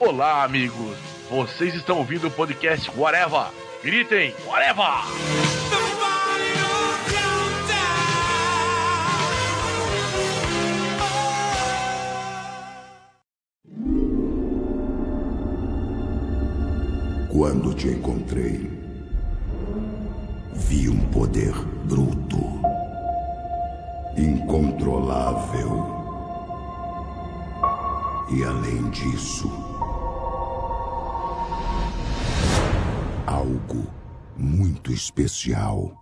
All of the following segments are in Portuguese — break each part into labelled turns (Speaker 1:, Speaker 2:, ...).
Speaker 1: Olá, amigos. Vocês estão ouvindo o podcast Whatever. Gritem, Whatever!
Speaker 2: Quando te encontrei, vi um poder bruto, incontrolável. E além disso, algo muito especial.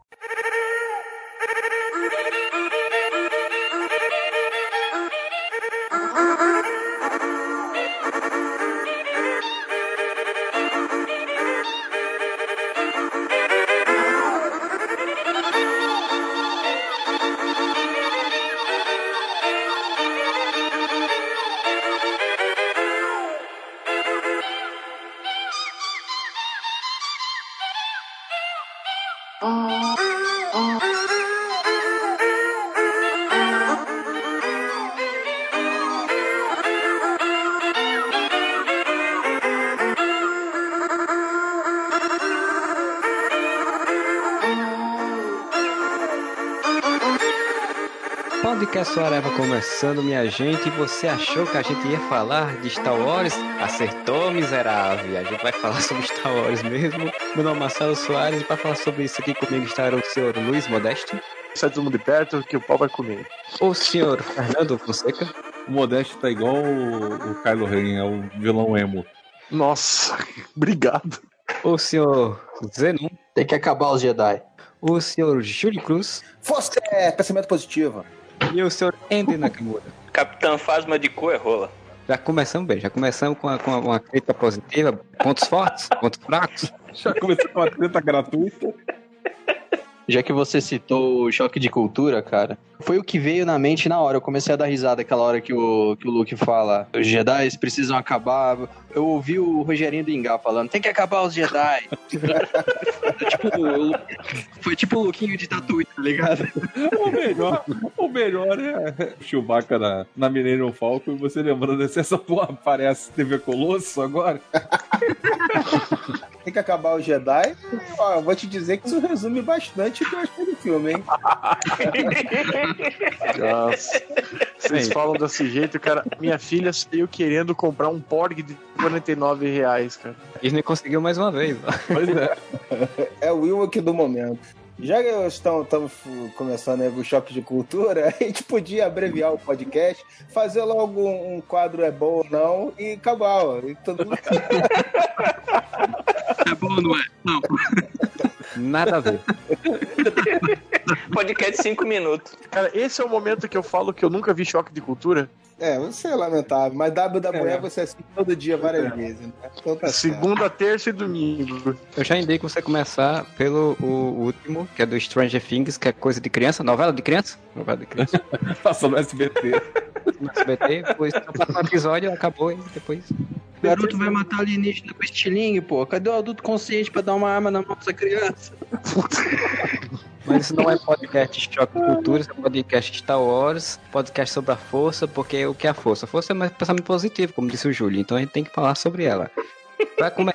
Speaker 3: Areva começando, minha gente. E você achou que a gente ia falar de Star Wars? Acertou, miserável. A gente vai falar sobre Star Wars mesmo. Meu nome é Marcelo Soares e para falar sobre isso aqui comigo está o senhor Luiz Modesto.
Speaker 4: Sai todo mundo de perto que o pau vai comer.
Speaker 3: O senhor Fernando Fonseca.
Speaker 5: O Modesto tá igual o, o Kylo Ren, é o vilão emo.
Speaker 4: Nossa, obrigado.
Speaker 3: O senhor Zenon.
Speaker 6: Tem que acabar os Jedi.
Speaker 3: O senhor Júlio Cruz.
Speaker 7: Força é pensamento positivo.
Speaker 3: E o senhor Andy Nakamura.
Speaker 8: Capitã Fasma de cu é rola.
Speaker 3: Já começamos bem, já começamos com, a, com uma crítica positiva. Pontos fortes, pontos fracos.
Speaker 5: Já começou com uma treta gratuita.
Speaker 6: Já que você citou o choque de cultura, cara, foi o que veio na mente na hora. Eu comecei a dar risada aquela hora que o, que o Luke fala: os Jedi precisam acabar. Eu ouvi o Rogerinho do Ingá falando: tem que acabar os Jedi. tipo, foi tipo o Luquinho de Tatooine, tá ligado?
Speaker 5: O melhor, o melhor é Chewbacca na, na Millennium Falcon e você lembrando se essa porra parece TV Colosso agora.
Speaker 7: Tem que acabar o Jedi. Ó, eu vou te dizer que isso resume bastante o que eu achei do filme, hein?
Speaker 4: Nossa. Vocês falam desse jeito, cara. Minha filha saiu querendo comprar um Porg de 49 reais, cara.
Speaker 3: Disney conseguiu mais uma vez.
Speaker 5: Pois é.
Speaker 7: É o Will aqui do momento. Já que estamos começando aí o choque de cultura, a gente podia abreviar o podcast, fazer logo um quadro é bom ou não e acabar. Ó, e todo mundo...
Speaker 6: É bom ou não é? Não.
Speaker 3: Nada a ver.
Speaker 8: Podcast 5 minutos.
Speaker 4: Cara, esse é o momento que eu falo que eu nunca vi choque de cultura.
Speaker 7: É, você é lamentável, mas WWE é. você assiste todo dia várias vezes. Né? Então tá certo.
Speaker 4: Segunda, terça e domingo.
Speaker 3: Eu já indico você começar pelo o último, que é do Stranger Things, que é coisa de criança, novela de criança? Novela de criança.
Speaker 5: Passou no SBT.
Speaker 3: No SBT, depois passou um episódio, acabou e depois.
Speaker 6: O garoto vai matar alienígena com estilingue, pô. Cadê o adulto consciente pra dar uma arma na mão dessa criança?
Speaker 3: Mas isso não é podcast Choque Cultura, isso é podcast Star Wars, podcast sobre a força, porque o que é a força? A força é um pensamento positivo, como disse o Júlio, então a gente tem que falar sobre ela. Pra, come...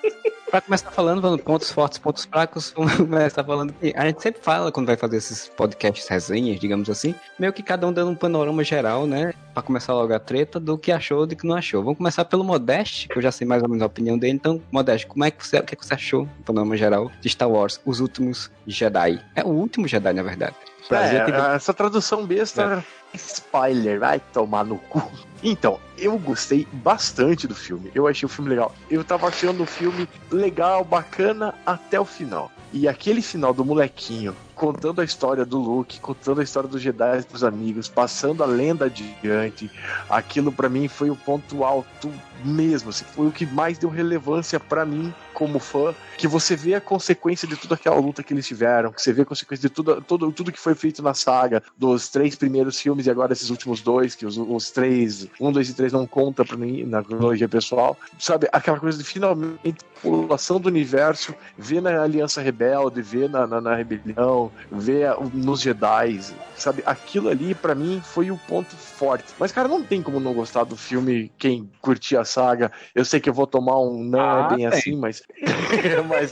Speaker 3: pra começar falando, falando pontos fortes, pontos fracos, vamos começar falando que a gente sempre fala quando vai fazer esses podcasts, resenhas, digamos assim, meio que cada um dando um panorama geral, né? Pra começar logo a treta do que achou e do que não achou. Vamos começar pelo Modeste, que eu já sei mais ou menos a opinião dele. Então, Modeste, como é que você, o que, é que você achou, no panorama geral, de Star Wars, Os Últimos Jedi? É o último Jedi, na verdade. Que-
Speaker 4: É, essa tradução besta. Spoiler, vai tomar no cu. Então, eu gostei bastante do filme. Eu achei o filme legal. Eu tava achando o filme legal, bacana até o final. E aquele final do molequinho contando a história do Luke, contando a história dos Jedi pros amigos, passando a lenda adiante, aquilo pra mim foi o ponto alto mesmo. Assim, foi o que mais deu relevância pra mim como fã, que você vê a consequência de toda aquela luta que eles tiveram, que você vê a consequência de tudo, tudo, tudo que foi feito na saga, dos três primeiros filmes e agora esses últimos dois, que os, os três, um, dois e três não conta pra mim na cronologia pessoal, sabe? Aquela coisa de finalmente população do universo, ver na Aliança Rebelde, ver na, na, na Rebelião, a- nos Jedi, sabe? Aquilo ali, pra mim, foi o ponto forte. Mas, cara, não tem como não gostar do filme quem curtir a saga. Eu sei que eu vou tomar um não
Speaker 5: Ah,
Speaker 4: é bem
Speaker 5: tem.
Speaker 4: assim, mas. mas,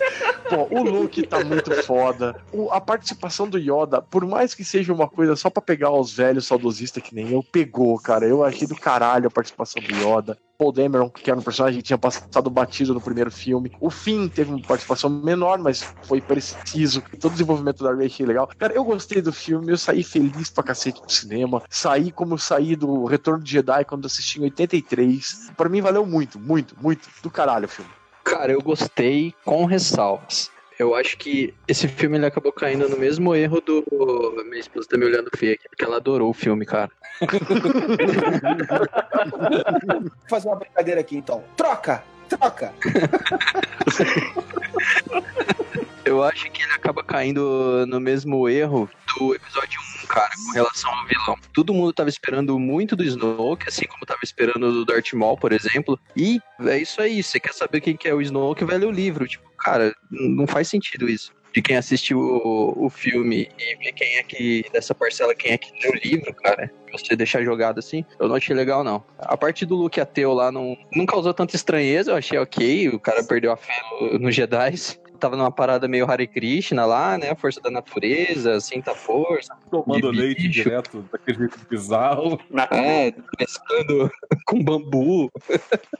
Speaker 4: pô, o look tá muito foda. O- a participação do Yoda, por mais que seja uma coisa só pra pegar os velhos saudosistas que nem eu, pegou, cara. Eu achei do caralho a participação do Yoda. Paul Dameron, que era um personagem que tinha passado batido no primeiro filme. O Finn teve uma participação menor, mas foi preciso. Todo o desenvolvimento da Rey achei legal. Cara, eu gostei do filme, eu saí feliz pra cacete do cinema. Saí como eu saí do Retorno de Jedi quando assisti em 83. Pra mim valeu muito, muito, muito. Do caralho o filme.
Speaker 6: Cara, eu gostei com ressalvas. Eu acho que esse filme ele acabou caindo no mesmo erro do. Minha esposa tá me olhando feio aqui, porque ela adorou o filme, cara.
Speaker 7: Vou fazer uma brincadeira aqui então. Troca! Troca!
Speaker 6: Eu acho que ele acaba caindo no mesmo erro do episódio 1, cara, com relação ao vilão. Todo mundo tava esperando muito do Snoke, assim como tava esperando do Darth Maul, por exemplo. E é isso aí, você quer saber quem que é o Snoke, vai ler o livro. Tipo, cara, não faz sentido isso. De quem assistiu o, o filme e ver quem é que, dessa parcela, quem é que leu o livro, cara, você deixar jogado assim, eu não achei legal, não. A parte do Luke ateu lá não, não causou tanta estranheza, eu achei ok, o cara perdeu a fé no, no Jedi. Tava numa parada meio Hare Krishna lá, né? Força da natureza, sinta força.
Speaker 5: Tomando leite direto daquele jeito bizarro.
Speaker 6: É, pescando com bambu.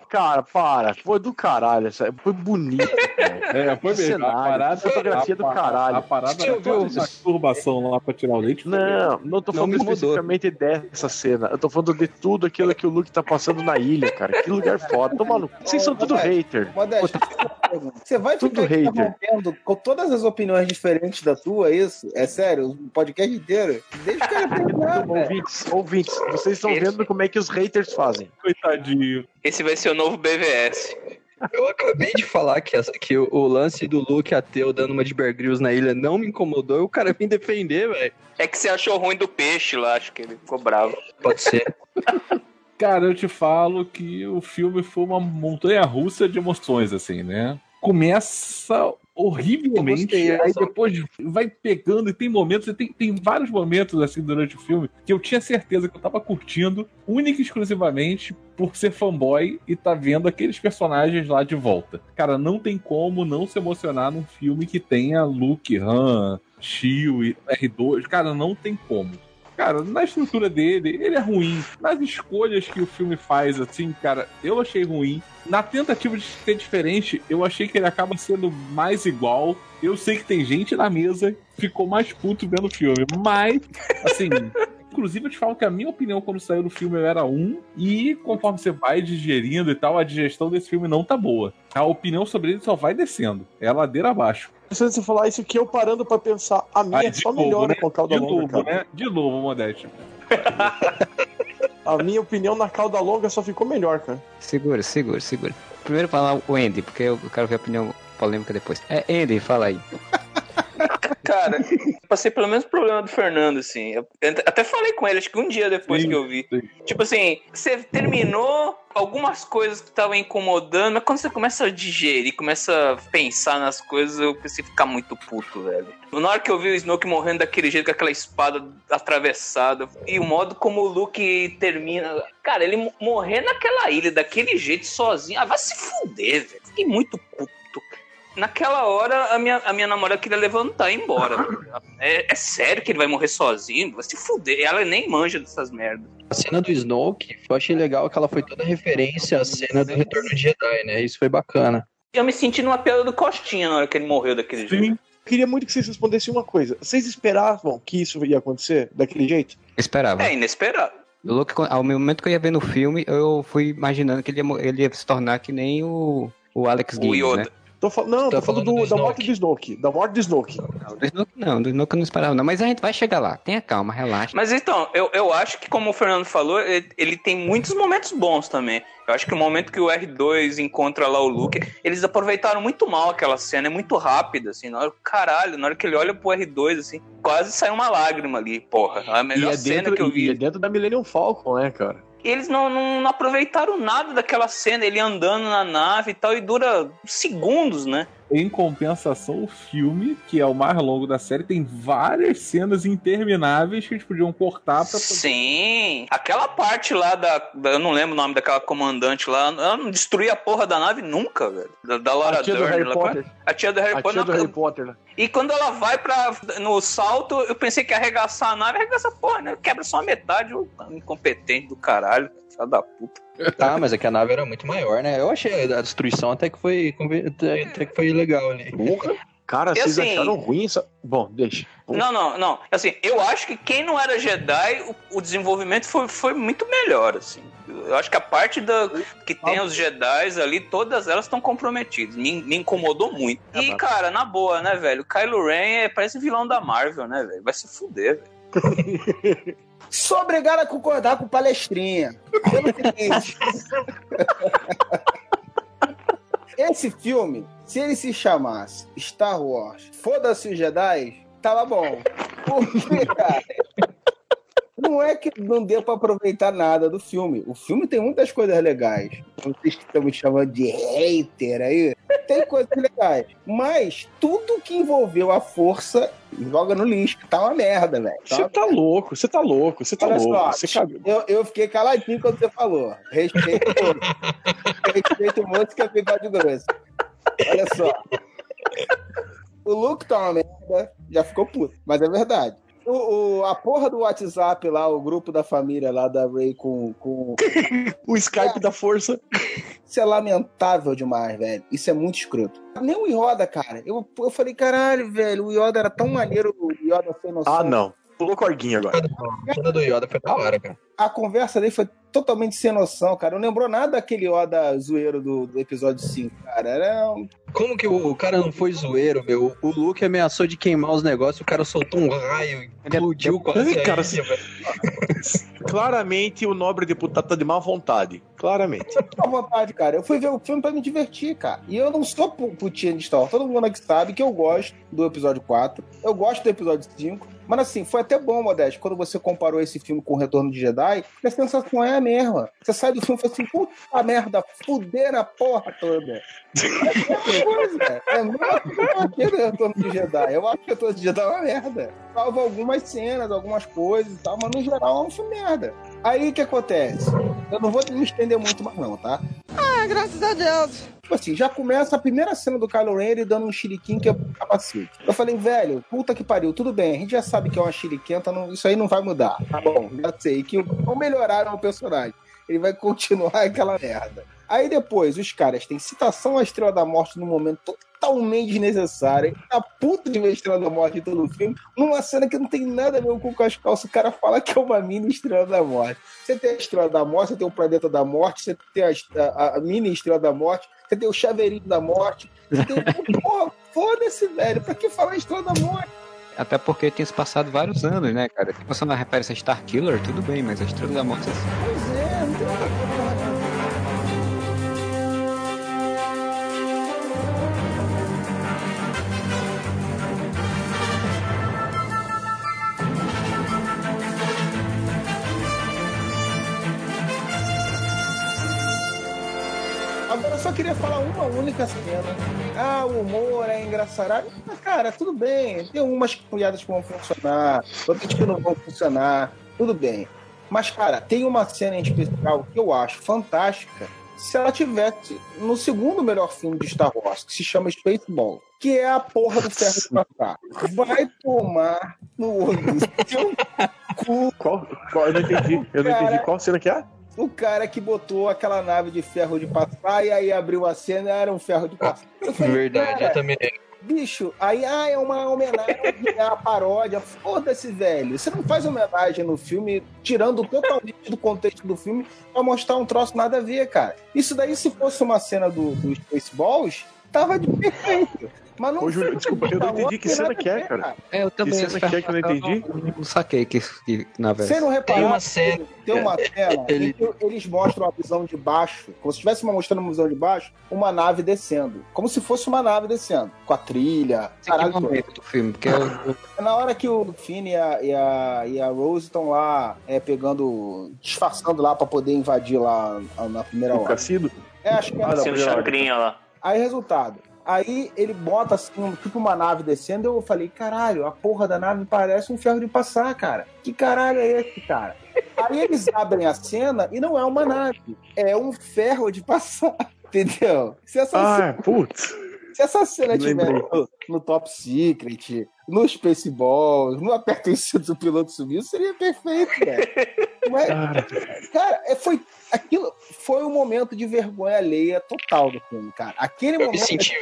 Speaker 4: Cara, para. Foi do caralho. essa- Foi bonito. cara.
Speaker 5: É, foi mesmo. A
Speaker 4: cenário,
Speaker 5: parada,
Speaker 4: fotografia
Speaker 5: a,
Speaker 4: do caralho.
Speaker 5: A parada
Speaker 6: Você
Speaker 5: toda
Speaker 6: os-
Speaker 5: masturbação lá pra tirar o leite.
Speaker 4: Não, não tô
Speaker 6: Não
Speaker 4: falando
Speaker 6: incomodou.
Speaker 4: especificamente dessa cena. Eu tô falando de tudo aquilo que o Luke tá passando na ilha, cara. Que lugar foda. Toma no... Vocês são tudo hater.
Speaker 7: Modesto, você vai
Speaker 4: Tudo hater.
Speaker 7: Interrompendo com todas as opiniões diferentes da tua, é isso? É sério? O podcast inteiro? Deixa o cara terminar.
Speaker 4: Ouvintes, ouvintes, vocês estão
Speaker 8: Esse-
Speaker 4: vendo como é que os haters fazem.
Speaker 5: Coitadinho.
Speaker 8: Esse vai ser o novo BVS.
Speaker 6: Eu acabei de falar que, essa- que o, o lance do Luke ateu dando uma de Bear Grylls na ilha não me incomodou e o cara vem defender, velho.
Speaker 8: É que você achou ruim do peixe lá, acho que ele ficou bravo.
Speaker 6: Pode ser.
Speaker 5: Cara, eu te falo que o filme foi uma montanha russa de emoções, assim, né? Começa horrivelmente,
Speaker 6: gostei,
Speaker 5: aí
Speaker 6: só.
Speaker 5: depois vai pegando e tem momentos, e tem, tem vários momentos assim durante o filme que eu tinha certeza que eu tava curtindo única e exclusivamente por ser fanboy e tá vendo aqueles personagens lá de volta. Cara, não tem como não se emocionar num filme que tenha Luke, Han, Shio e R2. Cara, não tem como. Cara, na estrutura dele, ele é ruim. Nas escolhas que o filme faz, assim, cara, eu achei ruim. Na tentativa de ser diferente, eu achei que ele acaba sendo mais igual. Eu sei que tem gente na mesa que ficou mais puto vendo o filme, mas, assim. Inclusive, eu te falo que a minha opinião quando saiu do filme eu era um, e conforme você vai digerindo e tal, a digestão desse filme não tá boa. A opinião sobre ele só vai descendo. É ladeira abaixo.
Speaker 4: Se você falar isso aqui, eu parando pra pensar, a minha
Speaker 5: Aí,
Speaker 4: é só
Speaker 5: novo,
Speaker 4: melhora
Speaker 5: né?
Speaker 4: com a cauda
Speaker 5: De
Speaker 4: longa,
Speaker 5: novo,
Speaker 4: cara.
Speaker 5: né? De novo, Modéstia.
Speaker 4: A minha opinião na cauda longa só ficou melhor, cara.
Speaker 3: Segura, segura, segura. Primeiro falar o Andy, porque eu quero ver a opinião polêmica depois. É, Andy, fala aí.
Speaker 8: Cara, passei pelo mesmo problema do Fernando, assim. Eu até falei com ele, acho que um dia depois
Speaker 5: Sim,
Speaker 8: que eu vi.
Speaker 5: sim.
Speaker 8: Tipo assim, você terminou algumas coisas que estavam incomodando, mas quando você começa a digerir, começa a pensar nas coisas, eu a ficar muito puto, velho. Na hora que eu vi o Snoke morrendo daquele jeito, com aquela espada atravessada, e o modo como o Luke termina. Cara, ele mo- morrer naquela ilha daquele jeito sozinho. Ah, vai se fuder, velho. Fiquei muito puto. Naquela hora, a minha, a minha namorada queria levantar e ir embora. É, é sério que ele vai morrer sozinho? Vai se fuder. Ela nem manja dessas merdas.
Speaker 6: A cena do Snoke, eu achei legal que ela foi toda referência à cena do Retorno de Jedi, né? Isso foi bacana.
Speaker 8: Eu me senti numa piada do Costinha na hora que ele morreu daquele jeito.
Speaker 5: Sim.
Speaker 4: Eu queria muito que vocês respondessem uma coisa. Vocês esperavam que isso ia acontecer daquele jeito?
Speaker 3: Esperava.
Speaker 8: É inesperado.
Speaker 3: O Luke, ao momento que eu ia ver no filme, eu fui imaginando que ele ia, ele ia se tornar que nem o, o Alex
Speaker 8: O
Speaker 3: Guinness,
Speaker 8: Yoda.
Speaker 3: né?
Speaker 4: Tô fal... Não,
Speaker 6: Tá
Speaker 4: tô falando,
Speaker 6: falando
Speaker 4: do-
Speaker 6: do
Speaker 4: da morte do Snoke. Da morte do Snoke.
Speaker 3: Não, do Snoke não, do Snoke eu não esperava não, mas a gente vai chegar lá. Tenha calma, relaxa.
Speaker 8: Mas então, eu, eu acho que, como o Fernando falou, ele, ele tem muitos momentos bons também. Eu acho que o momento que o R2 encontra lá o Luke, eles aproveitaram muito mal aquela cena, é muito rápida, assim. Na hora, caralho, na hora que ele olha pro R2, assim, quase sai uma lágrima ali, porra. É a melhor
Speaker 4: e é
Speaker 8: cena
Speaker 4: dentro,
Speaker 8: que eu
Speaker 4: e
Speaker 8: vi.
Speaker 4: é dentro da Millennium Falcon, né, cara?
Speaker 8: Eles não, não, não aproveitaram nada daquela cena, ele andando na nave e tal, e dura segundos, né?
Speaker 5: Em compensação, o filme, que é o mais longo da série, tem várias cenas intermináveis que eles podiam cortar pra.
Speaker 8: Sim, aquela parte lá da, da- Eu não lembro o nome daquela comandante lá. Ela não destruía a porra da nave nunca, velho. Da, da Laura
Speaker 4: A tia do
Speaker 8: Dern.
Speaker 4: Harry
Speaker 8: lá,
Speaker 4: Potter.
Speaker 8: A tia do Harry
Speaker 4: A
Speaker 8: Potter.
Speaker 4: tia do
Speaker 8: não,
Speaker 4: Harry Potter, né?
Speaker 8: E quando ela vai pra, no salto, eu pensei que ia arregaçar a nave. Arregaça porra, né? Quebra só a metade. O incompetente do caralho. Filha da puta.
Speaker 6: Ah, mas é que a nave era muito maior, né? Eu achei a destruição até que foi, até que foi legal ali.
Speaker 4: Cara, vocês
Speaker 8: assim-
Speaker 4: acharam ruim essa. Bom, deixa.
Speaker 8: Não, não, não. Assim, eu acho que quem não era Jedi, o, o desenvolvimento foi, foi muito melhor, assim. Eu acho que a parte da que tem os Jedi ali, todas elas estão comprometidas. Me, me incomodou muito. E, cara, na boa, né, velho? O Kylo Ren é, parece vilão da Marvel, né, velho? Vai se fuder, velho.
Speaker 7: Sou obrigado a concordar com palestrinha. Pelo seguinte. Esse filme, se ele se chamasse Star Wars, foda-se os Jedi, tava bom. Porque, cara, não é que não deu pra aproveitar nada do filme. O filme tem muitas coisas legais. Vocês que estão me chamando de hater aí, tem coisas legais. Mas tudo que envolveu a força joga no lixo. Tá uma merda, velho. Tá
Speaker 4: Você
Speaker 7: uma
Speaker 4: tá louco, você tá louco, você tá
Speaker 7: Olha
Speaker 4: louco.
Speaker 7: só, eu, eu fiquei caladinho quando você falou. Respeito o moço. Respeito o moço que é bigode grosso. Olha só. O Luke tá uma merda, já ficou puto, mas é verdade. O, o- a porra do WhatsApp lá, o grupo da família lá da Ray com. com...
Speaker 4: O Skype da força.
Speaker 7: Isso é lamentável demais, velho. Isso é muito escroto. Nem o Yoda, cara. Eu, eu falei, caralho, velho, o Yoda era tão maneiro, o Yoda foi noção.
Speaker 4: Ah, não. Pulou corguinho agora.
Speaker 6: A do Yoda foi da hora, cara.
Speaker 7: a conversa dele foi totalmente sem noção, cara. Não lembrou nada daquele Yoda zoeiro do, do episódio 5, cara. Era um...
Speaker 6: Como que o cara não foi zoeiro, meu? O Luke ameaçou de queimar os negócios, o cara soltou um raio, explodiu quase.
Speaker 4: Ai, cara,
Speaker 6: a ilha, velho.
Speaker 4: Claramente o nobre deputado tá de má vontade. Claramente.
Speaker 7: à vontade, cara. Eu fui ver o filme pra me divertir, cara. E eu não sou pu- putinha de Star Wars. Todo mundo aqui sabe que eu gosto do episódio 4. Eu gosto do episódio 5. Mas assim, foi até bom, Modesto, quando você comparou esse filme com o Retorno de Jedi, a sensação é a mesma. Você sai do filme e fala assim, puta merda, fuder a porra toda. É a coisa. É a mesma coisa que Retorno de Jedi. Eu acho que o Retorno de Jedi é uma merda. Salva algumas cenas, algumas coisas e tal, mas no geral é um filme merda. Aí o que acontece? Eu não vou me estender muito mais, não, tá?
Speaker 9: Ah, graças a Deus.
Speaker 7: Tipo assim, já começa a primeira cena do Kylo Ren ele dando um chiriquim que é capacete. Eu falei, velho, puta que pariu, tudo bem, a gente já sabe que é uma chiriquenta, não- isso aí não vai mudar. Tá bom, já sei que não melhoraram o personagem. Ele vai continuar aquela merda. Aí depois, os caras têm citação à Estrela da Morte num momento totalmente desnecessário. Tá puto de ver a Estrela da Morte em todo o filme, numa cena que não tem nada a ver com as calças. O cara fala que é uma mini Estrela da Morte. Você tem a Estrela da Morte, você tem o Planeta da Morte, você tem a, a- a mini Estrela da Morte, você tem o Chaveirinho da Morte. Você tem... Porra, foda-se, velho. Pra que falar Estrela da Morte?
Speaker 3: Até porque tem se passado vários anos, né, cara? Se você não refere a Star Killer, tudo bem, mas a Estrela da Morte...
Speaker 7: É, não queria falar uma única cena. Ah, o humor é engraçado. Ah, cara, tudo bem. Tem umas piadas que vão funcionar, outras que não vão funcionar. Tudo bem. Mas, cara, tem uma cena em especial que eu acho fantástica. Se ela tivesse no segundo melhor filme de Star Wars, que se chama Spaceball, que é a porra do ferro de passar. Vai tomar no olho do seu cu.
Speaker 4: Qual, qual? Eu não entendi. Eu não
Speaker 7: Cara.
Speaker 4: entendi qual cena que é?
Speaker 7: O cara que botou aquela nave de ferro de passar e aí abriu a cena era um ferro de passar. Eu falei,
Speaker 6: Verdade, eu também.
Speaker 7: Bicho, aí ah, é uma homenagem, é uma paródia. Foda-se, velho. Você não faz homenagem no filme, tirando totalmente do contexto do filme, pra mostrar um troço nada a ver, cara. Isso daí, se fosse uma cena do, do Spaceballs, tava de perfeito. Mas não
Speaker 4: Ô, Júlio, desculpa, eu não entendi que cena que é, cara.
Speaker 3: É, eu também.
Speaker 4: cena
Speaker 3: esse
Speaker 4: que é que eu não entendi?
Speaker 3: eu Não saquei que, que na
Speaker 7: Você
Speaker 3: verdade.
Speaker 7: não reparou?
Speaker 6: uma cena-
Speaker 7: Tem uma cena
Speaker 6: Ele-
Speaker 7: em que eles mostram a visão de baixo, como se estivesse mostrando uma visão de baixo, uma nave descendo. Como se fosse uma nave descendo. Com a trilha.
Speaker 3: É
Speaker 7: Caralho,
Speaker 3: momento do filme, porque eu,
Speaker 7: É Na hora que o Finn e a, e a, e a Rose estão lá é, pegando. disfarçando lá pra poder invadir lá na primeira
Speaker 4: O
Speaker 7: hora.
Speaker 4: Cassido?
Speaker 7: É, acho que é
Speaker 4: Ah,
Speaker 8: lá.
Speaker 7: Aí, resultado. Aí ele bota assim, tipo uma nave descendo. Eu falei, caralho, a porra da nave parece um ferro de passar, cara. Que caralho é esse, cara? Aí eles abrem a cena e não é uma nave, é um ferro de passar. Entendeu? Se essa,
Speaker 4: Ah, putz.
Speaker 7: Se essa cena tiver no, no Top Secret, no Spaceballs, no Aperta o do Piloto Sumiu, seria perfeito, velho. Mas,
Speaker 4: Cara,
Speaker 7: Cara, é, foi, aquilo foi um momento de vergonha alheia total do filme, cara. Aquele
Speaker 6: Eu me
Speaker 7: momento
Speaker 6: senti.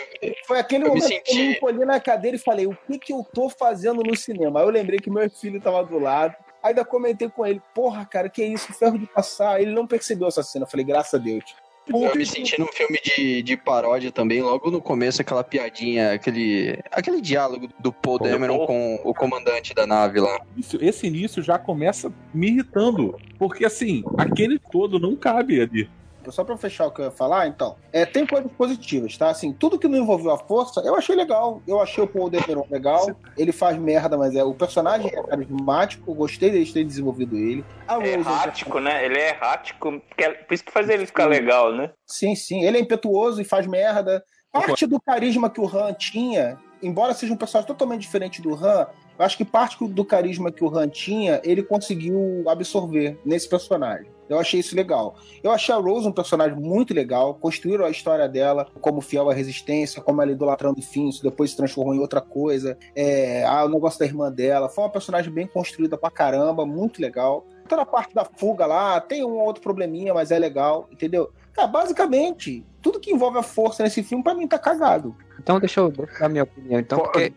Speaker 7: foi aquele
Speaker 6: eu me
Speaker 7: momento que eu me
Speaker 6: senti-
Speaker 7: encolhi na cadeira e falei, o que que eu tô fazendo no cinema? Aí eu lembrei que meu filho tava do lado. Ainda comentei com ele, porra, cara, que isso, ferro de passar. Ele não percebeu essa cena. Eu falei, graças a Deus.
Speaker 6: Eu me senti num filme de, de paródia também, logo no começo, aquela piadinha, aquele, aquele diálogo do Paul Dameron com o comandante da nave lá.
Speaker 5: Isso- Esse início já começa me irritando. Porque assim, aquele todo não cabe ali.
Speaker 7: Só pra fechar o que eu ia falar, então, é, tem coisas positivas, tá? Assim, tudo que não envolveu a força, eu achei legal. Eu achei o Paul Dameron legal. Ele faz merda, mas é o personagem é carismático. eu Gostei deles terem desenvolvido ele. A
Speaker 8: É errático, né? Ele é errático, é- por isso que faz ele ficar legal, né?
Speaker 7: Sim, sim. Ele é impetuoso e faz merda. Parte do carisma que o Han tinha, embora seja um personagem totalmente diferente do Han, eu acho que parte do carisma que o Han tinha, ele conseguiu absorver nesse personagem. Eu achei isso legal. Eu achei a Rose um personagem muito legal. Construíram a história dela como fiel à resistência, como ela idolatrando o fim, isso depois se transformou em outra coisa. É, ah, o negócio da irmã dela. Foi uma personagem bem construída pra caramba, muito legal. Toda a parte da fuga lá, tem um outro probleminha, mas é legal, entendeu? Cara, basicamente, tudo que envolve a força nesse filme, pra mim, tá cagado.
Speaker 3: Então deixa eu dar a minha opinião. Então, porque...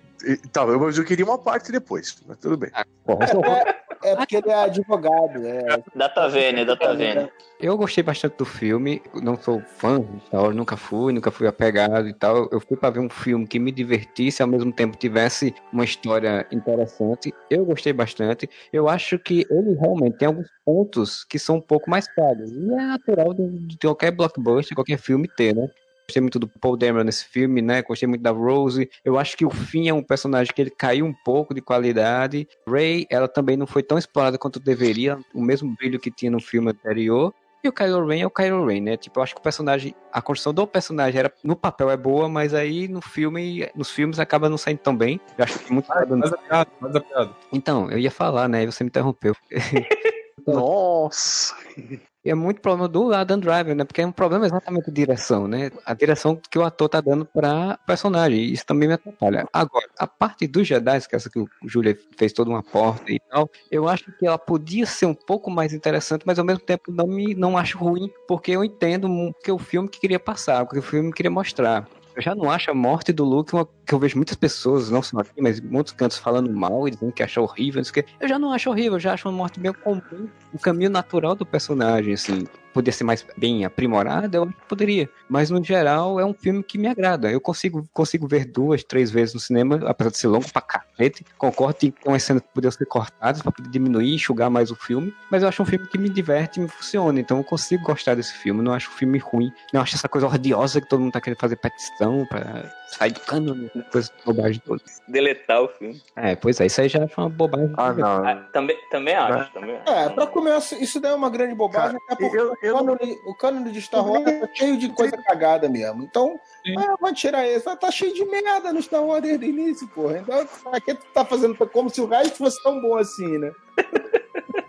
Speaker 4: tá, eu- mas eu queria uma parte depois, mas tudo bem.
Speaker 3: Pô, eu sou-
Speaker 7: É porque ele é advogado. É...
Speaker 8: Data Vênia, Data Vênia.
Speaker 3: Eu gostei bastante do filme, não sou fã Wars, nunca fui, nunca fui apegado e tal. Eu fui pra ver um filme que me divertisse, ao mesmo tempo tivesse uma história interessante. Eu gostei bastante. Eu acho que ele realmente tem alguns pontos que são um pouco mais pagos. E é natural de, de qualquer blockbuster, qualquer filme ter, né? Gostei muito do Paul Dameron nesse filme, né? Gostei muito da Rose. Eu acho que o Finn é um personagem que ele caiu um pouco de qualidade. Ray, ela também não foi tão explorada quanto deveria, o mesmo brilho que tinha no filme anterior. E o Kylo Ren é o Kylo Ren, né? Tipo, eu acho que o personagem, a construção do personagem era no papel é boa, mas aí no filme, nos filmes acaba não saindo tão bem. Eu acho que muito
Speaker 5: Faz a piada, faz a piada.
Speaker 3: Então, eu ia falar, né? E você me interrompeu.
Speaker 4: Nossa!
Speaker 3: E é muito problema do Adam Driver, né? Porque é um problema exatamente de direção, né? A direção que o ator tá dando pra personagem. Isso também me atrapalha. Agora, a parte dos Jedi, que é essa que o Julia fez toda uma porta e tal, eu acho que ela podia ser um pouco mais interessante, mas ao mesmo tempo não me não acho ruim, porque eu entendo o que o filme que queria passar, o que o filme queria mostrar. Eu já não acho a morte do Luke uma que eu vejo muitas pessoas, não só aqui, mas muitos cantos falando mal e dizendo que acha horrível, não sei o quê. Eu já não acho horrível, eu já acho uma morte bem comum, o caminho natural do personagem, assim. Podia ser mais bem aprimorada, eu acho que poderia. Mas no geral é um filme que me agrada. Eu consigo, consigo ver duas, três vezes no cinema, apesar de ser longo pra cacete. Concordo que tem umas cenas que poderiam ser cortadas pra poder diminuir e enxugar mais o filme. Mas eu acho um filme que me diverte e me funciona. Então eu consigo gostar desse filme. Não acho um filme ruim. Não acho essa coisa odiosa que todo mundo tá querendo fazer petição pra sair do cano, coisa bobagem toda.
Speaker 8: Deletar o filme.
Speaker 3: É, pois é, isso aí já acho uma bobagem.
Speaker 4: Ah, não.
Speaker 8: Ah, também, também acho, também acho.
Speaker 7: É, pra começar, isso daí é uma grande bobagem, até porque
Speaker 4: eu- eu
Speaker 7: o, cânone, o cânone de Star Wars tá cheio de coisa cagada mesmo. Então, ah, vai tirar isso. Ah, Tá cheio de merda no Star Wars desde o início, porra. Então, pra que tu tá fazendo como se o resto fosse tão bom assim, né?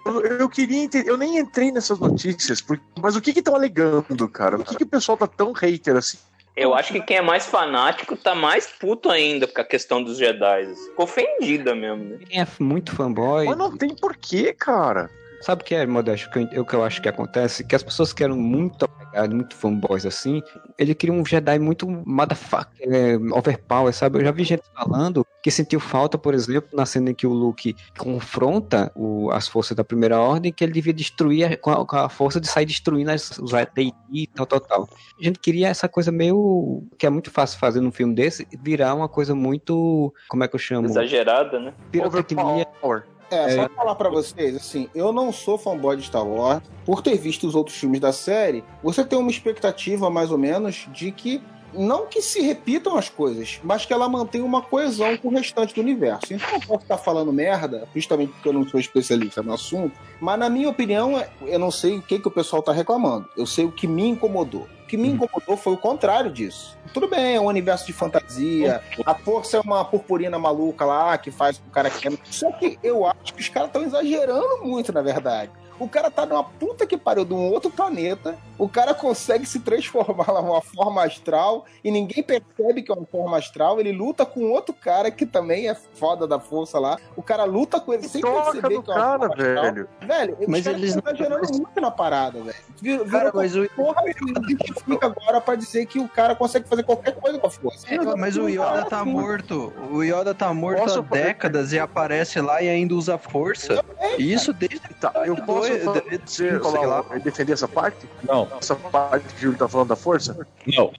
Speaker 4: Eu, eu queria entender, eu nem entrei nessas notícias, porque- mas o que que estão alegando, cara? O que, que o pessoal tá tão hater assim?
Speaker 8: Eu acho que quem é mais fanático tá mais puto ainda com a questão dos Jedi. Ficou ofendida mesmo, né?
Speaker 3: Quem é muito fanboy.
Speaker 4: Mas não tem porquê, cara.
Speaker 3: Sabe o que é, Modesto? O que eu- o que eu acho que acontece? Que as pessoas que eram muito apegadas, muito fanboys assim, ele queria um Jedi muito motherfucker, é, overpower, sabe? Eu já vi gente falando que sentiu falta, por exemplo, na cena em que o Luke confronta o- as forças da Primeira Ordem, que ele devia destruir a- com, a, com a força de sair destruindo as, os AT&T e tal, tal, tal. A gente queria essa coisa meio... que é muito fácil fazer num filme desse, virar uma coisa muito... como é que eu chamo?
Speaker 8: Exagerada, né?
Speaker 3: Pirotecnia.
Speaker 4: Overpower.
Speaker 7: É, só falar pra vocês, assim, eu não sou fanboy de Star Wars. Por ter visto os outros filmes da série, você tem uma expectativa, mais ou menos, de que. Não que se repitam as coisas, mas que ela mantenha uma coesão com o restante do universo. Então eu posso estar falando merda, justamente porque eu não sou especialista no assunto, mas na minha opinião, eu não sei o que, que o pessoal tá reclamando. Eu sei o que me incomodou. O que me incomodou foi o contrário disso. Tudo bem, é um universo de fantasia, a força é uma purpurina maluca lá que faz com que o cara queima. Só que eu acho que os caras estão exagerando muito, na verdade. O cara tá numa puta que pariu de um outro planeta. O cara consegue se transformar lá numa forma astral e ninguém percebe que é uma forma astral. Ele luta com outro cara que também é foda da força lá. O cara luta com ele sem
Speaker 4: Toca
Speaker 7: perceber
Speaker 4: do
Speaker 7: que é uma
Speaker 4: cara,
Speaker 7: forma astral.
Speaker 4: velho.
Speaker 7: Velho,
Speaker 6: Mas eles
Speaker 7: estão
Speaker 6: não-
Speaker 7: exagerando muito na parada, velho. Vir-
Speaker 6: Cara,
Speaker 7: Virou
Speaker 6: mas o-
Speaker 7: porra que justifica agora pra dizer que o cara consegue fazer qualquer coisa com a força.
Speaker 6: É, mas o Yoda tá morto. O Yoda tá morto
Speaker 4: Posso
Speaker 6: há décadas e aparece lá e ainda usa força. Isso desde.
Speaker 4: Tá, eu posso
Speaker 6: Dois-
Speaker 4: fazer,
Speaker 6: sei lá.
Speaker 4: defender essa parte?
Speaker 5: Não,
Speaker 4: Essa parte que o Júlio tá falando da força?
Speaker 5: não.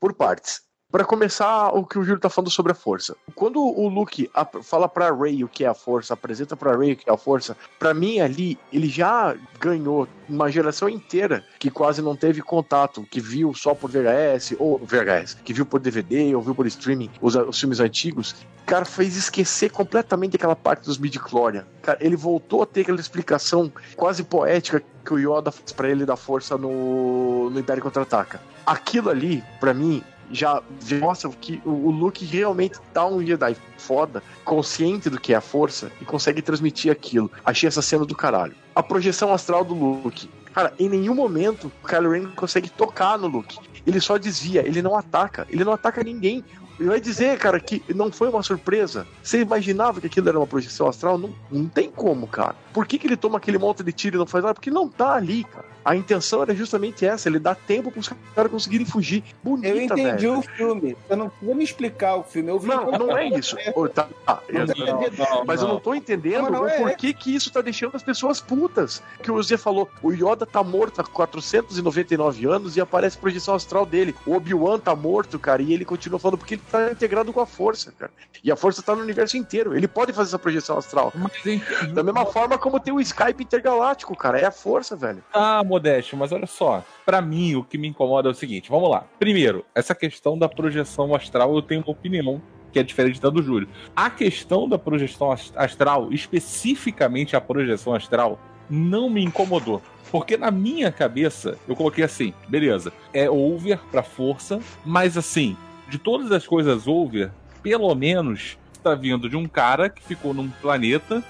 Speaker 4: Por partes. Pra começar, o que o Júlio tá falando sobre a força. Quando o Luke fala pra Rey o que é a força, apresenta pra Rey o que é a força, pra mim ali, ele já ganhou uma geração inteira que quase não teve contato, que viu só por VHS, ou VHS, que viu por DVD, ou viu por streaming os, os filmes antigos. Cara, fez esquecer completamente aquela parte dos midi-chlorian. Cara, ele voltou a ter aquela explicação quase poética que o Yoda faz pra ele da força no, no Império Contra-Ataca. Aquilo ali, pra mim, já mostra que o Luke realmente tá um Jedi foda, consciente do que é a força e consegue transmitir aquilo. Achei essa cena do caralho. A projeção astral do Luke. Cara, em nenhum momento o Kylo Ren consegue tocar no Luke. Ele só desvia, ele não ataca, ele não ataca ninguém. Ele vai dizer, cara, que não foi uma surpresa. Você imaginava que aquilo era uma projeção astral? Não, não tem como, cara. Por que, que ele toma aquele monte de tiro e não faz nada? Porque não tá ali, cara. A intenção era justamente essa, ele dá tempo pros caras conseguirem fugir. Bonita,
Speaker 7: Eu entendi
Speaker 4: velho.
Speaker 7: o filme. Você não precisa me explicar o filme. Eu vi
Speaker 4: Não, não é isso. Ô, tá, tá, eu-
Speaker 5: Não,
Speaker 4: mas eu não tô entendendo
Speaker 7: não
Speaker 4: o
Speaker 7: é.
Speaker 4: porquê que isso tá deixando as pessoas putas. Que o Zé falou, o Yoda tá morto há 499 anos e aparece a projeção astral dele. O Obi-Wan tá morto, cara, e ele continua falando porque ele tá integrado com a força, cara. E a força tá no universo inteiro. Ele pode fazer essa projeção astral.
Speaker 5: Mas,
Speaker 4: Da mesma forma como tem o Skype intergaláctico, cara. É a força, velho.
Speaker 5: Ah, Modéstia, mas olha só. Pra mim, o que me incomoda é o seguinte: vamos lá. Primeiro, essa questão da projeção astral, eu tenho uma opinião que é diferente da do Júlio. A questão da projeção ast- astral, especificamente a projeção astral, não me incomodou. Porque na minha cabeça, eu coloquei assim, beleza, é over pra força, mas assim, de todas as coisas over, pelo menos tá vindo de um cara que ficou num planeta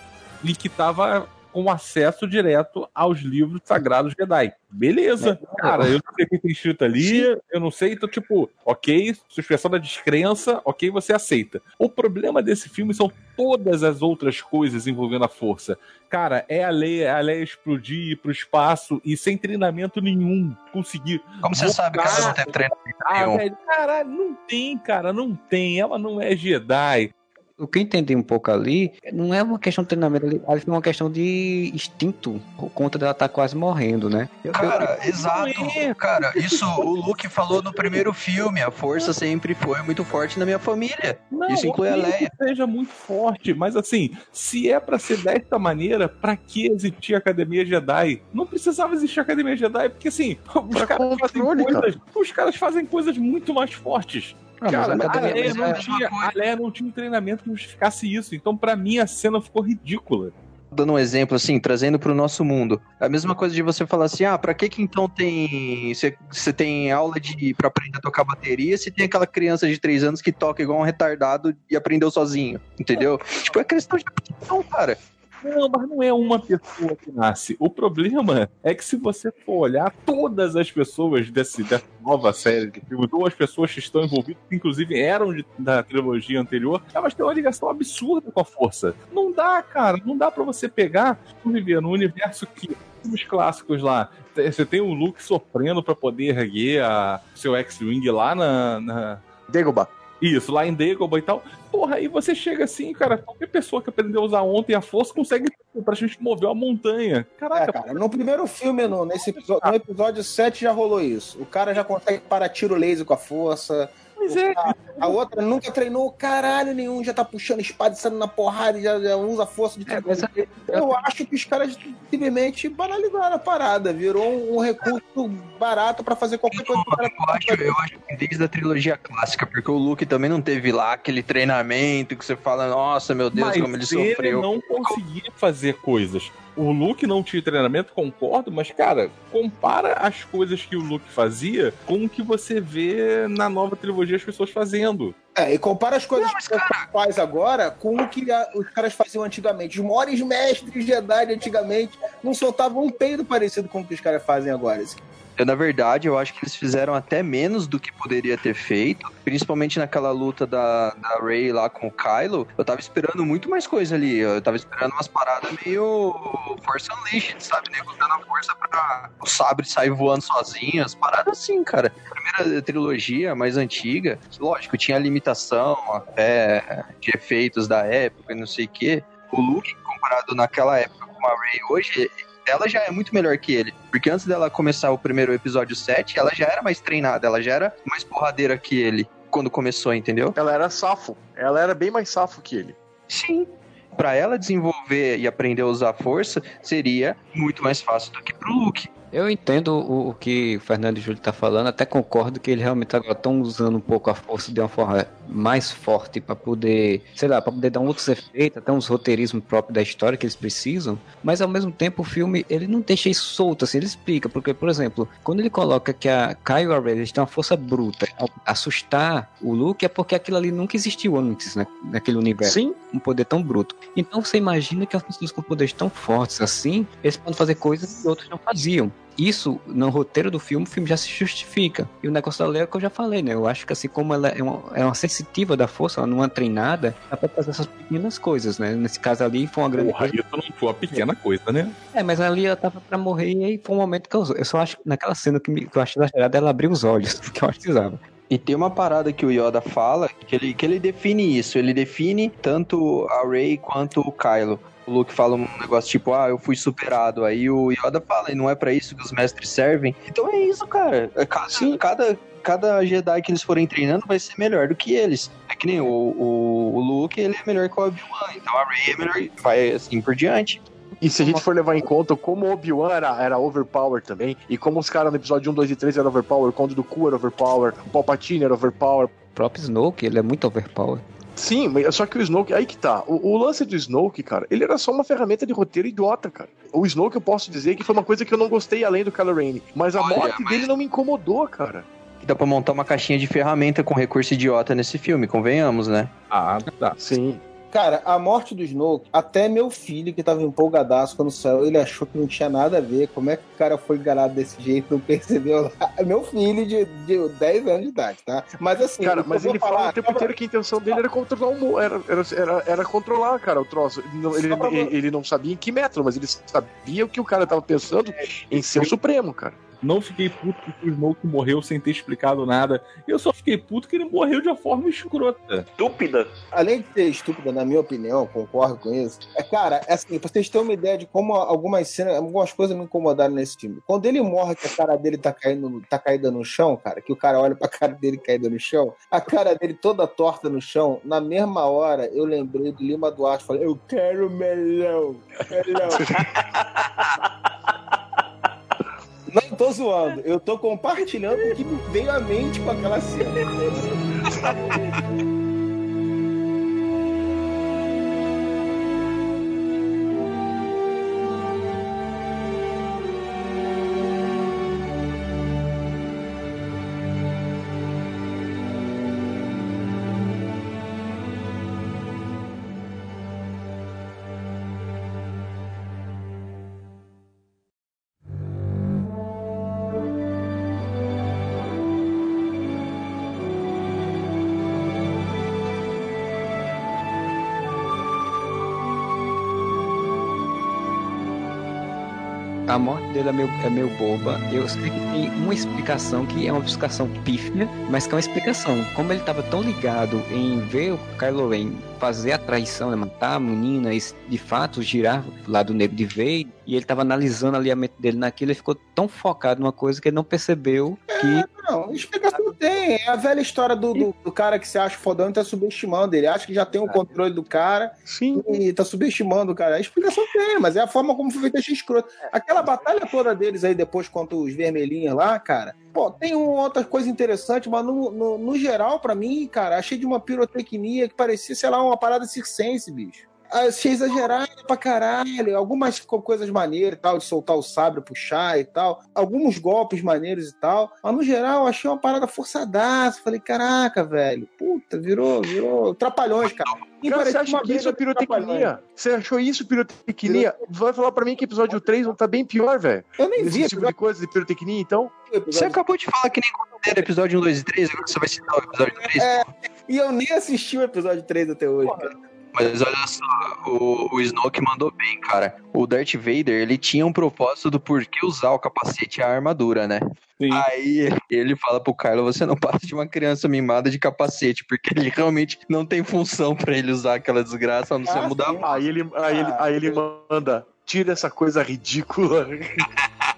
Speaker 5: e que tava com acesso direto aos livros sagrados Jedi. Beleza, cara, eu não sei o que tem escrito ali, eu não sei, então, tipo, ok, suspensão da descrença, ok, você aceita. O problema desse filme são todas as outras coisas envolvendo a força. Cara, é a Leia, a Leia explodir ir pro espaço e sem treinamento nenhum conseguir.
Speaker 6: Como você sabe que ela não teve treinamento
Speaker 5: Ah, velho, caralho, não tem, cara, não tem. Ela não é Jedi.
Speaker 3: O que eu entendi um pouco ali, não é uma questão de treinamento, ali ali foi uma questão de instinto, por conta dela estar quase morrendo, né? Eu- eu-
Speaker 6: Cara, exato. Cara, isso o Luke falou no primeiro filme. A força sempre foi muito forte na minha família.
Speaker 5: Não,
Speaker 6: Isso inclui a Leia.
Speaker 5: que seja muito forte, mas assim, se é pra ser desta maneira, pra que existir a Academia Jedi? Não precisava existir a Academia Jedi, porque assim, os
Speaker 4: Pra
Speaker 5: caras, coisas, os caras fazem coisas muito mais fortes.
Speaker 3: Ah, mas
Speaker 4: Cara,
Speaker 3: a
Speaker 5: Leia,
Speaker 6: é
Speaker 5: não tinha,
Speaker 6: coisa.
Speaker 5: a Leia não tinha um treinamento que justificasse isso. Então, pra mim, a cena ficou ridícula.
Speaker 6: Dando um exemplo, assim, trazendo pro nosso mundo. A mesma coisa de você falar assim, ah, pra que que então tem... Você tem aula de pra aprender a tocar bateria se tem aquela criança de 3 anos que toca igual um retardado e aprendeu sozinho, entendeu? tipo, é questão de aptidão, cara.
Speaker 5: Não, mas não é uma pessoa que nasce. O problema é que se você for olhar todas as pessoas desse, dessa nova série de filme, duas pessoas que estão envolvidas, que inclusive eram de- da trilogia anterior, elas têm uma ligação absurda com a força. Não dá, cara, não dá pra você pegar e viver num universo que os clássicos lá, você tem o Luke sofrendo pra poder erguer a seu X-Wing lá na- na,
Speaker 4: Dagobah.
Speaker 5: Isso, lá em Dagobah e tal. Porra, aí você chega assim, cara, qualquer pessoa que aprendeu a usar ontem a força consegue praticamente mover uma montanha.
Speaker 7: É,
Speaker 5: Caraca,
Speaker 7: cara, no primeiro filme, no, nesse episódio, no episódio 7 já rolou isso. O cara já consegue parar tiro laser com a força.
Speaker 5: É,
Speaker 7: A outra nunca treinou caralho nenhum, já tá puxando espada, saindo na porrada, e já, já usa força de
Speaker 3: É, mas a-
Speaker 7: Eu acho que os caras simplesmente banalizaram a parada, virou um, um recurso barato pra fazer qualquer coisa cara
Speaker 6: Eu acho, eu acho que desde a trilogia clássica, porque o Luke também não teve lá aquele treinamento que você fala, nossa, meu Deus,
Speaker 5: mas
Speaker 6: como ele
Speaker 5: ele
Speaker 6: sofreu.
Speaker 5: não conseguia fazer coisas. O Luke não tinha treinamento, concordo, mas, cara, compara as coisas que o Luke fazia com o que você vê na nova trilogia as pessoas fazendo.
Speaker 7: É, e compara as coisas que você faz agora com o que a- os caras faziam antigamente. Os maiores mestres Jedi antigamente não soltavam um peido parecido com o que os caras fazem agora.
Speaker 6: Na verdade, eu acho que eles fizeram até menos do que poderia ter feito, principalmente naquela luta da, da Rey lá com o Kylo. Eu tava esperando muito mais coisa ali. Eu tava esperando umas paradas meio Force Unleashed, sabe? Nego dando a força pra o sabre sair voando sozinho. As paradas assim, cara. A primeira trilogia, mais antiga, lógico, tinha limitação até de efeitos da época e não sei o quê. O Luke, comparado naquela época com a Rey hoje, ela já é muito melhor que ele. Porque antes dela começar o primeiro episódio 7, ela já era mais treinada, ela já era mais porradeira que ele quando começou, entendeu?
Speaker 4: Ela era safo. Ela era bem mais safo que ele.
Speaker 6: Sim. Pra ela desenvolver e aprender a usar força, seria muito mais fácil do que pro Luke.
Speaker 3: Eu entendo o, o que o Fernando Júlio tá falando, até concordo que eles realmente agora estão usando um pouco a força de uma forma mais forte para poder, sei lá, para poder dar um outros efeitos, até uns roteirismos próprios da história que eles precisam, mas ao mesmo tempo o filme, ele não deixa isso solto, assim, ele explica, porque, por exemplo, quando ele coloca que a Rey, eles têm uma força bruta, assustar o Luke é porque aquilo ali nunca existiu antes, né, naquele universo
Speaker 4: Sim.
Speaker 3: Um poder tão bruto. Então você imagina que as pessoas com poderes tão fortes assim, eles podem fazer coisas que outros não faziam. Isso, no roteiro do filme, o filme já se justifica. E o negócio da Leia é o que eu já falei, né? Eu acho que assim como ela é uma, é uma sensitiva da força, ela não é treinada, ela pode fazer essas pequenas coisas, né? Nesse caso ali foi uma grande
Speaker 5: Porra,
Speaker 3: coisa.
Speaker 5: não foi uma pequena coisa, né?
Speaker 3: É, mas ali ela tava pra morrer e aí foi um momento que eu, eu só acho que naquela cena que, me, que eu acho exagerada, ela abriu os olhos, porque eu acho que precisava.
Speaker 6: E tem uma parada que o Yoda fala, que ele, que ele define isso. Ele define tanto a Rey quanto o Kylo. O Luke fala um negócio tipo, ah, eu fui superado. Aí o Yoda fala, e não é pra isso que os mestres servem. Então é isso, cara. É ca- Cada, cada Jedi que eles forem treinando vai ser melhor do que eles. É que nem o, o, o Luke, ele é melhor que o Obi-Wan. Então a Rey é melhor, vai assim por diante.
Speaker 4: E se a gente for levar em conta como o Obi-Wan era, era overpower também, e como os caras no episódio 1, 2 e 3 eram overpower, o Conde do Cu era overpower, o Palpatine era overpower.
Speaker 3: O próprio Snoke, ele é muito overpower.
Speaker 4: Sim, mas só que o Snoke, aí que tá. O, o lance do Snoke, cara, ele era só uma ferramenta de roteiro idiota, cara. O Snoke eu posso dizer que foi uma coisa que eu não gostei além do Kylo Ren, mas a
Speaker 6: Olha,
Speaker 4: morte
Speaker 6: mas-
Speaker 4: dele não me incomodou, cara.
Speaker 6: Dá pra montar uma caixinha de ferramenta com recurso idiota nesse filme, convenhamos, né?
Speaker 5: Ah, tá.
Speaker 4: Sim.
Speaker 7: Cara, a morte do Snoke, até meu filho, que tava empolgadaço quando saiu, ele achou que não tinha nada a ver. Como é que o cara foi enganado desse jeito, não percebeu? Meu filho de, de 10 anos de idade, tá? Mas assim,
Speaker 4: Cara, mas ele
Speaker 7: falar,
Speaker 4: o tempo inteiro que a intenção dele era controlar o era, era, era, controlar, cara, o troço. Ele não, ele, ele- ele não sabia em que metro, mas ele sabia o que o cara tava pensando em ser o Supremo, cara.
Speaker 5: Não fiquei puto porque o Smoke morreu sem ter explicado nada. Eu só fiquei puto que ele morreu de uma forma escrota.
Speaker 8: Estúpida.
Speaker 7: além de ser estúpida, na minha opinião, concordo com isso. É, cara, é assim, pra vocês terem uma ideia de como algumas cenas, algumas coisas me incomodaram nesse filme. Quando ele morre, que a cara dele tá caindo, tá caída no chão, cara, que o cara olha pra cara dele caída no chão, a cara dele toda torta no chão, na mesma hora eu lembrei do Lima Duarte, falei, eu quero melão, melão. Não tô zoando, eu tô compartilhando o que me veio à mente com aquela cena.
Speaker 3: A dele é meio, é meio boba. Eu sei que tem uma explicação que é uma explicação pífia, mas que é uma explicação. Como ele estava tão ligado em ver o Kylo Ren fazer a traição, né, matar a menina e de fato girar o lado negro de vez, e ele estava analisando ali a mente dele naquilo, ele ficou tão focado numa coisa que ele não percebeu que
Speaker 7: Não, explicação tem. É a velha história do, do, do cara que se acha fodão e tá subestimando. Ele acha que já tem o controle do cara
Speaker 4: Sim.
Speaker 7: e tá subestimando o cara. A explicação tem, mas é a forma como foi feita a escroto. Aquela batalha toda deles aí depois contra os vermelhinhos lá, cara. Pô, tem uma outra coisa interessante, mas no, no, no geral, pra mim, cara, achei de uma pirotecnia que parecia, sei lá, uma parada circense, bicho. Achei exagerado pra caralho. Algumas co- coisas maneiras e tal, de soltar o sabre, puxar e tal. Alguns golpes maneiros e tal. Mas no geral, achei uma parada forçadaça. Falei, caraca, velho. Puta, virou, virou. Trapalhões, cara. E
Speaker 4: Cara, você acha que isso é pirotecnia? Você achou isso pirotecnia? Vai falar pra mim que episódio 3 não tá bem pior, velho?
Speaker 7: Eu nem vi
Speaker 4: Esse tipo de coisa de pirotecnia, então?
Speaker 6: Você acabou de falar que nem considera episódio 1, 2 e 3, agora você vai citar o episódio 3.
Speaker 7: É, e eu nem assisti o episódio 3 até hoje, cara.
Speaker 6: Mas olha só, o, o Snoke mandou bem, cara. O Darth Vader, ele tinha um propósito do porquê usar o capacete e a armadura, né?
Speaker 5: Sim.
Speaker 6: Aí ele fala pro Kylo, você não passa de uma criança mimada de capacete, porque ele realmente não tem função pra ele usar aquela desgraça, a não ser
Speaker 7: Ah,
Speaker 6: mudar
Speaker 7: sim.
Speaker 4: Aí ele, aí ele, aí ele manda, tira essa coisa ridícula.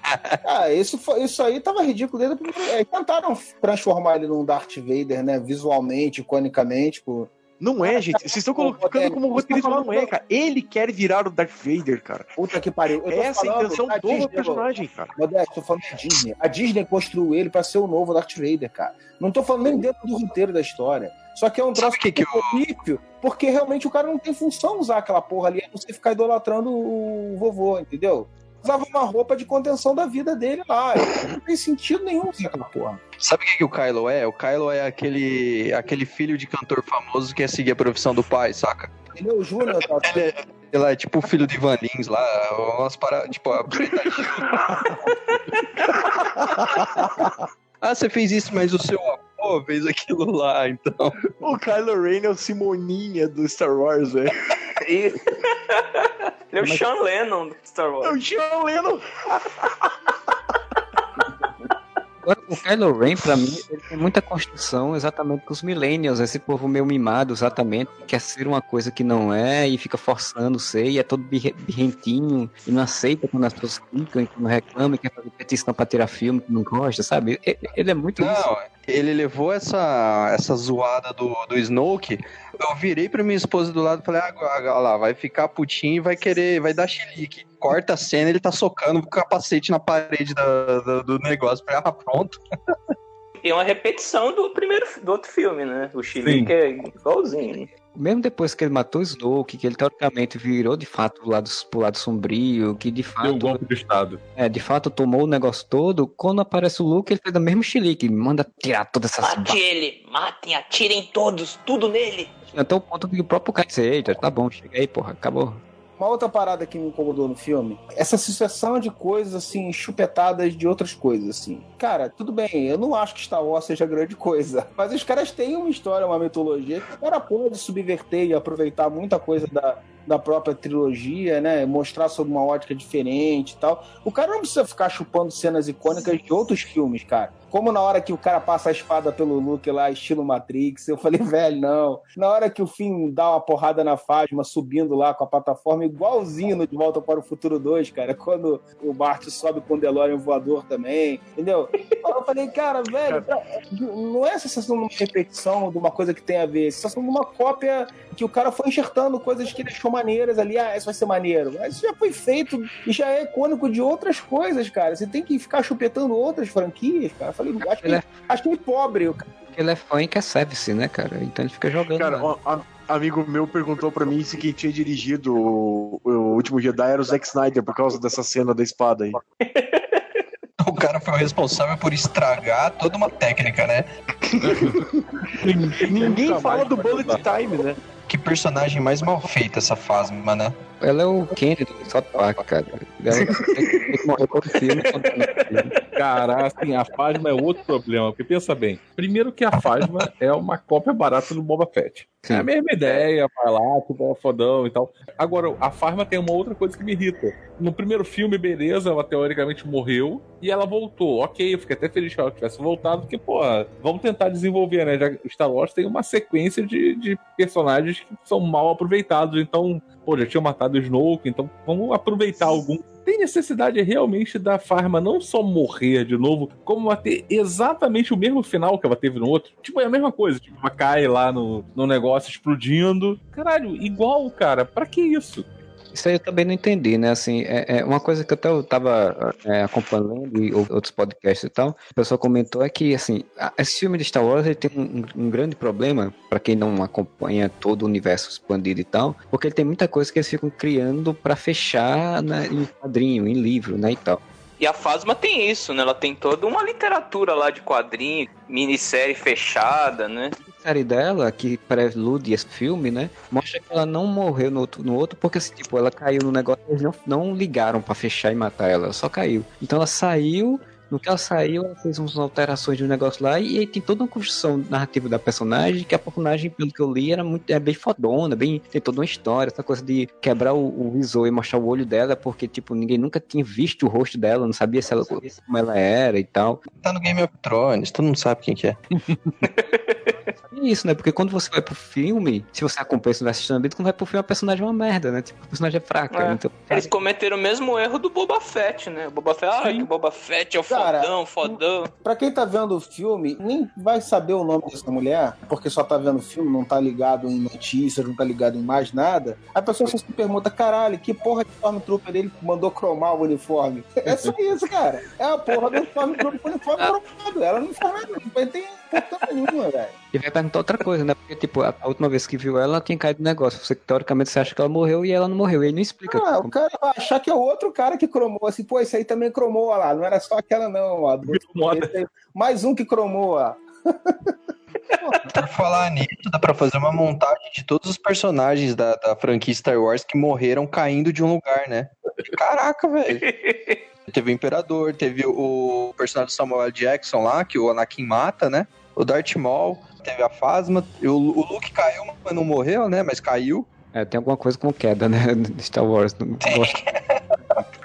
Speaker 7: Ah, isso, foi, isso aí tava ridículo desde primeiro. É, tentaram transformar ele num Darth Vader, né? Visualmente, iconicamente, pô.
Speaker 4: Não é, gente. Vocês estão colocando como roteirista, mas não é, cara. Ele quer virar o Darth Vader, cara.
Speaker 7: Puta que pariu. Eu
Speaker 4: Essa é a intenção do
Speaker 7: Disney,
Speaker 4: personagem, cara.
Speaker 7: Modesto, tô falando da Disney. A Disney construiu ele pra ser o novo Darth Vader, cara. Não tô falando nem dentro do roteiro da história. Só que é um troço
Speaker 6: que que eu-
Speaker 7: horrível, porque realmente o cara não tem função usar aquela porra ali, a não ser ficar idolatrando o vovô, entendeu? Usava uma roupa de contenção da vida dele lá. Não tem sentido nenhum usar aquela porra.
Speaker 6: Sabe o que, que o Kylo é? O Kylo é aquele, aquele filho de cantor famoso que quer seguir a profissão do pai, saca?
Speaker 7: Ele é o Júnior, tá?
Speaker 6: Ele é, ele é tipo o filho de Ivan Lins lá, umas paradas, tipo, a Ah, você fez isso, mas o seu avô fez aquilo lá, então.
Speaker 4: O Kylo Ren é o Simoninha do Star Wars, velho.
Speaker 8: Ele é o Sean Lennon do Star
Speaker 4: É
Speaker 8: Wars.
Speaker 4: o Jean Lennon.
Speaker 3: Agora, o Kylo Ren, pra mim, ele tem muita construção exatamente com os millennials, esse povo meio mimado, exatamente, que quer ser uma coisa que não é e fica forçando ser, e é todo birre- birrentinho, e não aceita quando as pessoas clicam, e que não reclamam, e quer fazer petição pra tirar filme que não gosta, sabe? Ele, ele é muito isso.
Speaker 6: Ele levou essa, essa zoada do, do Snoke. Eu virei pra minha esposa do lado e falei: ah, olha lá, vai ficar putinho e vai querer, vai dar chilique. Corta a cena, ele tá socando com o capacete na parede da- da- do negócio. Falei, ah, pronto.
Speaker 8: E é uma repetição do primeiro do outro filme, né? O Chile
Speaker 5: Sim.
Speaker 8: é igualzinho.
Speaker 3: Mesmo depois que ele matou o Snoke, que ele teoricamente virou de fato pro lado, pro lado sombrio, que de
Speaker 5: Deu um
Speaker 3: fato
Speaker 5: golpe de Estado.
Speaker 3: É, de fato tomou o negócio todo. Quando aparece o Luke, ele fez o mesmo chilique. Manda tirar todas essas
Speaker 8: Mate ele, matem, atirem todos, tudo nele.
Speaker 3: Até o ponto que o próprio cara disse, eita, tá bom, chega aí, porra, acabou.
Speaker 7: Uma outra parada que me incomodou no filme, essa sucessão de coisas, assim, chupetadas de outras coisas, assim. Cara, tudo bem, eu não acho que Star Wars seja grande coisa, mas os caras têm uma história, uma mitologia que o cara pode subverter e aproveitar muita coisa da, da própria trilogia, né? Mostrar sob uma ótica diferente e tal. O cara não precisa ficar chupando cenas icônicas de outros filmes, cara. Como na hora que o cara passa a espada pelo Luke lá, estilo Matrix, eu falei, velho, não. Na hora que o Finn dá uma porrada na Fasma, subindo lá com a plataforma, igualzinho no De Volta para o Futuro 2, cara, quando o Bart sobe com o DeLorean voador também, entendeu? Eu falei, cara, velho, não é a sensação de uma repetição de uma coisa que tem a ver, é a sensação de uma cópia que o cara foi enxertando coisas que ele achou maneiras ali, ah, isso vai ser maneiro. Mas isso já foi feito e já é icônico de outras coisas, cara. Você tem que ficar chupetando outras franquias, cara. Eu falei, acho
Speaker 3: Ele
Speaker 7: que,
Speaker 3: é,
Speaker 7: achei pobre. o cara.
Speaker 3: porque ele é fã e quer service, né, cara? Então ele fica jogando.
Speaker 4: Cara, ó, amigo meu perguntou pra mim se quem tinha dirigido o, o último Jedi era o Zack Snyder por causa dessa cena da espada aí.
Speaker 6: O cara foi o responsável por estragar toda uma técnica, né?
Speaker 4: Ninguém fala do bullet time, né?
Speaker 6: Que personagem mais mal feito essa Fasma, né?
Speaker 3: Ela é o Kenny do South Park, cara. Ela tem que, morrer filme. filme.
Speaker 5: Cara, assim, a Fasma é outro problema, porque pensa bem. Primeiro que a Fasma é uma cópia barata do Boba Fett.
Speaker 3: Sim.
Speaker 5: É a mesma ideia, vai lá, tipo, é fodão e tal. Agora, a Fasma tem uma outra coisa que me irrita. No primeiro filme, beleza, ela teoricamente morreu e ela voltou. Ok, eu fiquei até feliz que ela tivesse voltado, porque, pô, vamos tentar desenvolver, né? Já Star Wars tem uma sequência de, de personagens que são mal aproveitados. Então, pô, já tinha matado o Snoke, então vamos aproveitar algum. tem necessidade realmente da Farma não só morrer de novo, como ter exatamente o mesmo final que ela teve no outro. Tipo, é a mesma coisa. Tipo, ela cai lá no, no negócio explodindo. Caralho, igual, cara. Pra que isso?
Speaker 3: Isso aí eu também não entendi, né? Assim, é, é uma coisa que até eu tava é, acompanhando e ou- outros podcasts e tal, a pessoa comentou é que, assim, esse filme de Star Wars ele tem um, um grande problema, pra quem não acompanha todo o universo expandido e tal, porque ele tem muita coisa que eles ficam criando pra fechar né, em quadrinho, em livro, né, e tal.
Speaker 8: E a Fasma tem isso, né? Ela tem toda uma literatura lá de quadrinho, minissérie fechada, né?
Speaker 3: A série dela, que prelude esse filme, né, mostra que ela não morreu no outro, no outro porque, assim, tipo, ela caiu no negócio, eles não, não ligaram pra fechar e matar ela, ela só caiu. Então ela saiu, no que ela saiu, ela fez umas alterações de um negócio lá, e aí tem toda uma construção narrativa da personagem, que a personagem, pelo que eu li, era muito, é bem fodona, bem, tem toda uma história, essa coisa de quebrar o, o visor e mostrar o olho dela, porque, tipo, ninguém nunca tinha visto o rosto dela, não sabia se ela, como ela era e tal.
Speaker 6: Tá no Game of Thrones, todo mundo sabe quem que é.
Speaker 3: Isso, né? Porque quando você vai pro filme, se você acompanha esse universo expandido, quando vai pro filme, a personagem é uma merda, né? Tipo, a personagem é fraca.
Speaker 8: É.
Speaker 3: Então,
Speaker 8: Eles cometeram o mesmo erro do Boba Fett, né? O Boba Fett, ah, que o Boba Fett é o
Speaker 7: Cara,
Speaker 8: fodão, fodão.
Speaker 7: Pra quem tá vendo o filme, nem vai saber o nome dessa mulher, porque só tá vendo o filme, não tá ligado em notícias, não tá ligado em mais nada. A pessoa só se pergunta, caralho, que porra de Stormtrooper ele mandou cromar o uniforme? É só isso, cara. É a porra do Stormtrooper com o uniforme cromado. Ela não faz nada, não tem importância nenhuma, velho.
Speaker 3: E vai perguntar outra coisa, né? Porque, tipo, a, a última vez que viu ela, ela tinha caído no negócio. Você, teoricamente, você acha que ela morreu e ela não morreu. E ele não explica.
Speaker 7: Ah,
Speaker 3: como-
Speaker 7: o cara vai achar que é o outro cara que cromou, assim, pô, esse aí também cromou, olha lá, não era só aquela não, ó. Aí- Mais um que cromou, ó.
Speaker 6: Por falar nisso, dá pra fazer uma montagem de todos os personagens da, da franquia Star Wars que morreram caindo de um lugar, né? Caraca, velho. Teve o Imperador, teve o personagem do Samuel. Jackson lá, que o Anakin mata, né? O Darth Maul, teve a Phasma, e o, o Luke caiu, mas não morreu, né? Mas caiu.
Speaker 3: É, tem alguma coisa com queda, né? De Star Wars. Não gosto.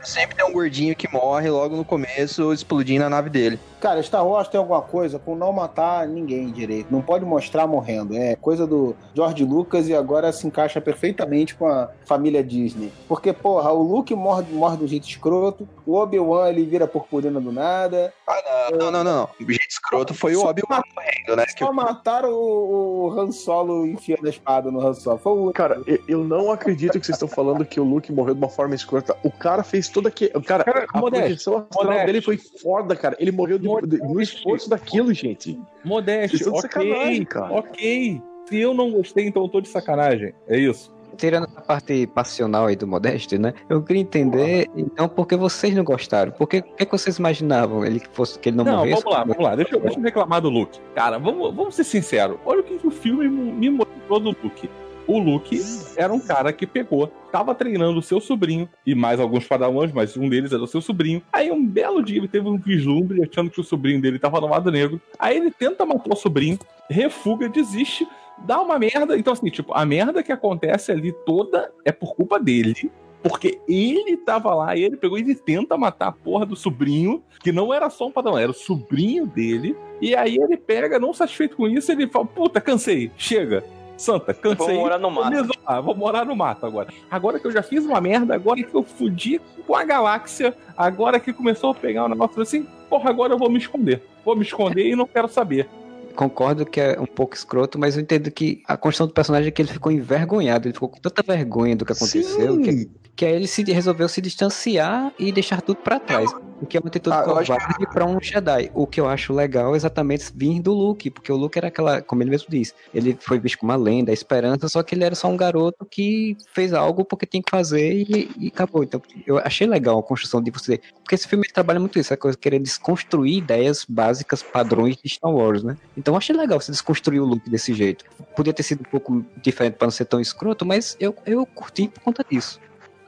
Speaker 6: Sempre tem um gordinho que morre logo no começo, explodindo a nave dele.
Speaker 7: Cara, Star Wars tem alguma coisa com não matar ninguém direito. Não pode mostrar morrendo. É coisa do George Lucas e agora se encaixa perfeitamente com a família Disney. Porque, porra, o Luke morre, morre do jeito escroto, o Obi-Wan ele vira purpurina do nada.
Speaker 6: Ah, não, não, não, não. O jeito escroto foi o Obi-Wan morrendo, né? Que
Speaker 7: Só mataram o, o Han Solo enfiando a espada no Han Solo. Foi o
Speaker 4: Cara, eu- não acredito que vocês estão falando que o Luke morreu de uma forma escrota. O cara fez toda que. Cara,
Speaker 5: Cara,
Speaker 4: a
Speaker 5: Modesto,
Speaker 4: projeção astral
Speaker 5: Modesto.
Speaker 4: dele foi foda, cara. Ele morreu de- de- no esforço daquilo, gente. De
Speaker 5: ok,
Speaker 4: sacanagem, cara.
Speaker 5: ok. Se eu não gostei, então eu tô de sacanagem. É isso.
Speaker 3: Tirando essa parte passional aí do Modeste, né? Eu queria entender, então, por que vocês não gostaram? Por que, o que, vocês imaginavam? Ele que fosse que ele não,
Speaker 5: Não,
Speaker 3: morresse?
Speaker 5: vamos lá, vamos lá. Deixa eu, deixa eu reclamar do Luke. Cara, vamos, vamos ser sinceros. Olha o que, que o filme me mostrou do Luke. O Luke era um cara que pegou, tava treinando o seu sobrinho e mais alguns padawans, mas um deles era o seu sobrinho. Aí um belo dia ele teve um vislumbre achando que o sobrinho dele tava no lado negro. Aí ele tenta matar o sobrinho, refuga, desiste, dá uma merda. Então assim, tipo, a merda que acontece ali toda é por culpa dele. Porque ele tava lá ele pegou e tenta matar a porra do sobrinho, que não era só um padrão, era o sobrinho dele. E aí ele pega, não satisfeito com isso, ele fala: Puta, cansei, chega. Santa, cansei.
Speaker 8: Vou morar no mato.
Speaker 5: Ah, vou morar no mato agora. Agora que eu já fiz uma merda, agora que eu fudi com a galáxia, agora que começou a pegar o negócio, assim, porra, agora eu vou me esconder. Vou me esconder e não quero saber.
Speaker 3: Concordo que é um pouco escroto, mas eu entendo que a construção do personagem é que ele ficou envergonhado, ele ficou com tanta vergonha do que aconteceu, que, que aí ele se resolveu se distanciar e deixar tudo pra trás. O que é uma atitude
Speaker 6: Ah,
Speaker 3: covarde pra um Jedi. O que eu acho legal é exatamente vir do Luke, porque o Luke era aquela, como ele mesmo disse, ele foi visto como uma lenda, a esperança, só que ele era só um garoto que fez algo porque tinha que fazer e, e acabou. Então eu achei legal a construção de você. Porque esse filme trabalha muito isso, a coisa querer desconstruir ideias básicas, padrões de Star Wars, né? Então eu achei legal você desconstruir o Luke desse jeito. Podia ter sido um pouco diferente pra não ser tão escroto, mas eu, eu curti por conta disso.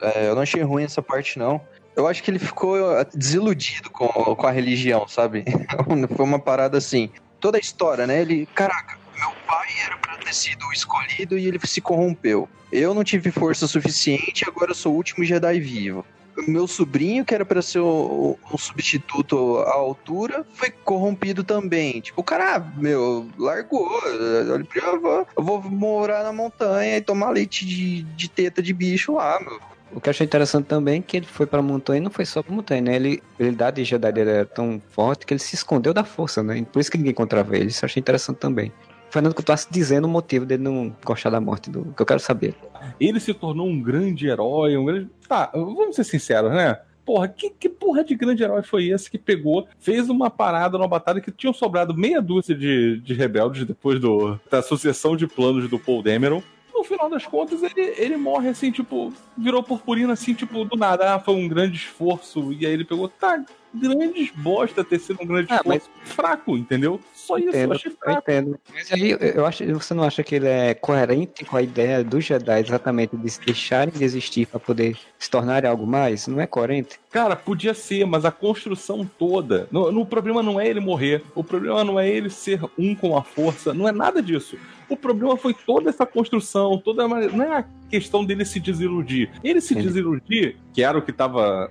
Speaker 6: É, eu não achei ruim essa parte, não. Eu acho que ele ficou eh, desiludido com, com a religião, sabe? Foi uma parada assim. Toda a história, né? Ele, caraca, meu pai era pra ter sido o escolhido e ele se corrompeu. Eu não tive força suficiente, agora sou o último Jedi vivo. Meu sobrinho, que era pra ser um substituto à altura, foi corrompido também. Tipo, o cara, ah, meu, largou. Eu vou, eu vou morar na montanha e tomar leite de, de teta de bicho lá, meu.
Speaker 3: O que eu achei interessante também é que ele foi pra montanha e não foi só pra montanha, né? Ele, a habilidade de Jedi dele era tão forte que ele se escondeu da força, né? Por isso que ninguém encontrava ele. Isso eu achei interessante também. Fernando, eu tô dizendo o motivo dele não gostar da morte do. que eu quero saber.
Speaker 5: Ele se tornou um grande herói, um grande. Tá, vamos ser sinceros, né? Porra, que, que porra de grande herói foi esse que pegou, fez uma parada numa batalha que tinham sobrado meia dúzia de, de rebeldes depois do, da sucessão de planos do Paul Dameron? No final das contas, ele, ele morre assim, tipo, virou purpurina assim, tipo, do nada. Ah, foi um grande esforço. E aí ele pegou, tá, grandes bosta ter sido um grande
Speaker 3: Ah,
Speaker 5: esforço. Fraco, entendeu? Só isso, eu achei
Speaker 3: eu
Speaker 5: fraco.
Speaker 3: entendo. Mas aí eu- eu acho, você não acha que ele é coerente com a ideia do Jedi exatamente de se deixarem de existir para poder se tornarem algo mais? Não é coerente?
Speaker 5: Cara, podia ser, mas a construção toda. No, no- o problema não é ele morrer. O problema não é ele ser um com a força. Não é nada disso. O problema foi toda essa construção, toda a maneira. Não é a questão dele se desiludir. Ele se
Speaker 3: Entendi.
Speaker 5: desiludir, que era o que estava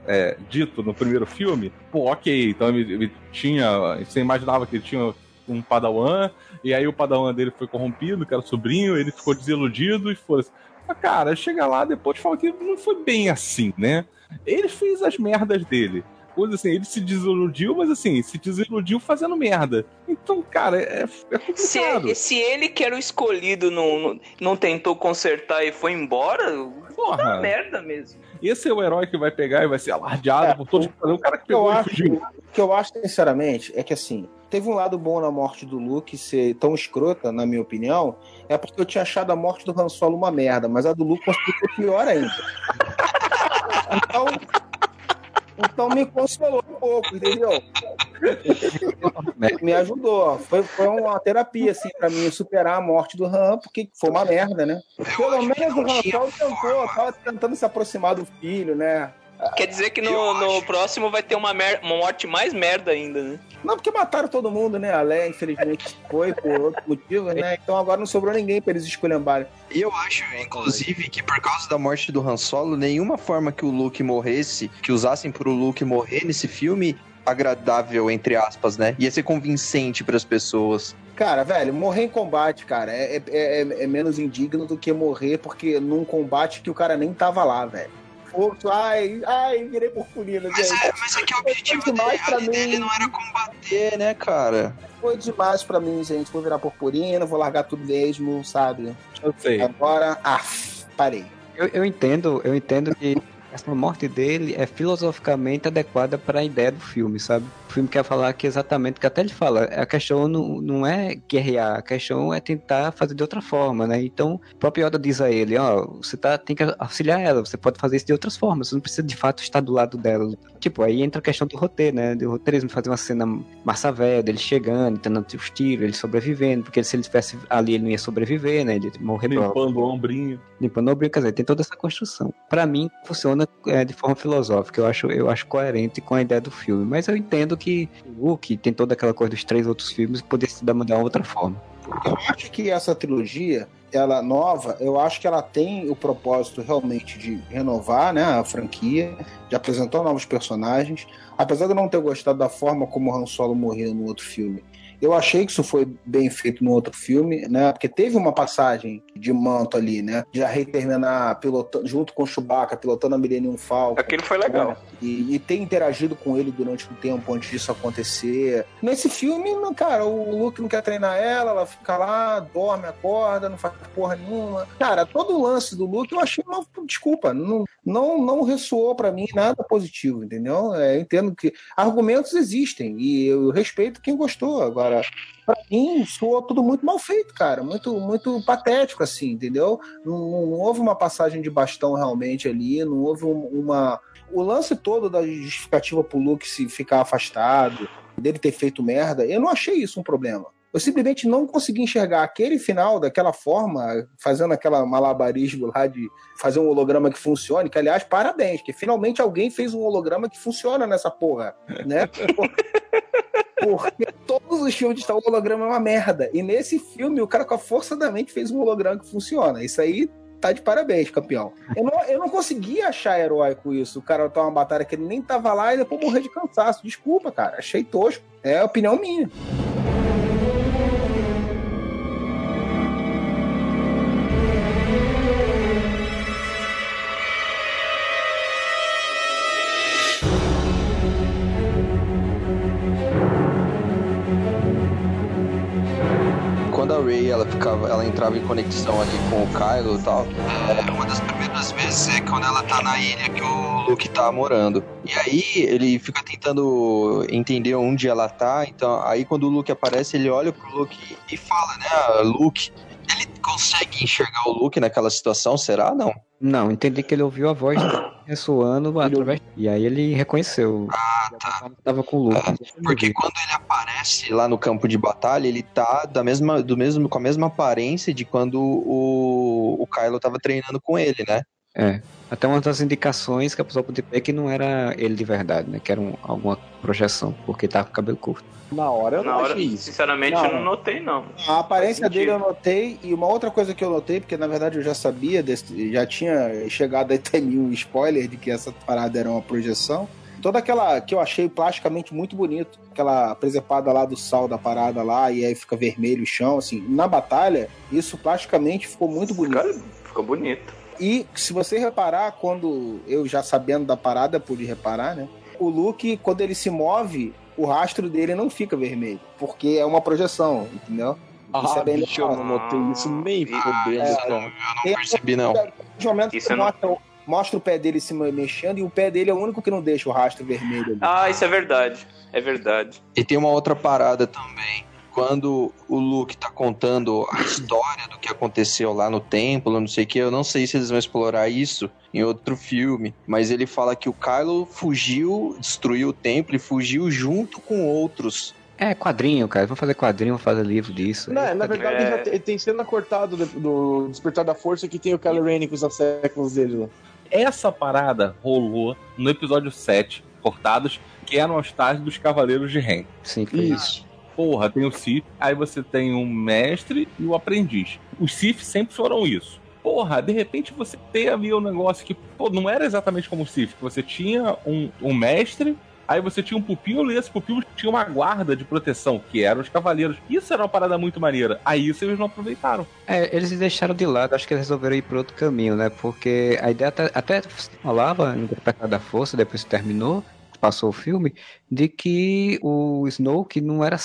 Speaker 5: dito no primeiro filme, pô, ok. Então ele, ele tinha. Você imaginava que ele tinha um padawan, e aí o padawan dele foi corrompido, que era sobrinho, ele ficou desiludido e foi. Mas, cara, chega lá depois fala que não foi bem assim, né? Ele fez as merdas dele. Coisa assim, ele se desiludiu, mas assim, se desiludiu fazendo merda. Então, cara, é, é
Speaker 8: Se,
Speaker 5: complicado.
Speaker 8: se ele que era o escolhido não, não, não tentou consertar e foi embora,
Speaker 5: Porra,
Speaker 8: tá merda mesmo.
Speaker 5: esse é o herói que vai pegar e vai ser alardeado
Speaker 7: É,
Speaker 5: por todos. O cara que
Speaker 7: O que eu
Speaker 5: pegou e
Speaker 7: acho,
Speaker 5: fugiu.
Speaker 7: o que eu acho, sinceramente, é que assim, teve um lado bom na morte do Luke ser tão escrota, na minha opinião, é porque eu tinha achado a morte do Han Solo uma merda, mas a do Luke conseguiu ser pior ainda. Então, então me consolou um pouco, entendeu? Me ajudou. Foi, foi uma terapia, assim, pra mim superar a morte do Han, porque foi uma merda, né? Pelo menos o Han tentou, tava tentando se aproximar do filho, né?
Speaker 8: Quer dizer que no, no próximo vai ter uma, mer- uma morte mais merda ainda, né?
Speaker 7: Não, porque mataram todo mundo, né? A Leia, infelizmente, foi por outro motivo, né? Então agora não sobrou ninguém pra eles esculhambarem.
Speaker 6: E eu acho, inclusive, que por causa da morte do Han Solo, nenhuma forma que o Luke morresse, que usassem pro Luke morrer nesse filme, agradável, entre aspas, né? Ia ser convincente pras pessoas.
Speaker 7: Cara, velho, morrer em combate, cara, é, é, é- é menos indigno do que morrer porque num combate que o cara nem tava lá, velho. Fogo, Ai, ai, virei purpurina,
Speaker 6: Mas
Speaker 7: gente.
Speaker 6: é, mas é que o objetivo
Speaker 7: Foi demais
Speaker 6: dele,
Speaker 7: pra
Speaker 6: ali dele
Speaker 7: mim.
Speaker 6: não era combater, né, cara?
Speaker 7: Foi demais pra mim, gente. Vou virar purpurina, vou largar tudo mesmo, sabe?
Speaker 5: Eu sei.
Speaker 7: Agora, ah, parei.
Speaker 3: Eu, eu entendo, eu entendo que essa morte dele é filosoficamente adequada para a ideia do filme, sabe? O filme quer falar que exatamente, que até ele fala, a questão não, não é guerrear, a questão é tentar fazer de outra forma, né? Então, o próprio Yoda diz a ele, ó, você tá, tem que auxiliar ela, você pode fazer isso de outras formas, você não precisa de fato estar do lado dela. Tipo, aí entra a questão do roteiro, né? Do roteirismo, fazer uma cena massa velha, dele chegando, tendo os tiros, ele sobrevivendo, porque se ele estivesse ali, ele não ia sobreviver, né? Ele morrer pela-
Speaker 5: Limpando o ombrinho.
Speaker 3: limpando o brinco, quer dizer, tem toda essa construção. Pra mim, funciona é, de forma filosófica, eu acho, eu acho coerente com a ideia do filme, mas eu entendo que o Luke tem toda aquela coisa dos três outros filmes que poderia se dar de uma outra forma.
Speaker 7: Eu acho que essa trilogia, ela nova, eu acho que ela tem o propósito realmente de renovar né, a franquia, de apresentar novos personagens. Apesar de eu não ter gostado da forma como o Han Solo morreu no outro filme, eu achei que isso foi bem feito no outro filme, né? Porque teve uma passagem de manto ali, né? De a Rey terminar pilotando, junto com o Chewbacca, pilotando a Millennium Falcon.
Speaker 8: Aquele foi legal.
Speaker 7: E, e ter interagido com ele durante um tempo antes disso acontecer. Nesse filme, cara, o Luke não quer treinar ela, ela fica lá, dorme, acorda, não faz porra nenhuma. Cara, todo o lance do Luke eu achei uma desculpa, não, não, não ressoou pra mim nada positivo, entendeu? É, eu entendo que argumentos existem e eu respeito quem gostou. Agora, pra mim, soou tudo muito mal feito, cara, muito, muito patético, assim, entendeu? Não, não- houve uma passagem de bastão realmente ali, não houve um- uma, o lance todo da justificativa pro Luke se ficar afastado, dele ter feito merda, eu não achei isso um problema. Eu simplesmente não consegui enxergar aquele final daquela forma, fazendo aquela malabarismo lá de fazer um holograma que funcione, que aliás, parabéns, que finalmente alguém fez um holograma que funciona nessa porra, né? Porque todos os filmes de Star Wars, o holograma é uma merda. E nesse filme, o cara com a força da mente fez um holograma que funciona. Isso aí tá de parabéns, campeão. Eu não, eu não consegui achar heróico isso. O cara tá uma batalha que ele nem tava lá e depois morrer de cansaço. Desculpa, cara. Achei tosco. É opinião minha.
Speaker 6: Ela ficava, ela entrava em conexão ali com o Kylo e tal, é, uma das primeiras vezes é quando ela tá na ilha que o Luke tá morando. E aí ele fica tentando entender onde ela tá, então aí quando o Luke aparece, ele olha pro Luke e fala, né, "Ah, Luke, ele consegue enxergar o Luke naquela situação, será? Não.
Speaker 3: Não, entendi que ele ouviu a voz ressoando através. E aí ele reconheceu.
Speaker 6: Ah, tá.
Speaker 3: Tava com o Luke.
Speaker 6: Porque quando ele aparece lá no campo de batalha, ele tá da mesma, do mesmo, com a mesma aparência de quando o, o Kylo tava treinando com ele, né?
Speaker 3: É. Até uma das indicações que a pessoa podia ver que não era ele de verdade, né? Que era um- alguma projeção, porque tava com o cabelo curto.
Speaker 7: Na hora eu
Speaker 8: Na
Speaker 7: não
Speaker 8: hora,
Speaker 7: achei isso.
Speaker 8: sinceramente,
Speaker 7: Não.
Speaker 8: eu não notei, não.
Speaker 7: A aparência dele eu notei, e uma outra coisa que eu notei, porque na verdade eu já sabia, desse- já tinha chegado até mil um spoiler de que essa parada era uma projeção. Toda aquela que eu achei plasticamente muito bonito, aquela presepada lá do sal da parada lá, e aí fica vermelho o chão, assim, na batalha, isso plasticamente ficou muito bonito.
Speaker 8: Cara, ficou bonito.
Speaker 7: E se você reparar, quando eu já sabendo da parada, pude reparar, né? O Luke, quando ele se move, o rastro dele não fica vermelho, porque é uma projeção, entendeu? Isso
Speaker 4: Ah,
Speaker 7: é bem
Speaker 4: bicho, eu
Speaker 7: legal.
Speaker 4: não notei isso nem
Speaker 8: Ah,
Speaker 4: fodendo,
Speaker 7: é,
Speaker 4: cara.
Speaker 6: Eu não percebi, não.
Speaker 7: De momento
Speaker 8: Isso
Speaker 7: que
Speaker 8: eu não-
Speaker 7: mostra, mostra o pé dele se mexendo e o pé dele é o único que não deixa o rastro vermelho ali.
Speaker 8: Ah, isso é verdade. É verdade.
Speaker 6: E tem uma outra parada também. Quando o Luke tá contando a história do que aconteceu lá no templo, não sei o que, eu não sei se eles vão explorar isso em outro filme, mas ele fala que o Kylo fugiu, destruiu o templo e fugiu junto com outros.
Speaker 3: É, quadrinho, cara. Vamos fazer quadrinho, vamos fazer livro disso.
Speaker 4: Não, na verdade,
Speaker 8: É.
Speaker 4: já tem, tem cena cortada do, do Despertar da Força que tem o Kylo Ren com os séculos dele lá.
Speaker 5: Essa parada rolou no episódio 7, cortados, que eram as tardes dos Cavaleiros de Ren.
Speaker 3: Sim, foi isso.
Speaker 5: Porra, tem o Sith, aí você tem o mestre e o aprendiz. Os Sith sempre foram isso. Porra, de repente você tem ali um negócio que, pô, não era exatamente como o Sith, que você tinha um, um mestre, aí você tinha um pupilo e esse pupilo tinha uma guarda de proteção, que eram os cavaleiros. Isso era uma parada muito maneira. Aí isso eles não aproveitaram.
Speaker 3: É, eles deixaram de lado, acho que eles resolveram ir por outro caminho, né? Porque a ideia até, até falava no Despertar da Força, depois terminou, passou o filme, de que o Snoke não era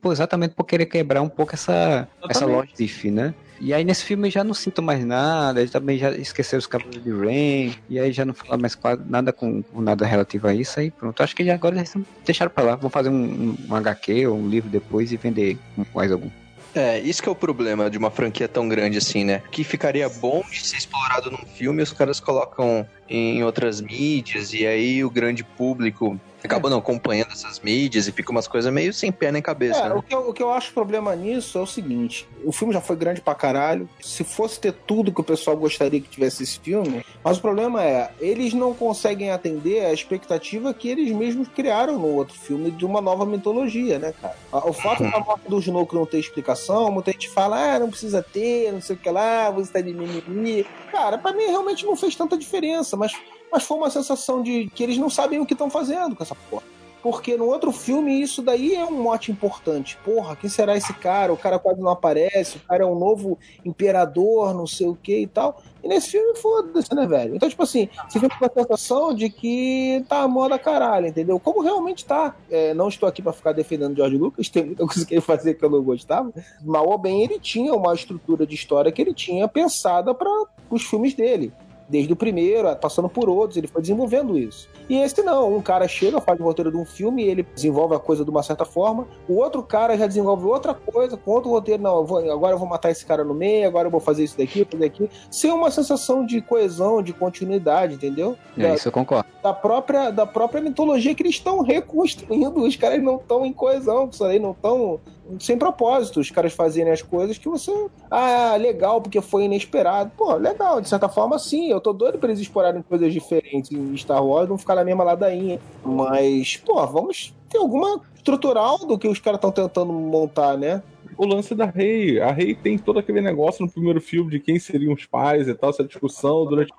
Speaker 3: por, exatamente por querer quebrar um pouco essa, essa loja Sith, né? E aí nesse filme já não sinto mais nada, eles também já esqueceram os Cavaleiros de Rain, e aí já não fala mais quase nada com, com nada relativo a isso, aí pronto. Acho que já agora eles deixaram pra lá, vão fazer um, um, um HQ ou um livro depois e vender mais algum.
Speaker 6: É, isso que é o problema de uma franquia tão grande assim, né? Que ficaria bom de ser explorado num filme, os caras colocam em outras mídias e aí o grande público acaba não acompanhando essas mídias e fica umas coisas meio sem pé nem cabeça,
Speaker 7: É,
Speaker 6: né?
Speaker 7: o que, eu, o que eu acho problema nisso é o seguinte: o filme já foi grande pra caralho. Se fosse ter tudo que o pessoal gostaria que tivesse esse filme, mas o problema é, eles não conseguem atender a expectativa que eles mesmos criaram no outro filme de uma nova mitologia, né, cara? O fato da morte do Snoke não ter explicação, muita gente fala, ah, não precisa ter, não sei o que lá, você tá de mimimi. Cara, pra mim realmente não fez tanta diferença, mas, mas foi uma sensação de que eles não sabem o que estão fazendo com essa porra. Porque no outro filme isso daí é um mote importante. Porra, quem será esse cara? O cara quase não aparece, o cara é um novo imperador, não sei o que e tal. E nesse filme, foda-se, né, velho? Então, tipo assim, você fica com a sensação de que tá a moda caralho, entendeu? Como realmente tá. É, não estou aqui pra ficar defendendo George Lucas, tem muita coisa que ele fazia que eu não gostava. Mal ou bem, ele tinha uma estrutura de história que ele tinha pensada para os filmes dele desde o primeiro, passando por outros, ele foi desenvolvendo isso. E esse não, um cara chega, faz o roteiro de um filme, ele desenvolve a coisa de uma certa forma, o outro cara já desenvolve outra coisa, com outro roteiro, não, eu vou- agora eu vou matar esse cara no meio, agora eu vou fazer isso daqui, fazer aqui, sem uma sensação de coesão, de continuidade, entendeu?
Speaker 3: É,
Speaker 7: Da-
Speaker 3: isso eu concordo.
Speaker 7: da própria, da própria mitologia que eles estão reconstruindo. Os caras não estão em coesão, isso aí não estão sem propósito. Os caras fazerem as coisas que você. Ah, legal, porque foi inesperado. Pô, legal, de certa forma, sim. Eu tô doido pra eles explorarem coisas diferentes em Star Wars, não ficar na mesma ladainha. Mas, pô, vamos ter alguma estrutural do que os caras estão tentando montar, né?
Speaker 5: O lance da Rei. A Rei tem todo aquele negócio no primeiro filme de quem seriam os pais e tal, essa discussão durante.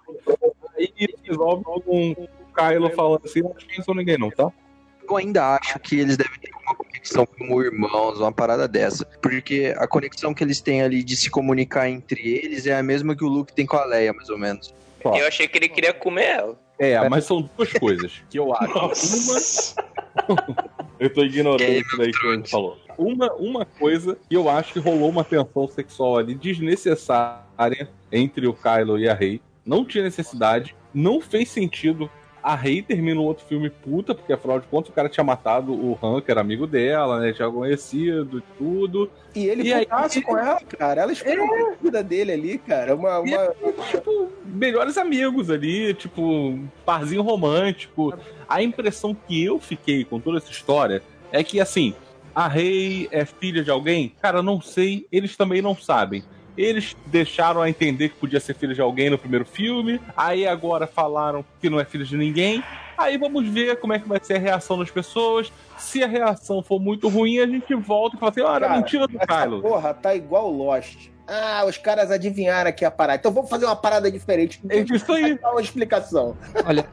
Speaker 5: Aí resolve com o Kylo falando assim: não pensam ninguém, não, tá?
Speaker 6: Eu ainda acho que eles devem ter conexão como irmãos, uma parada dessa. Porque a conexão que eles têm ali de se comunicar entre eles é a mesma que o Luke tem com a Leia, mais ou menos.
Speaker 8: Eu achei que ele queria comer ela.
Speaker 5: É, mas são duas coisas que eu acho. Uma. Eu tô ignorando
Speaker 6: Game
Speaker 5: isso daí que a gente falou. Uma, uma coisa que eu acho que rolou uma tensão sexual ali desnecessária entre o Kylo e a Rey. Não tinha necessidade, não fez sentido. A Rey termina o outro filme puta, porque afinal de contas o cara tinha matado o Han, que era amigo dela, né? Já conhecido e tudo.
Speaker 7: E ele
Speaker 5: E aí-
Speaker 7: com ela, cara. Ela esperou a vida dele ali, cara. Uma, uma...
Speaker 5: tipo, melhores amigos ali, tipo, um parzinho romântico. A impressão que eu fiquei com toda essa história é que, assim, a Rei é filha de alguém? Cara, não sei, eles também não sabem. Eles deixaram a entender que podia ser filha de alguém no primeiro filme, aí agora falaram que não é filha de ninguém. Aí vamos ver como é que vai ser a reação das pessoas. Se a reação for muito ruim, a gente volta e fala assim: olha, mentira do Kylo.
Speaker 7: porra tá igual Lost. Ah, os caras adivinharam aqui a parada. Então vamos fazer uma parada diferente.
Speaker 5: É isso aí.
Speaker 7: Dar uma explicação.
Speaker 3: Olha,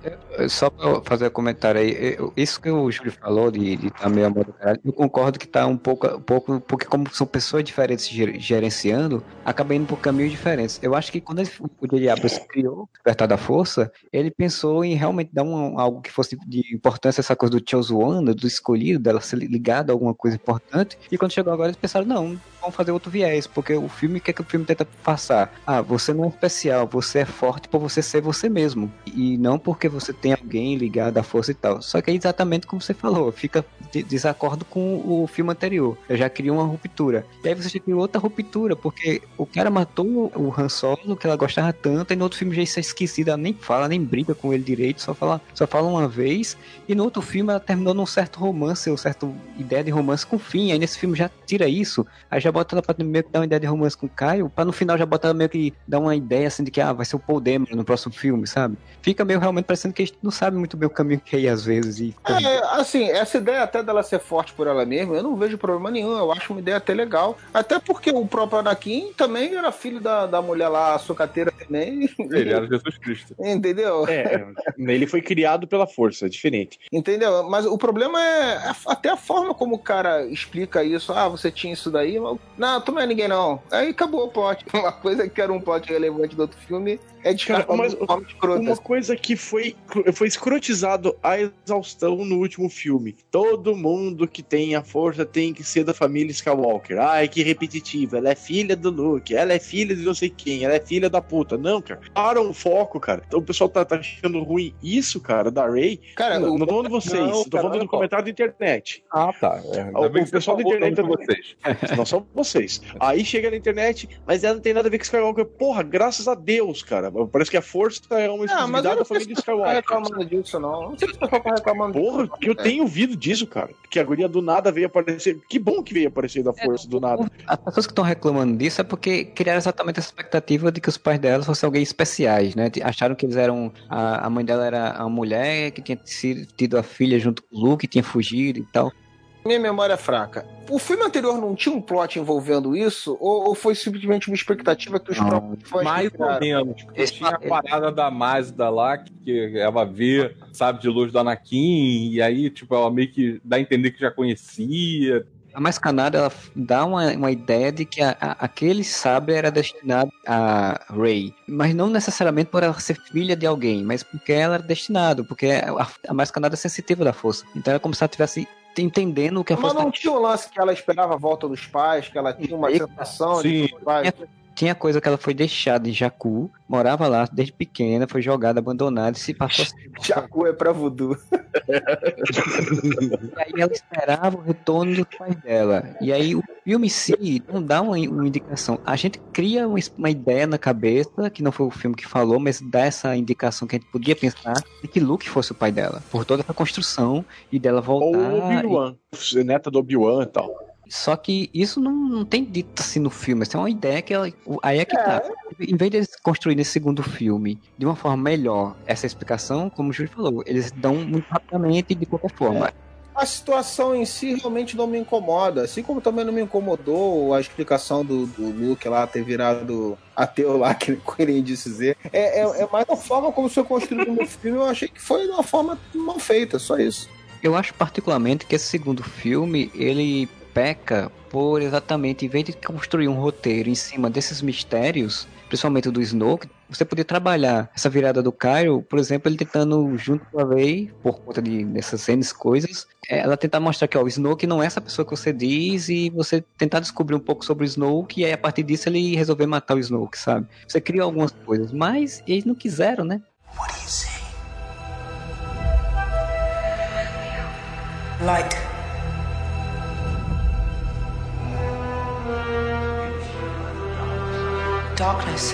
Speaker 3: só pra eu fazer um comentário aí, eu- isso que o Júlio falou de, de tá meio a moda do caralho, eu concordo que tá um pouco, um pouco, porque como são pessoas diferentes ger- gerenciando, acaba indo por caminhos diferentes. Eu acho que quando ele- o J.J. Abrams criou o Despertar da Força, ele pensou em realmente dar um, algo que fosse de importância, essa coisa do Chosen One, do escolhido, dela ser ligada a alguma coisa importante, e quando chegou agora eles pensaram, não, vamos fazer outro viés, porque o filme, que é que o filme tenta passar? Ah, você não é especial, você é forte por você ser você mesmo, e não porque você tem alguém ligado à força e tal. Só que é exatamente como você falou, fica de desacordo com o filme anterior. Eu já criou uma ruptura. E aí você já criou outra ruptura, porque o cara matou o Han Solo, que ela gostava tanto, e no outro filme já isso é esquecido, ela nem fala, nem briga com ele direito, só fala, só fala uma vez, e no outro filme ela terminou num certo romance, ou certa ideia de romance com fim. Aí nesse filme já tira isso, aí já bota ela pra meio que dar uma ideia de romance com Caio, pra no final já bota ela meio que dar uma ideia assim de que ah, vai ser o Paul Dameron no próximo filme, sabe? Fica meio realmente parecendo que a gente não sabe muito bem o caminho que é ir às vezes. E
Speaker 7: É, assim, essa ideia até dela ser forte por ela mesma, eu não vejo problema nenhum. Eu acho uma ideia até legal. Até porque o próprio Anakin também era filho da, da mulher lá, a sucateira também.
Speaker 5: Ele era Jesus Cristo.
Speaker 7: Entendeu?
Speaker 4: É, ele foi criado pela força, é diferente.
Speaker 7: Entendeu? Mas o problema é até a forma como o cara explica isso. Ah, você tinha isso daí. mas- Não, tu não é ninguém, não. Aí acabou o plot. Uma coisa que era um plot relevante do outro filme é descartado
Speaker 4: Cara, mas
Speaker 7: de.
Speaker 4: Uma coisa que foi, foi escrotizado a exaustão no último filme. Todo mundo que tem a força tem que ser da família Skywalker. Ai, que repetitivo. Ela é filha do Luke, ela é filha de não sei quem, ela é filha da puta. Não, cara. Param o foco, cara. Então o pessoal tá, tá achando ruim isso, cara, da Ray.
Speaker 7: Cara,
Speaker 4: não,
Speaker 7: o-
Speaker 4: não tô falando de vocês,
Speaker 5: Não,
Speaker 4: tô
Speaker 5: cara,
Speaker 4: falando do comentário da internet.
Speaker 5: Ah, tá. É,
Speaker 4: O- o pessoal da internet
Speaker 5: falou
Speaker 4: também.
Speaker 5: vocês.
Speaker 4: Não são vocês. Aí chega na internet, mas ela não tem nada a ver com Skywalker. Porra, graças a Deus, cara. Parece que a força é uma exclusividade
Speaker 7: eu
Speaker 4: da
Speaker 7: não
Speaker 4: família
Speaker 7: tá
Speaker 4: Skywalker.
Speaker 7: reclamando disso, não. Não sei se o pessoal tá reclamando
Speaker 4: Porra, que eu tenho ouvido disso, cara. Que a guria do nada veio aparecer. Que bom que veio aparecer da força do nada.
Speaker 3: As pessoas que estão reclamando disso é porque criaram exatamente essa expectativa de que os pais delas fossem alguém especiais, né? Acharam que eles eram. A, a mãe dela era a mulher que tinha sido, tido a filha junto com o Luke, tinha fugido e tal.
Speaker 7: Minha memória é fraca. O filme anterior não tinha um plot envolvendo isso? Ou, ou foi simplesmente uma expectativa que os
Speaker 3: Não,
Speaker 7: próprios fãs
Speaker 5: Mais ou menos.
Speaker 3: Esse-
Speaker 5: tinha a parada da Mazda lá, que ela vê, sabe, de luz do Anakin, e aí, tipo, ela meio que dá a entender que já conhecia.
Speaker 3: A mais canada, ela dá uma, uma ideia de que a- a- aquele sabre era destinado a Rey. Mas não necessariamente por ela ser filha de alguém, mas porque ela era destinado, porque a, a mais canada é sensitiva da força. Então é como se ela estivesse entendendo o que a
Speaker 7: Mas
Speaker 3: força
Speaker 7: não tinha o lance que ela esperava a volta dos pais, que ela tinha uma sensação
Speaker 5: Sim.
Speaker 7: de que os pais...
Speaker 3: Tinha coisa que ela foi deixada em Jakku, morava lá desde pequena, foi jogada, abandonada e se passou assim.
Speaker 7: Jacu é pra voodoo.
Speaker 3: E aí ela esperava o retorno dos pais dela. E aí o filme em si não dá uma, uma indicação. A gente cria uma, uma ideia na cabeça, que não foi o filme que falou, mas dá essa indicação que a gente podia pensar de que Luke fosse o pai dela. Por toda essa construção e dela
Speaker 4: Ou o
Speaker 3: voltar. e-
Speaker 4: Obi-Wan. Neta do Obi-Wan e tal.
Speaker 3: Só que isso não, não tem dito assim no filme. Isso é uma ideia que ela. Aí é que tá. Em vez de eles construírem esse segundo filme de uma forma melhor, essa explicação, como o Júlio falou, eles dão muito rapidamente de qualquer forma.
Speaker 7: A situação em si realmente não me incomoda. Assim como também não me incomodou a explicação do, do Luke lá ter virado ateu lá, que queria dizer. É, é, é mais a forma como foi construído no filme. Eu achei que foi de uma forma mal feita, só isso.
Speaker 3: Eu acho particularmente que esse segundo filme, ele peca por exatamente, em vez de construir um roteiro em cima desses mistérios, principalmente do Snoke, Você podia trabalhar essa virada do Cairo, por exemplo, ele tentando junto com a Rey, por conta de dessas N coisas, é, ela tentar mostrar que ó, o Snoke não é essa pessoa que você diz e você tentar descobrir um pouco sobre o Snoke e aí a partir disso ele resolver matar o Snoke, sabe? Você cria algumas coisas, mas eles não quiseram, né?
Speaker 10: Light. Darkness.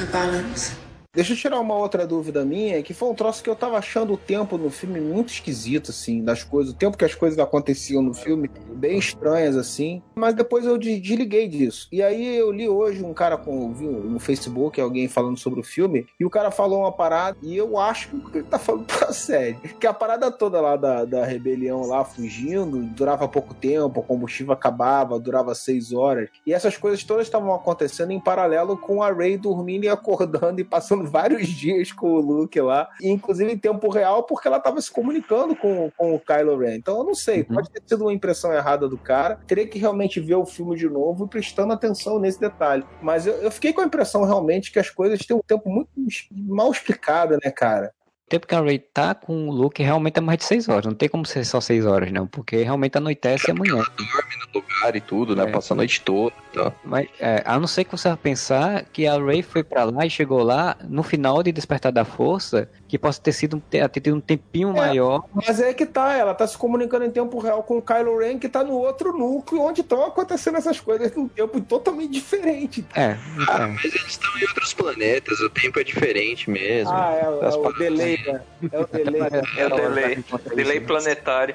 Speaker 10: A balance.
Speaker 7: Deixa eu tirar uma outra dúvida minha, que foi um troço que eu tava achando o tempo no filme muito esquisito, assim, das coisas, o tempo que as coisas aconteciam no filme, bem estranhas, assim, mas depois eu de- desliguei disso. E aí eu li hoje um cara com, vi no Facebook, alguém falando sobre o filme, e o cara falou uma parada, e eu acho que ele tá falando pra sério, que a parada toda lá da, da rebelião lá, fugindo, durava pouco tempo, o combustível acabava, durava seis horas, e essas coisas todas estavam acontecendo em paralelo com a Rey dormindo e acordando e passando vários dias com o Luke lá, inclusive em tempo real, porque ela tava se comunicando com, com o Kylo Ren. Então eu não sei, pode ter sido uma impressão errada do cara, teria que realmente ver o filme de novo e prestando atenção nesse detalhe. Mas eu, eu fiquei com a impressão realmente que as coisas têm um tempo muito mal explicado, né, cara?
Speaker 3: Tempo que a Ray tá com o Luke realmente é mais de 6 horas. Não tem como ser só 6 horas, não. Porque realmente anoitece amanhã.
Speaker 6: no lugar e tudo, né?
Speaker 3: É.
Speaker 6: Passa a noite toda e tal.
Speaker 3: Mas, é, a não ser que você pensar que a Ray foi pra lá e chegou lá no final de Despertar da Força, que possa ter sido um, ter, ter tido um tempinho
Speaker 7: É.
Speaker 3: maior.
Speaker 7: Mas é que tá, ela tá se comunicando em tempo real com o Kylo Ren, que tá no outro núcleo, onde estão acontecendo essas coisas num tempo totalmente diferente.
Speaker 3: É,
Speaker 6: Ah, mas eles estão em outros planetas, o tempo é diferente mesmo.
Speaker 7: Ah, é, é
Speaker 6: As
Speaker 7: o delay? É o delay.
Speaker 8: É o delay. Delay planetário.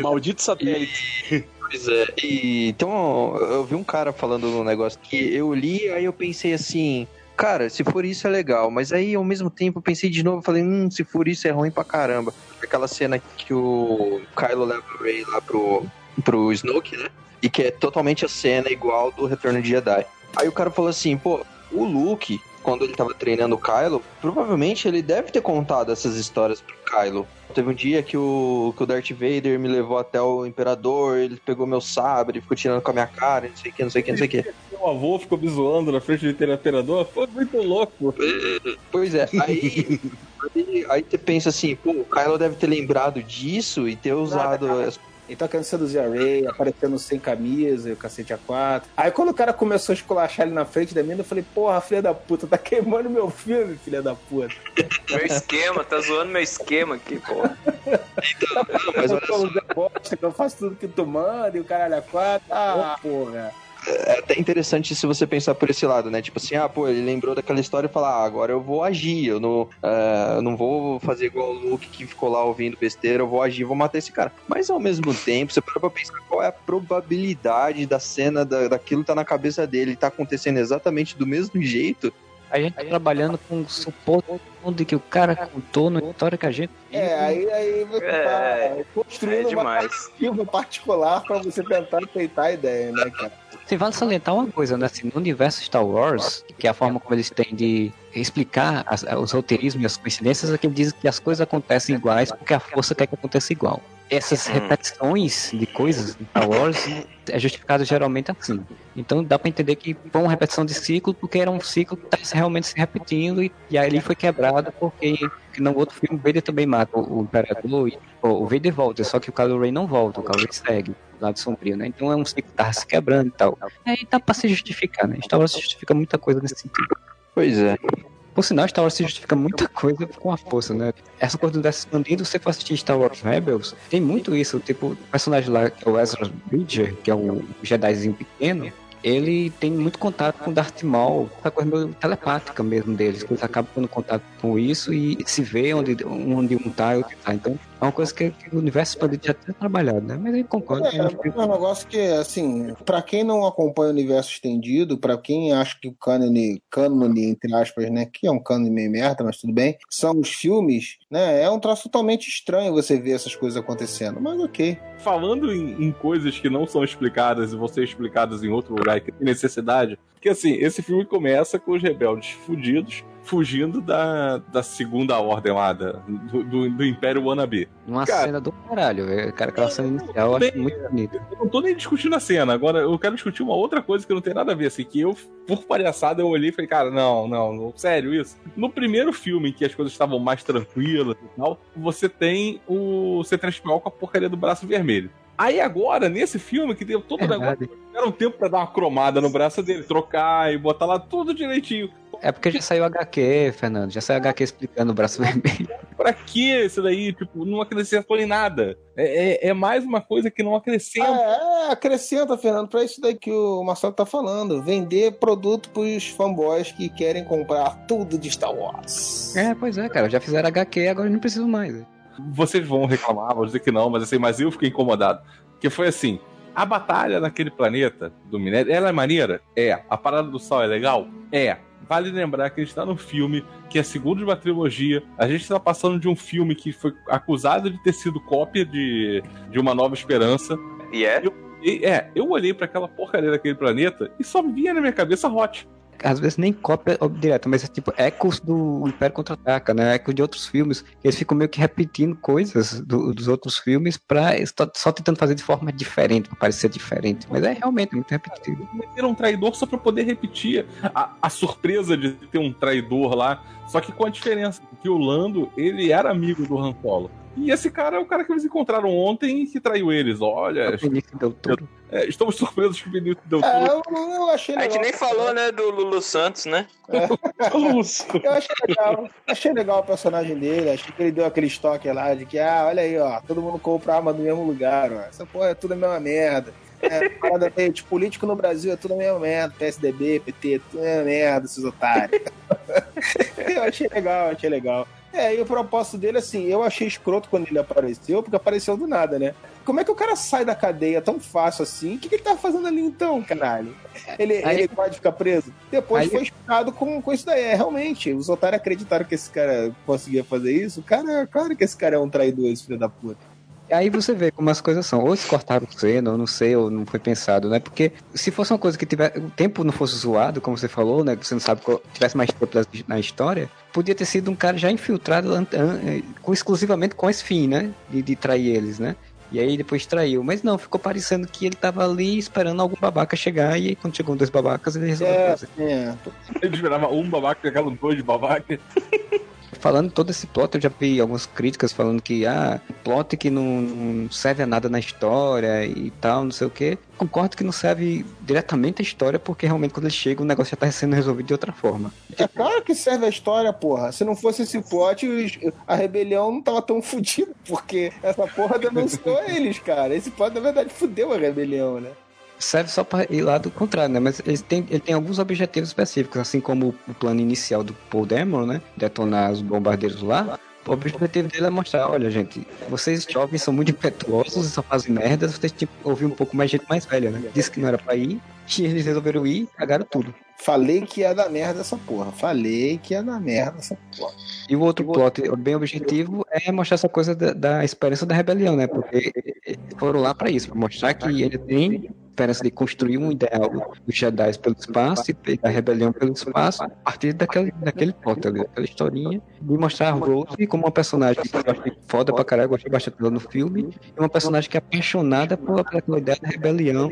Speaker 4: Maldito satélite.
Speaker 6: Pois é. E, então, eu vi um cara falando num negócio que eu li, aí eu pensei assim. Cara, se for isso é legal, mas aí ao mesmo tempo eu pensei de novo, falei, hum, se for isso é ruim pra caramba. Aquela cena que o Kylo leva o Rey lá pro, pro Snoke, né? E que é totalmente a cena igual do Retorno de Jedi. Aí o cara falou assim, pô, o Luke, quando ele tava treinando o Kylo, provavelmente ele deve ter contado essas histórias pro Kylo. Teve um dia que o, que o Darth Vader me levou até o Imperador, ele pegou meu sabre, ficou tirando com a minha cara, não sei o que, não sei o que, não sei o que.
Speaker 5: Meu avô ficou me zoando na frente do imperador. Foi muito louco.
Speaker 6: Pois é, aí, aí, aí você pensa assim, pô, o Kylo deve ter lembrado disso e ter usado. as-
Speaker 7: Ele tá querendo seduzir a Ray, aparecendo sem camisa, e o cacete a quatro. Aí quando o cara começou a esculachar ele na frente da mina, eu falei, porra, filha da puta, tá queimando meu filme, filha da puta.
Speaker 8: Meu esquema, tá zoando meu esquema aqui, pô.
Speaker 6: Não, mas olha
Speaker 7: eu, só... bosta, que eu faço tudo que tu manda, e o caralho a quatro. Ah, porra.
Speaker 6: É até interessante se você pensar por esse lado, né? Tipo assim, ah, pô, ele lembrou daquela história e fala, ah, agora eu vou agir, eu não, ah, eu não vou fazer igual o Luke que ficou lá ouvindo besteira, eu vou agir, vou matar esse cara. Mas ao mesmo tempo, você para pra pensar qual é a probabilidade da cena, da, daquilo tá na cabeça dele, tá acontecendo exatamente do mesmo jeito.
Speaker 3: A gente tá trabalhando com o suposto que o cara contou na história que a gente.
Speaker 7: É, aí, aí você
Speaker 8: É,
Speaker 7: tá construindo
Speaker 8: é
Speaker 7: uma
Speaker 8: demais.
Speaker 7: narrativa particular pra você tentar aceitar a ideia, né, cara?
Speaker 3: Sim, vale salientar uma coisa, né? Assim, no universo Star Wars, que é a forma como eles têm de explicar as- os roteirismos e as coincidências, é que eles dizem que as coisas acontecem iguais porque a força quer que aconteça igual. Essas repetições de coisas em Star Wars é justificado geralmente assim. Então dá pra entender que foi uma repetição de ciclo porque era um ciclo que estava realmente se repetindo e, e aí ele foi quebrado porque que no outro filme o Vader também mata o, o Imperador e pô, o Vader volta, só que o Kylo Ren não volta, o Kylo Ren segue do lado sombrio, né? Então é um ciclo que tava se quebrando e tal. Aí dá pra se justificar, né? Star Wars justifica muita coisa nesse sentido.
Speaker 6: Pois é.
Speaker 3: Por sinal, Star Wars se justifica muita coisa com a força, né? Essa coisa do universo expandido, você for assistir Star Wars Rebels, tem muito isso. Tipo, o personagem lá, que é o Ezra Bridger, que é o Jedizinho pequeno, ele tem muito contato com Darth Maul, essa coisa meio telepática mesmo deles, eles acabam tendo contato com isso e se vê onde, onde um tá e outro tá. Então, é uma coisa que, que o universo expandido já tem trabalhado, né? Mas eu concordo. que a gente-
Speaker 7: É um negócio que, assim, pra quem não acompanha o universo estendido, pra quem acha que o cânone, cânone, entre aspas, né, que é um cânone meio merda, mas tudo bem, são os filmes, né, é um troço totalmente estranho você ver essas coisas acontecendo, mas ok.
Speaker 5: Falando em, em coisas que não são explicadas e vão ser explicadas em outro lugar e que tem necessidade, Que assim, esse filme começa com os rebeldes fudidos, fugindo da, da segunda ordem lá, da, do, do, do Império Wannabe.
Speaker 3: Uma
Speaker 5: Cara,
Speaker 3: cena do caralho, velho. Cara, aquela cena inicial eu acho muito bonita.
Speaker 5: Eu não tô nem discutindo a cena, agora eu quero discutir uma outra coisa que não tem nada a ver, assim, que eu, por palhaçada, eu olhei e falei, cara, não, não, não, sério isso. No primeiro filme, em que as coisas estavam mais tranquilas e tal, você tem o C3PO com a porcaria do braço vermelho. Aí agora, nesse filme, que deu todo o negócio, era um tempo pra dar uma cromada no braço dele, trocar e botar lá tudo direitinho.
Speaker 3: É porque já saiu HQ, Fernando. Já saiu HQ explicando o braço vermelho.
Speaker 5: Pra que isso daí? Tipo, não acrescentou em nada. É, é, é mais uma coisa que não acrescenta.
Speaker 7: É, é, acrescenta, Fernando, pra isso daí que o Marcelo tá falando. Vender produto pros fanboys que querem comprar tudo de Star Wars.
Speaker 3: É, pois é, cara. Já fizeram HQ, agora não preciso mais.
Speaker 5: Vocês vão reclamar, vão dizer que não, mas assim, mas eu fiquei incomodado. Porque foi assim: a batalha naquele planeta do minério, ela é maneira? É. A parada do sol é legal? É. Vale lembrar que a gente tá num filme que é segundo de uma trilogia. A gente tá passando de um filme que foi acusado de ter sido cópia de, de Uma Nova Esperança.
Speaker 8: E é?
Speaker 5: E, é, eu olhei pra aquela porcaria daquele planeta e só vinha na minha cabeça Hot.
Speaker 3: Às vezes nem cópia direta, mas é tipo ecos do Império Contra-Ataca, né? Ecos de outros filmes. Eles ficam meio que repetindo coisas do- dos outros filmes pra só tentando fazer de forma diferente, pra parecer diferente. Mas é realmente muito repetido.
Speaker 5: Meteram um traidor só pra poder repetir a, a surpresa de ter um traidor lá. Só que com a diferença que o Lando, ele era amigo do Han Solo. E esse cara é o cara que eles encontraram ontem e que traiu eles. Olha,
Speaker 3: O Benício Del Toro.
Speaker 5: é, estamos surpresos que o Benício deu
Speaker 7: É,
Speaker 5: tudo.
Speaker 7: eu, eu achei
Speaker 8: A
Speaker 7: legal.
Speaker 8: gente nem falou, né, do Lulu Santos, né?
Speaker 7: Eu achei legal. Achei legal o personagem dele. Achei que ele deu aquele estoque lá de que, ah, olha aí, ó, todo mundo compra arma do mesmo lugar, ó. Essa porra é tudo a mesma merda. É, parada meio de político no Brasil é tudo a mesma merda. PSDB, PT, tudo a mesma merda, esses otários. eu achei legal, achei legal. É, e o propósito dele, assim, eu achei escroto quando ele apareceu, porque apareceu do nada, né? Como é que o cara sai da cadeia tão fácil assim? O que, que ele tá fazendo ali então, caralho? Ele,
Speaker 3: Aí-
Speaker 7: ele pode ficar preso? Depois
Speaker 3: Aí-
Speaker 7: foi explicado com, com isso daí. É, realmente, os otários acreditaram que esse cara conseguia fazer isso. O cara, claro que esse cara é um traidor, esse filho da puta.
Speaker 3: Aí você vê como as coisas são. Ou eles cortaram cena, ou não sei, ou não foi pensado, né? Porque se fosse uma coisa que tiver, o tempo não fosse zoado, como você falou, né? Que você não sabe qual, tivesse mais tempo na- história, podia ter sido um cara já infiltrado com, exclusivamente com esse fim, né? De, de trair eles, né? E aí depois traiu. Mas não, ficou parecendo que ele tava ali esperando algum babaca chegar, e aí quando chegou dois babacas, ele resolveu
Speaker 7: É,
Speaker 3: fazer.
Speaker 7: é.
Speaker 5: Ele esperava um babaca, aquela dois de babaca.
Speaker 3: Falando todo esse plot, eu já vi algumas críticas falando que, ah, plot que não, não serve a nada na história e tal, não sei o quê. Concordo que não serve diretamente a história, porque realmente quando ele chega o negócio já tá sendo resolvido de outra forma.
Speaker 7: É claro que serve a história, porra. Se não fosse esse plot, a rebelião não tava tão fodida, porque essa porra denunciou eles, cara. Esse plot, na verdade, fudeu a rebelião, né?
Speaker 3: Serve só para ir lá do contrário, né? Mas ele tem, ele tem alguns objetivos específicos, assim como o plano inicial do Paul Dameron, né? Detonar os bombardeiros lá. O objetivo dele é mostrar, olha, gente, vocês jovens são muito impetuosos e só fazem merda, vocês tinham que ouvir um pouco mais gente mais velha, né? Disse que não era pra ir, e eles resolveram ir cagaram tudo.
Speaker 7: Falei que ia dar merda essa porra. Falei que ia dar merda essa porra.
Speaker 3: E o outro plot bem objetivo é mostrar essa coisa da, da esperança da rebelião, né? Porque foram lá pra isso, pra mostrar que ele tem esperança de construir um ideal dos Jedi pelo espaço e da rebelião pelo espaço a partir daquele, daquele plot ali, daquela historinha, de mostrar a Rose como uma personagem que eu achei foda pra caralho, eu gostei bastante dela no filme, e uma personagem que é apaixonada por aquela ideia da rebelião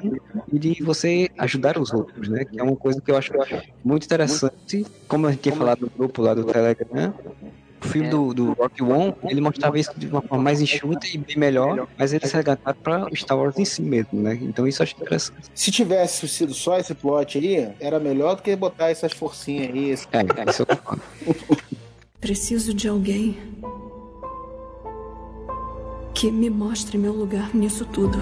Speaker 3: e de você ajudar os outros, né? Que é uma coisa que eu acho muito interessante, como a gente tinha falado no grupo lá do Telegram, o filme do, do Rock One, ele mostrava isso de uma forma mais enxuta e bem melhor, mas ele se resgataram pra Star Wars em si mesmo, né? Então isso eu acho interessante.
Speaker 7: Se tivesse sido só esse plot aí, era melhor do que botar essas forcinhas aí. esse-
Speaker 3: É, isso eu concordo.
Speaker 10: Preciso de alguém que me mostre meu lugar nisso tudo.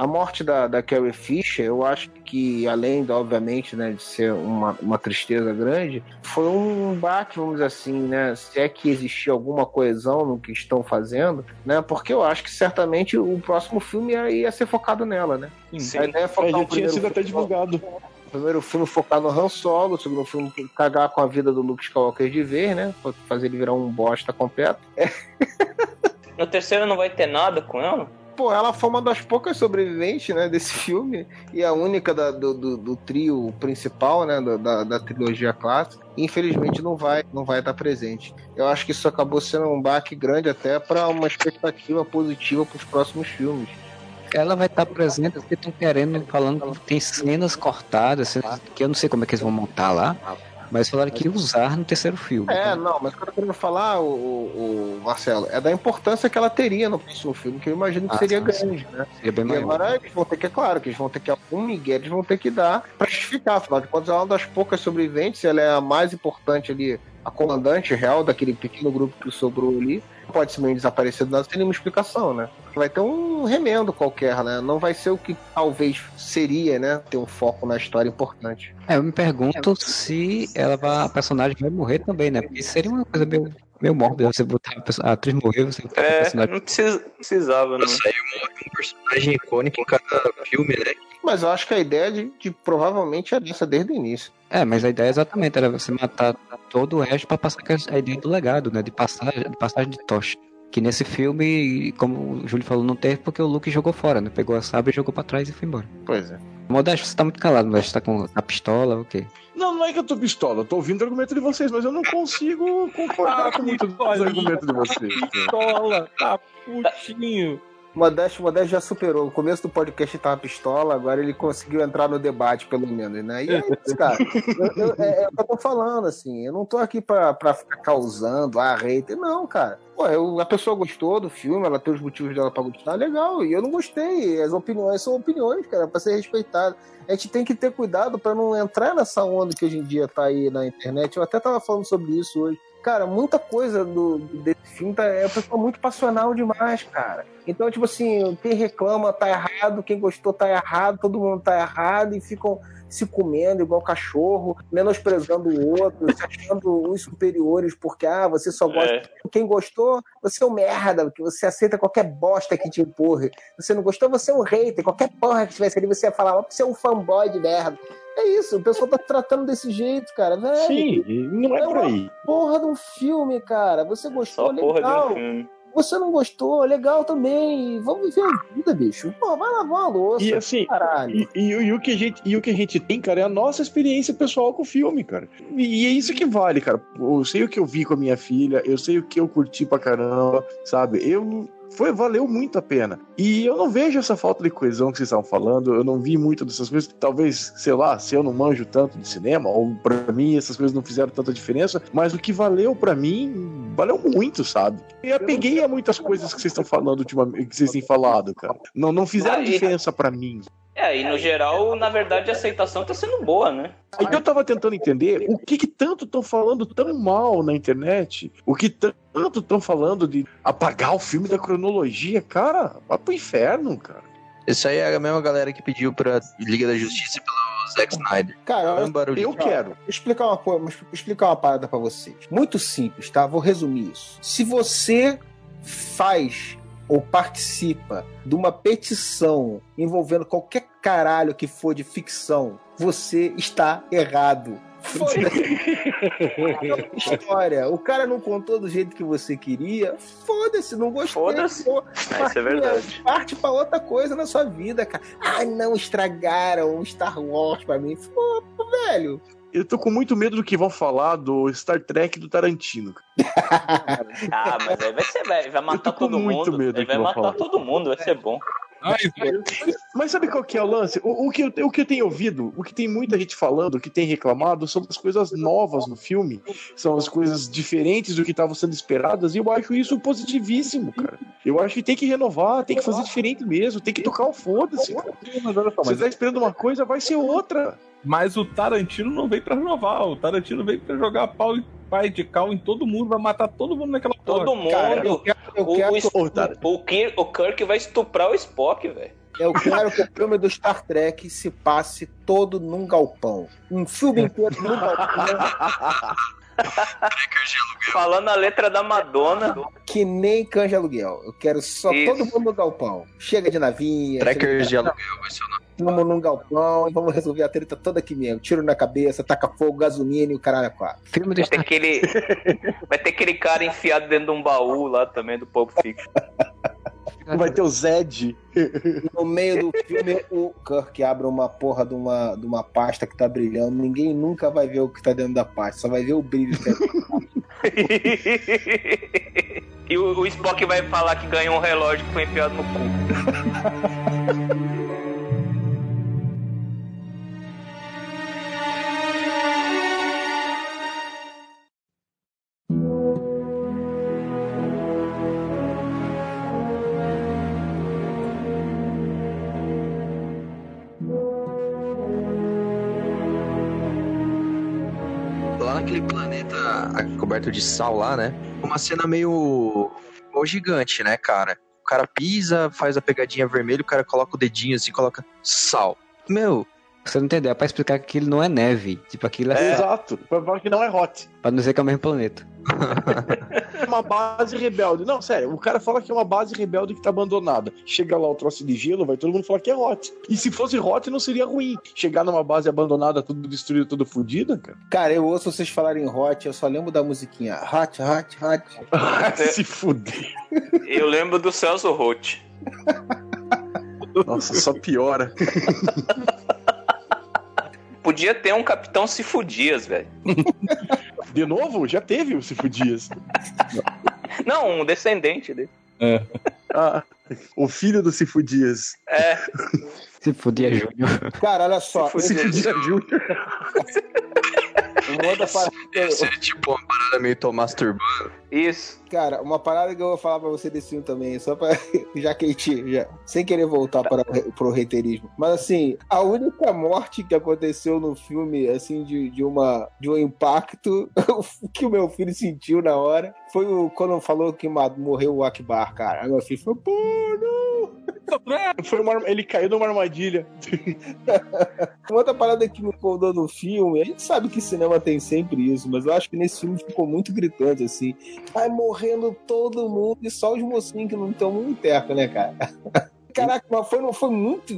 Speaker 7: A morte da, da Carrie Fisher, eu acho que, além, de, obviamente, né, de ser uma, uma tristeza grande, foi um baque, vamos dizer assim, né? Se é que existia alguma coesão no que estão fazendo, né? Porque eu acho que certamente o próximo filme ia, ia ser focado nela, né?
Speaker 8: Sim.
Speaker 7: A ideia é
Speaker 11: É,
Speaker 7: focar
Speaker 11: já
Speaker 7: o
Speaker 11: tinha
Speaker 7: primeiro
Speaker 11: sido até
Speaker 7: filme-
Speaker 11: divulgado.
Speaker 7: O primeiro filme focar no Han Solo, o segundo filme cagar com a vida do Luke Skywalker de vez, né? Fazer ele virar um bosta completo. É.
Speaker 8: No terceiro não vai ter nada com ela?
Speaker 7: Pô, ela foi uma das poucas sobreviventes, né, desse filme. E a única da, do, do, do, trio principal, né, da, da, trilogia clássica. Infelizmente não vai não vai estar presente. Eu acho que isso acabou sendo um baque grande até para uma expectativa positiva para os próximos filmes.
Speaker 3: Ela vai estar presente porque estão querendo, falando que tem cenas cortadas, que eu não sei como é que eles vão montar lá. Mas falaram que ia usar no terceiro filme.
Speaker 7: É, tá? não, mas o que eu quero falar, o, o, Marcelo, é da importância que ela teria no próximo filme, que eu imagino que ah, seria sim, grande, sim. né? Seria bem e maior. agora eles vão ter que, é claro, que eles vão ter que, algum Miguel eles vão ter que dar pra justificar, afinal de contas, ela é uma das poucas sobreviventes, ela é a mais importante ali, a comandante real daquele pequeno grupo que sobrou ali pode simplesmente desaparecer do nada sem nenhuma explicação, né? Vai ter um remendo qualquer, né? Não vai ser o que talvez seria, né? Ter um foco na história importante.
Speaker 3: É, eu me pergunto se ela vai, a personagem vai morrer também, né? Porque seria uma coisa meio, meio mórbida você botar a atriz morrer, você botar
Speaker 8: é, personagem. Não precisa, precisava, não.
Speaker 6: Saiu um personagem icônico em cada filme, né?
Speaker 7: Mas eu acho que a ideia de, de provavelmente é dessa desde o início.
Speaker 3: É, mas a ideia exatamente era você matar todo o resto para passar a ideia do legado, né? De passagem, de passagem de tocha. Que nesse filme, como o Júlio falou, não teve porque o Luke jogou fora, né? Pegou a sabre, jogou pra trás e foi embora.
Speaker 7: Pois é.
Speaker 3: Modesto, você tá muito calado, Modesto tá com a pistola, o quê?
Speaker 4: Não, não é que eu tô pistola, eu tô ouvindo o argumento de vocês, mas eu não consigo concordar com muito dos argumentos de vocês.
Speaker 7: Pistola, tá putinho. Modesto, Modesto já superou. No começo do podcast tava pistola, agora ele conseguiu entrar no debate, pelo menos, né? E é isso, cara. eu, eu, é, é, o que eu tô falando, assim. Eu não tô aqui pra, pra ficar causando, ah, hater. Não, cara. Pô, eu, a pessoa gostou do filme, ela tem os motivos dela pra gostar, legal. E eu não gostei. As opiniões são opiniões, cara, pra ser respeitado. A gente tem que ter cuidado para não entrar nessa onda que hoje em dia tá aí na internet. Eu até tava falando sobre isso hoje Cara, muita coisa do, desse filme tá, é pessoa muito passional demais, cara. Então, tipo assim, quem reclama tá errado, quem gostou tá errado, todo mundo tá errado e ficam se comendo igual cachorro, menosprezando o outro, se achando os superiores porque, ah, você só gosta. É. Quem gostou, você é um merda, porque você aceita qualquer bosta que te empurre. Você não gostou, você é um hater. Qualquer porra que tivesse ali, você ia falar, você é um fanboy de merda. É isso, o pessoal tá tratando desse jeito, cara. Velho,
Speaker 4: Sim, não é, é por aí.
Speaker 7: Porra de um filme, cara. Você gostou, Só legal. Porra de um filme. Você não gostou, legal também. Vamos viver a vida, bicho. Pô, vai lavar uma louça.
Speaker 4: E assim, e, e, e, o que a gente, e o que a gente tem, cara, é a nossa experiência pessoal com o filme, cara. E, e é isso que vale, cara. Eu sei o que eu vi com a minha filha, eu sei o que eu curti pra caramba, sabe? Eu foi valeu muito a pena. E eu não vejo essa falta de coesão que vocês estavam falando, eu não vi muito dessas coisas. Talvez, sei lá, se eu não manjo tanto de cinema, ou para mim essas coisas não fizeram tanta diferença, mas o que valeu para mim, valeu muito, sabe? E eu peguei a muitas coisas que vocês estão falando ultimamente, que vocês têm falado, cara. Não, não fizeram diferença para mim.
Speaker 8: É, e no geral, na verdade, a aceitação tá sendo boa, né?
Speaker 4: Aí eu tava tentando entender o que, que tanto estão falando tão mal na internet, o que tanto estão falando de apagar o filme da cronologia. Cara, vai pro inferno, cara.
Speaker 6: Isso aí é a mesma galera que pediu pra Liga da Justiça pelo Zack Snyder.
Speaker 7: Cara, eu, eu quero explicar uma coisa, explicar uma parada para vocês. Muito simples, tá? Vou resumir isso. Se você faz ou participa de uma petição envolvendo qualquer caralho que for de ficção, você está errado. História. O cara não contou do jeito que você queria. Foda-se, não gostou.
Speaker 8: Foda-se. Isso é verdade.
Speaker 7: Parte pra outra coisa na sua vida, cara. Ai, não estragaram o Star Wars pra mim. Pô, velho.
Speaker 4: Eu tô com muito medo do que vão falar do Star Trek do Tarantino.
Speaker 8: ah, mas aí vai ser, vai, vai matar todo mundo. Medo ele vai matar falar. todo mundo, vai ser bom.
Speaker 4: Mas sabe qual que é o lance? O, o, que eu, o que eu tenho ouvido, o que tem muita gente falando, o que tem reclamado, são as coisas novas no filme, são as coisas diferentes do que estavam sendo esperadas, e eu acho isso positivíssimo, cara. Eu acho que tem que renovar, tem que fazer diferente mesmo, tem que tocar o foda-se. Você tá esperando uma coisa, vai ser outra. Mas o Tarantino não veio pra renovar, o Tarantino veio pra jogar pau e pai de cal em todo mundo, vai matar todo mundo naquela
Speaker 8: Todo porra. mundo. Cara, eu quero, eu o, quero... O, o, o, Kirk vai estuprar o Spock, velho.
Speaker 7: Eu quero que o filme do Star Trek se passe todo num galpão. Um filme inteiro num galpão.
Speaker 8: Falando a letra da Madonna.
Speaker 7: Que nem canja aluguel. Eu quero só
Speaker 8: Isso.
Speaker 7: todo mundo no galpão. Chega de navinha.
Speaker 6: Trackers de aluguel vai ser o nome.
Speaker 7: Vamos num galpão e vamos resolver a treta toda aqui mesmo. Tiro na cabeça, taca fogo, gasolina e o caralho é quatro.
Speaker 3: Filme do
Speaker 8: Vai ter aquele, vai ter aquele cara enfiado dentro de um baú lá também do Pulp Fiction.
Speaker 4: Vai ter o Zed.
Speaker 7: No meio do filme, o Kirk abre uma porra de uma, de uma pasta que tá brilhando. Ninguém nunca vai ver o que tá dentro da pasta, só vai ver o brilho. que é-
Speaker 8: e o, o Spock vai falar que ganhou um relógio que foi enfiado no cu.
Speaker 6: planeta coberto de sal lá, né? Uma cena meio. meio gigante, né, cara? O cara pisa, faz a pegadinha vermelha, o cara coloca o dedinho assim, coloca sal. Meu,
Speaker 3: Você não entendeu? É pra explicar que aquilo não é neve. Tipo, aquilo é,
Speaker 4: É, Exato. Pra falar que não é hot.
Speaker 3: pra não dizer que é o mesmo planeta.
Speaker 4: É uma base rebelde. Não, sério, o cara fala que é uma base rebelde que tá abandonada. Chega lá o troço de gelo, vai todo mundo falar que é hot. E se fosse hot, não seria ruim. Chegar numa base abandonada, tudo destruído, tudo fodida, cara.
Speaker 7: Cara, eu ouço vocês falarem hot, eu só lembro da musiquinha. Hot, hot, hot.
Speaker 4: se fuder.
Speaker 8: Eu lembro do Celso Roth.
Speaker 4: Nossa, só piora.
Speaker 8: Podia ter um Capitão Cifudias, velho.
Speaker 4: De novo? Já teve o Cifudias.
Speaker 8: Não, um descendente dele.
Speaker 4: Ah, o filho do Cifudias.
Speaker 8: É,
Speaker 3: Se fudia Júnior.
Speaker 7: Cara, olha só.
Speaker 4: O Cifudias Júnior.
Speaker 7: Uma outra parada
Speaker 6: Esse é tipo uma parada meio tô masturbando.
Speaker 8: Isso.
Speaker 7: Cara, uma parada que eu vou falar pra você desse filme também, só pra. Já que a gente. Já, sem querer voltar para, pro reiterismo. Mas assim, a única morte que aconteceu no filme, assim, de, de, uma, de um impacto que o meu filho sentiu na hora foi o, quando falou que morreu o Akbar, cara. Aí meu filho falou, pô, não!
Speaker 4: Foi uma, ele caiu numa armadilha.
Speaker 7: Uma outra parada que me incomodou no filme, a gente sabe que cinema tem sempre isso, mas eu acho que nesse filme ficou muito gritante, assim. Vai morrendo todo mundo e só os mocinhos que não estão muito perto, né, cara? Caraca, mas foi, não foi muito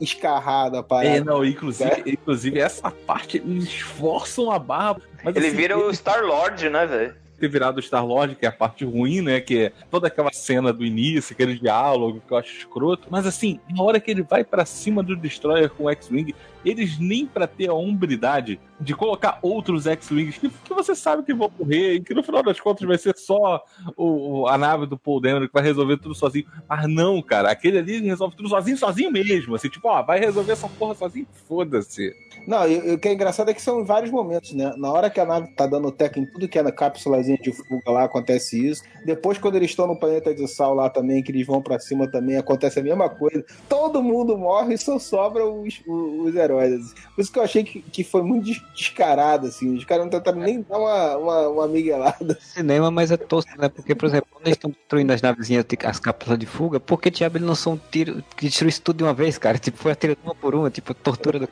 Speaker 7: escarrada a parada.
Speaker 5: É, não, inclusive, inclusive essa parte eles esforçam a barra. Mas,
Speaker 8: Ele
Speaker 5: assim,
Speaker 8: vira o Star-Lord, né, velho?
Speaker 5: Ter virado Star-Lord, que é a parte ruim, né? Que é toda aquela cena do início, aquele diálogo que eu acho escroto. Mas assim, na hora que ele vai pra cima do Destroyer com o X-Wing, eles nem pra ter a hombridade de colocar outros X-Wings que, que você sabe que vão morrer e que no final das contas vai ser só o- a nave do Paul Dameron que vai resolver tudo sozinho. Mas não, cara, aquele ali resolve tudo sozinho, sozinho mesmo. Assim, tipo, ó, vai resolver essa porra sozinho, foda-se.
Speaker 7: Não, e o que é engraçado é que são vários momentos, né? Na hora que a nave tá dando teco em tudo que é na cápsulazinha de fuga lá, acontece isso. Depois, quando eles estão no planeta de sal lá também, que eles vão pra cima também, acontece a mesma coisa. Todo mundo morre e só sobra os, os, os heróis. assim. Por isso que eu achei que, que foi muito des- descarado, assim. Os caras não tentaram nem dar uma, uma, uma miguelada.
Speaker 3: Cinema, mas é tosco, né? Porque, por exemplo, quando eles estão destruindo as navezinhas, as cápsulas de fuga, por que diabo ele lançou um tiro que destruiu isso tudo de uma vez, cara? Tipo, foi atirando uma por uma, tipo, tortura do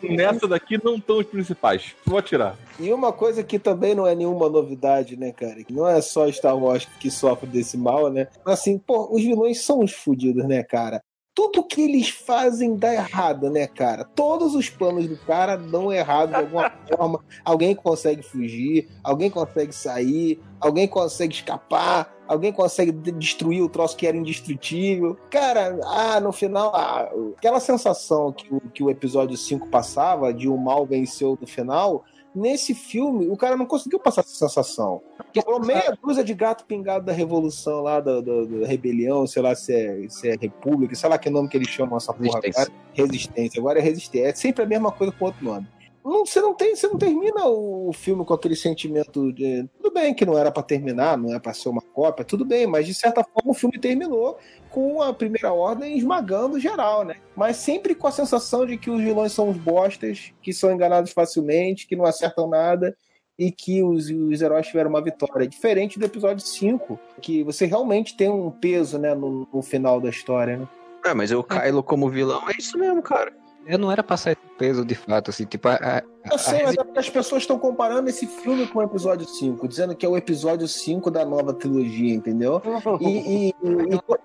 Speaker 5: Nessa daqui não estão os principais. Vou atirar.
Speaker 7: E uma coisa que também não é nenhuma novidade, né, cara? Que não é só Star Wars que sofre desse mal, né? Assim, pô, os vilões são os fudidos, né, cara? Tudo que eles fazem dá errado, né, cara? Todos os planos do cara dão errado de alguma forma. Alguém consegue fugir, alguém consegue sair, alguém consegue escapar, alguém consegue de- destruir o troço que era indestrutível. Cara, ah, no final, ah, aquela sensação que o, que o episódio 5 passava, de o mal venceu no final, nesse filme, o cara não conseguiu passar essa sensação. Que falou meia dúzia de gato pingado da revolução lá, da, da- da rebelião, sei lá se é, se é república, sei lá que nome que eles chamam essa porra
Speaker 3: Resistência.
Speaker 7: agora. Resistência. Agora é resistência. É sempre a mesma coisa com outro nome. Não, você não tem, você não termina o filme com aquele sentimento de tudo bem que não era pra terminar, não é pra ser uma cópia, tudo bem, mas de certa forma o filme terminou com a primeira ordem esmagando geral, né? Mas sempre com a sensação de que os vilões são os bostas, que são enganados facilmente, que não acertam nada e que os, os heróis tiveram uma vitória. Diferente do episódio 5, que você realmente tem um peso, né, no, no final da história, né?
Speaker 6: É, mas o Kylo como vilão é isso mesmo, cara.
Speaker 3: Eu não era passar esse peso de fato, assim, tipo, a, a,
Speaker 7: Eu sei, mas é porque as pessoas estão comparando esse filme com o episódio 5, dizendo que é o episódio 5 da nova trilogia, entendeu? E, e-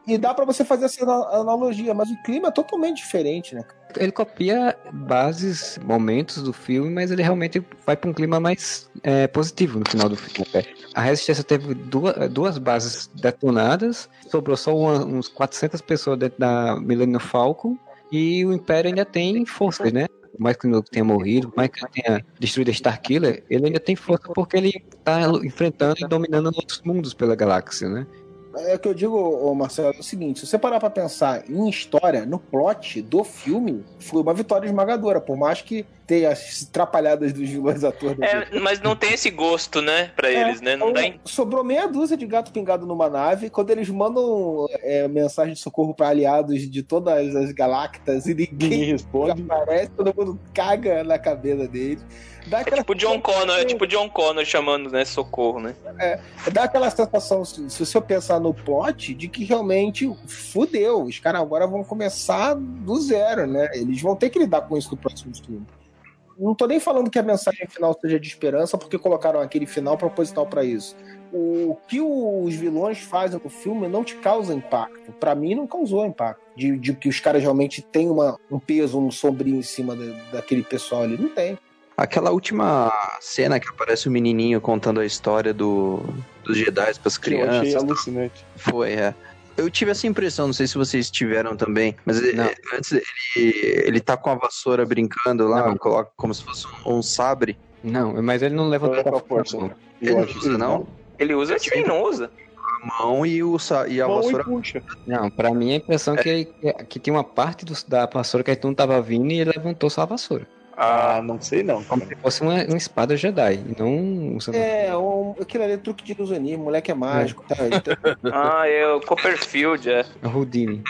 Speaker 7: e- e dá pra você fazer essa ana- analogia, mas o clima é totalmente diferente, né?
Speaker 3: ele copia bases, momentos do filme, mas ele realmente vai para um clima mais é, positivo no final do filme. né? A Resistência teve duas, duas bases detonadas, sobrou só uma- uns 400 pessoas dentro da Millennium Falcon, e o Império ainda tem forças, né? Por mais que o Luke tenha morrido, por mais que ele tenha destruído a Starkiller, ele ainda tem força porque ele tá enfrentando e dominando outros mundos pela galáxia, né?
Speaker 7: É que eu digo, Marcelo, é o seguinte: se você parar pra pensar em história, no plot do filme, foi uma vitória esmagadora, por mais que tenha as atrapalhadas dos vilões atores.
Speaker 8: É, mas não tem esse gosto, né, pra
Speaker 7: É,
Speaker 8: eles, né? Não dá em-
Speaker 7: Sobrou meia dúzia de gato pingado numa nave. Quando eles mandam é, mensagem de socorro pra aliados de todas as galactas e ninguém
Speaker 4: responde.
Speaker 7: aparece, todo mundo caga na cabeça deles. Dá
Speaker 8: É tipo John Connor, é tipo John Connor chamando, né, socorro, né?
Speaker 7: dá aquela sensação, se se você pensar no plot, de que realmente fudeu. Os caras agora vão começar do zero, né? Eles vão ter que lidar com isso no próximo filme. Não tô nem falando que a mensagem final seja de esperança, porque colocaram aquele final proposital pra isso. O que os vilões fazem no filme não te causa impacto. Pra mim, não causou impacto. De, de que os caras realmente têm uma, um peso, um sombrio em cima da- daquele pessoal ali. Não tem.
Speaker 6: Aquela última cena que aparece o menininho contando a história do, dos Jedi pras
Speaker 4: Que eu achei
Speaker 6: crianças.
Speaker 4: alucinante.
Speaker 6: Foi, é. Eu tive essa impressão, não sei se vocês tiveram também, mas ele-
Speaker 3: Não.
Speaker 6: antes ele, ele tá com a vassoura brincando lá,
Speaker 3: Não.
Speaker 6: coloca como se fosse um, um sabre.
Speaker 3: Não, mas ele não leva
Speaker 4: é com
Speaker 3: a
Speaker 4: força.
Speaker 3: não.
Speaker 6: Ele não usa, não?
Speaker 8: Ele usa sim, não usa?
Speaker 6: A mão e, o, e a
Speaker 4: Mão e
Speaker 6: vassoura.
Speaker 4: puxa.
Speaker 3: Não, pra mim a impressão é que, que tinha uma parte do- da vassoura que a gente não tava vindo e ele levantou só a vassoura.
Speaker 4: Ah, não sei não.
Speaker 3: Como se fosse uma, uma espada Jedi, não
Speaker 7: É, um, aquilo ali é truque de ilusionismo. moleque é mágico. Tá? Então,
Speaker 8: Ah, é o Copperfield, é.
Speaker 3: Houdini.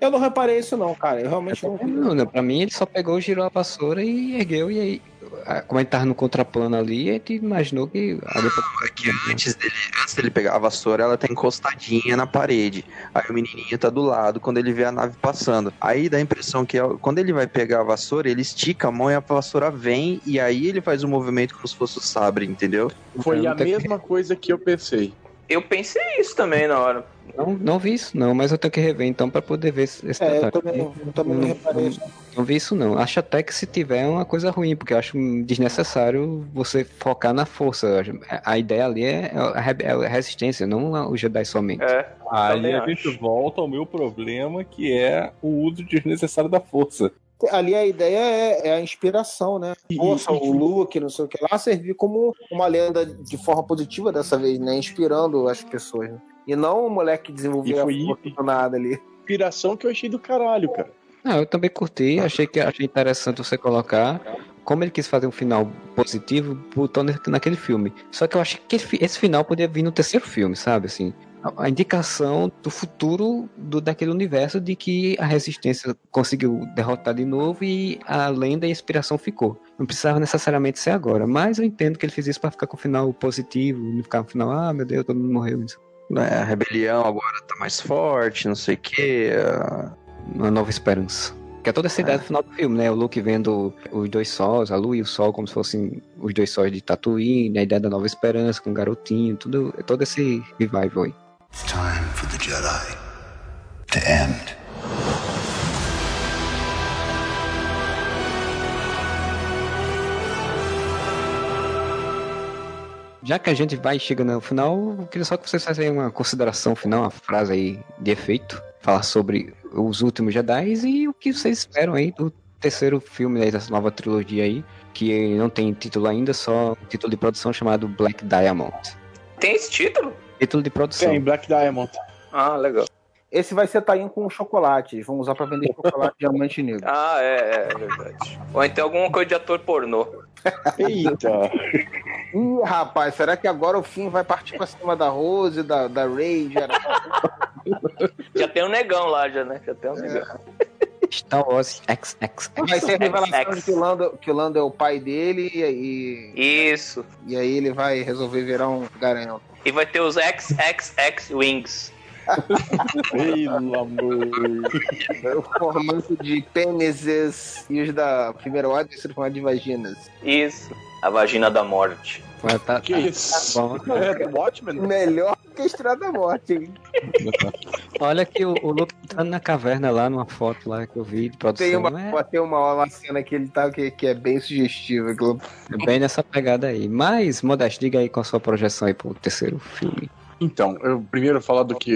Speaker 7: eu não reparei isso, não, cara. Eu realmente não vi.
Speaker 3: Não, não, pra mim ele só pegou, girou a vassoura e ergueu, e aí, a- como ele tava no contraplano ali, a gente imaginou que. ali pra-
Speaker 6: É que antes dele, antes dele pegar a vassoura, ela tá encostadinha na parede. Aí o menininho tá do lado quando ele vê a nave passando. Aí dá a impressão que quando ele vai pegar a vassoura, ele estica a mão e a vassoura vem, e aí ele faz um movimento como se fosse o sabre, entendeu?
Speaker 4: Foi
Speaker 3: Então,
Speaker 4: a
Speaker 3: que-
Speaker 4: mesma coisa que eu pensei.
Speaker 8: Eu pensei isso também na hora.
Speaker 3: Não, não vi isso, não, mas eu tenho que rever então pra poder ver esse,
Speaker 7: É, eu também, eu também não reparei isso.
Speaker 3: Não vi isso não. Acho até que se tiver é uma coisa ruim, porque eu acho desnecessário você focar na força. A ideia ali é a re- é a resistência, não o Jedi somente.
Speaker 8: É.
Speaker 5: Aí a gente volta ao meu problema, que é o uso desnecessário da força.
Speaker 7: Ali a ideia é, é a inspiração, né? Força, o Luke, não sei o que lá, servir como uma lenda de forma positiva dessa vez, né? Inspirando as pessoas. Né? E não o moleque que desenvolveu
Speaker 4: foi
Speaker 7: a nada ali.
Speaker 4: Inspiração que eu achei do caralho, cara.
Speaker 3: Não, eu também curti, achei que achei interessante você colocar. Como ele quis fazer um final positivo, botou naquele filme. Só que eu acho que esse esse final poderia vir no terceiro filme, sabe? Assim, a- indicação do futuro do, daquele universo de que a resistência conseguiu derrotar de novo e a lenda e a inspiração ficou. Não precisava necessariamente ser agora, mas eu entendo que ele fez isso para ficar com o final positivo, não ficar no final, ah, meu Deus, todo mundo morreu. Isso.
Speaker 6: É, a rebelião agora tá mais forte, não sei o quê. ah,
Speaker 3: Uma nova esperança. Que é toda essa ideia do final do filme, né? O Luke vendo os dois sóis, a lua e o sol, como se fossem os dois sóis de Tatooine, a ideia da nova esperança com o garotinho, tudo, todo esse revival aí.
Speaker 2: It's time for the Jedi to end.
Speaker 3: Já que a gente vai chegando ao final, eu queria só que vocês fizessem uma consideração final, uma frase aí de efeito, falar sobre os últimos Jedi e o que vocês esperam aí do terceiro filme dessa nova trilogia aí, que não tem título ainda, só um título de produção chamado Black Diamond.
Speaker 8: Tem esse título?
Speaker 3: Título de produção.
Speaker 4: Tem Black Diamond.
Speaker 8: Ah, legal.
Speaker 7: Esse vai ser tainho com chocolate. Vão usar pra vender chocolate diamante negro.
Speaker 8: Ah, é, é verdade. Ou então alguma coisa de ator pornô.
Speaker 4: Eita.
Speaker 7: Ih, rapaz, será que agora o fim vai partir pra cima da Rose, da, da Ray? Já...
Speaker 8: Já tem um negão lá, já, né? Já tem um negão.
Speaker 3: Star Wars XX.
Speaker 7: Vai ser a revelação de que o Lando, que o Lando é o pai dele e, e,
Speaker 8: Isso.
Speaker 7: e aí ele vai resolver virar um garanhão.
Speaker 8: E vai ter os XXX Wings.
Speaker 4: Pelo amor.
Speaker 7: O formato de pênises e os da primeira ordem sendo formato de vaginas.
Speaker 8: Isso. A vagina da morte.
Speaker 3: Tá,
Speaker 4: Que
Speaker 3: tá-
Speaker 4: isso?
Speaker 3: tá bom.
Speaker 4: É do Watchmen?
Speaker 7: Melhor que a Estrada da Morte, hein?
Speaker 3: Olha que o, o Luke entrando na caverna lá, numa foto lá que eu vi de produção.
Speaker 7: Tem uma,
Speaker 3: é,
Speaker 7: tem uma, uma cena que ele tá que, que é bem sugestiva. aquilo.
Speaker 3: é bem nessa pegada aí. Mas, Modesto, diga aí qual a sua projeção aí pro terceiro filme.
Speaker 4: Então, eu primeiro falar do que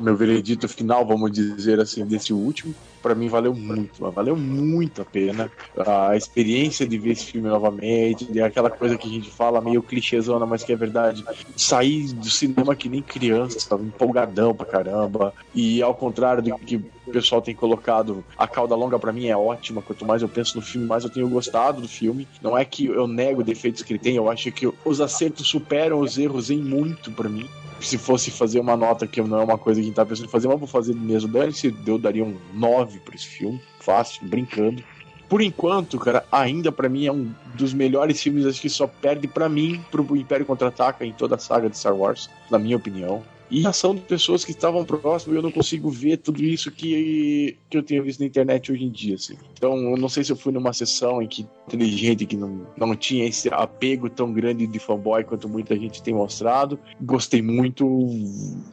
Speaker 4: meu veredito final, vamos dizer assim, desse último, Pra mim valeu muito, valeu muito a pena. A experiência de ver esse filme novamente, de aquela coisa que a gente fala meio clichêzona, mas que é verdade. Sair do cinema que nem criança, empolgadão pra caramba. E ao contrário do que o pessoal tem colocado, a cauda longa pra mim é ótima. Quanto mais eu penso no filme, mais eu tenho gostado do filme. Não é que eu nego defeitos que ele tem, eu acho que os acertos superam os erros em muito pra mim se fosse fazer uma nota que não é uma coisa que a gente tá pensando em fazer, mas vou fazer mesmo. Dane-se, eu daria um 9 pra esse filme, fácil, brincando. Por enquanto, cara, ainda pra mim é um dos melhores filmes, acho que só perde pra mim pro Império Contra-Ataca em toda a saga de Star Wars, na minha opinião. E a ação de pessoas que estavam próximas, e eu não consigo ver tudo isso que, que eu tenho visto na internet hoje em dia, assim. Então, eu não sei se eu fui numa sessão em que teve gente que não, não tinha esse apego tão grande de fanboy quanto muita gente tem mostrado. Gostei muito,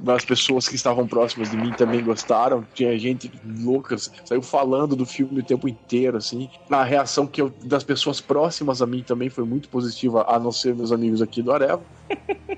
Speaker 4: as pessoas que estavam próximas de mim também gostaram. Tinha gente louca, saiu falando do filme o tempo inteiro, assim. A reação que eu, das pessoas próximas a mim também foi muito positiva, a não ser meus amigos aqui do Areva.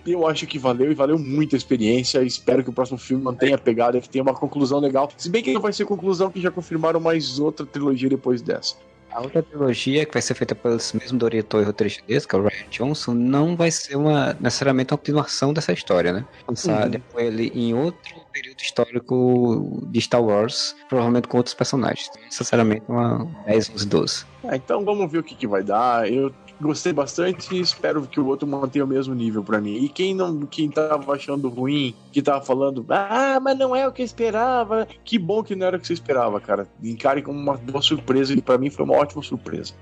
Speaker 4: Eu acho que valeu e valeu muito a experiência. Espero que o próximo filme mantenha a pegada, que tenha uma conclusão legal. Se bem que não vai ser conclusão, que já confirmaram mais outra trilogia depois dessa.
Speaker 3: A outra trilogia, que vai ser feita pelo mesmo diretor e roteirista desse, que é o Ryan Johnson, não vai ser uma, necessariamente uma continuação dessa história, né? Pensar
Speaker 4: Uhum.
Speaker 3: ele em outro período histórico de Star Wars, provavelmente com outros personagens. Não necessariamente uma 10, 11, 12.
Speaker 4: Ah, então vamos ver o que, que vai dar. Eu gostei bastante e espero que o outro mantenha o mesmo nível pra mim. E quem não, quem tava achando ruim, que tava falando, ah, mas não é o que eu esperava. Que bom que não era o que você esperava, cara. Encare como uma boa surpresa e pra mim foi uma ótima surpresa.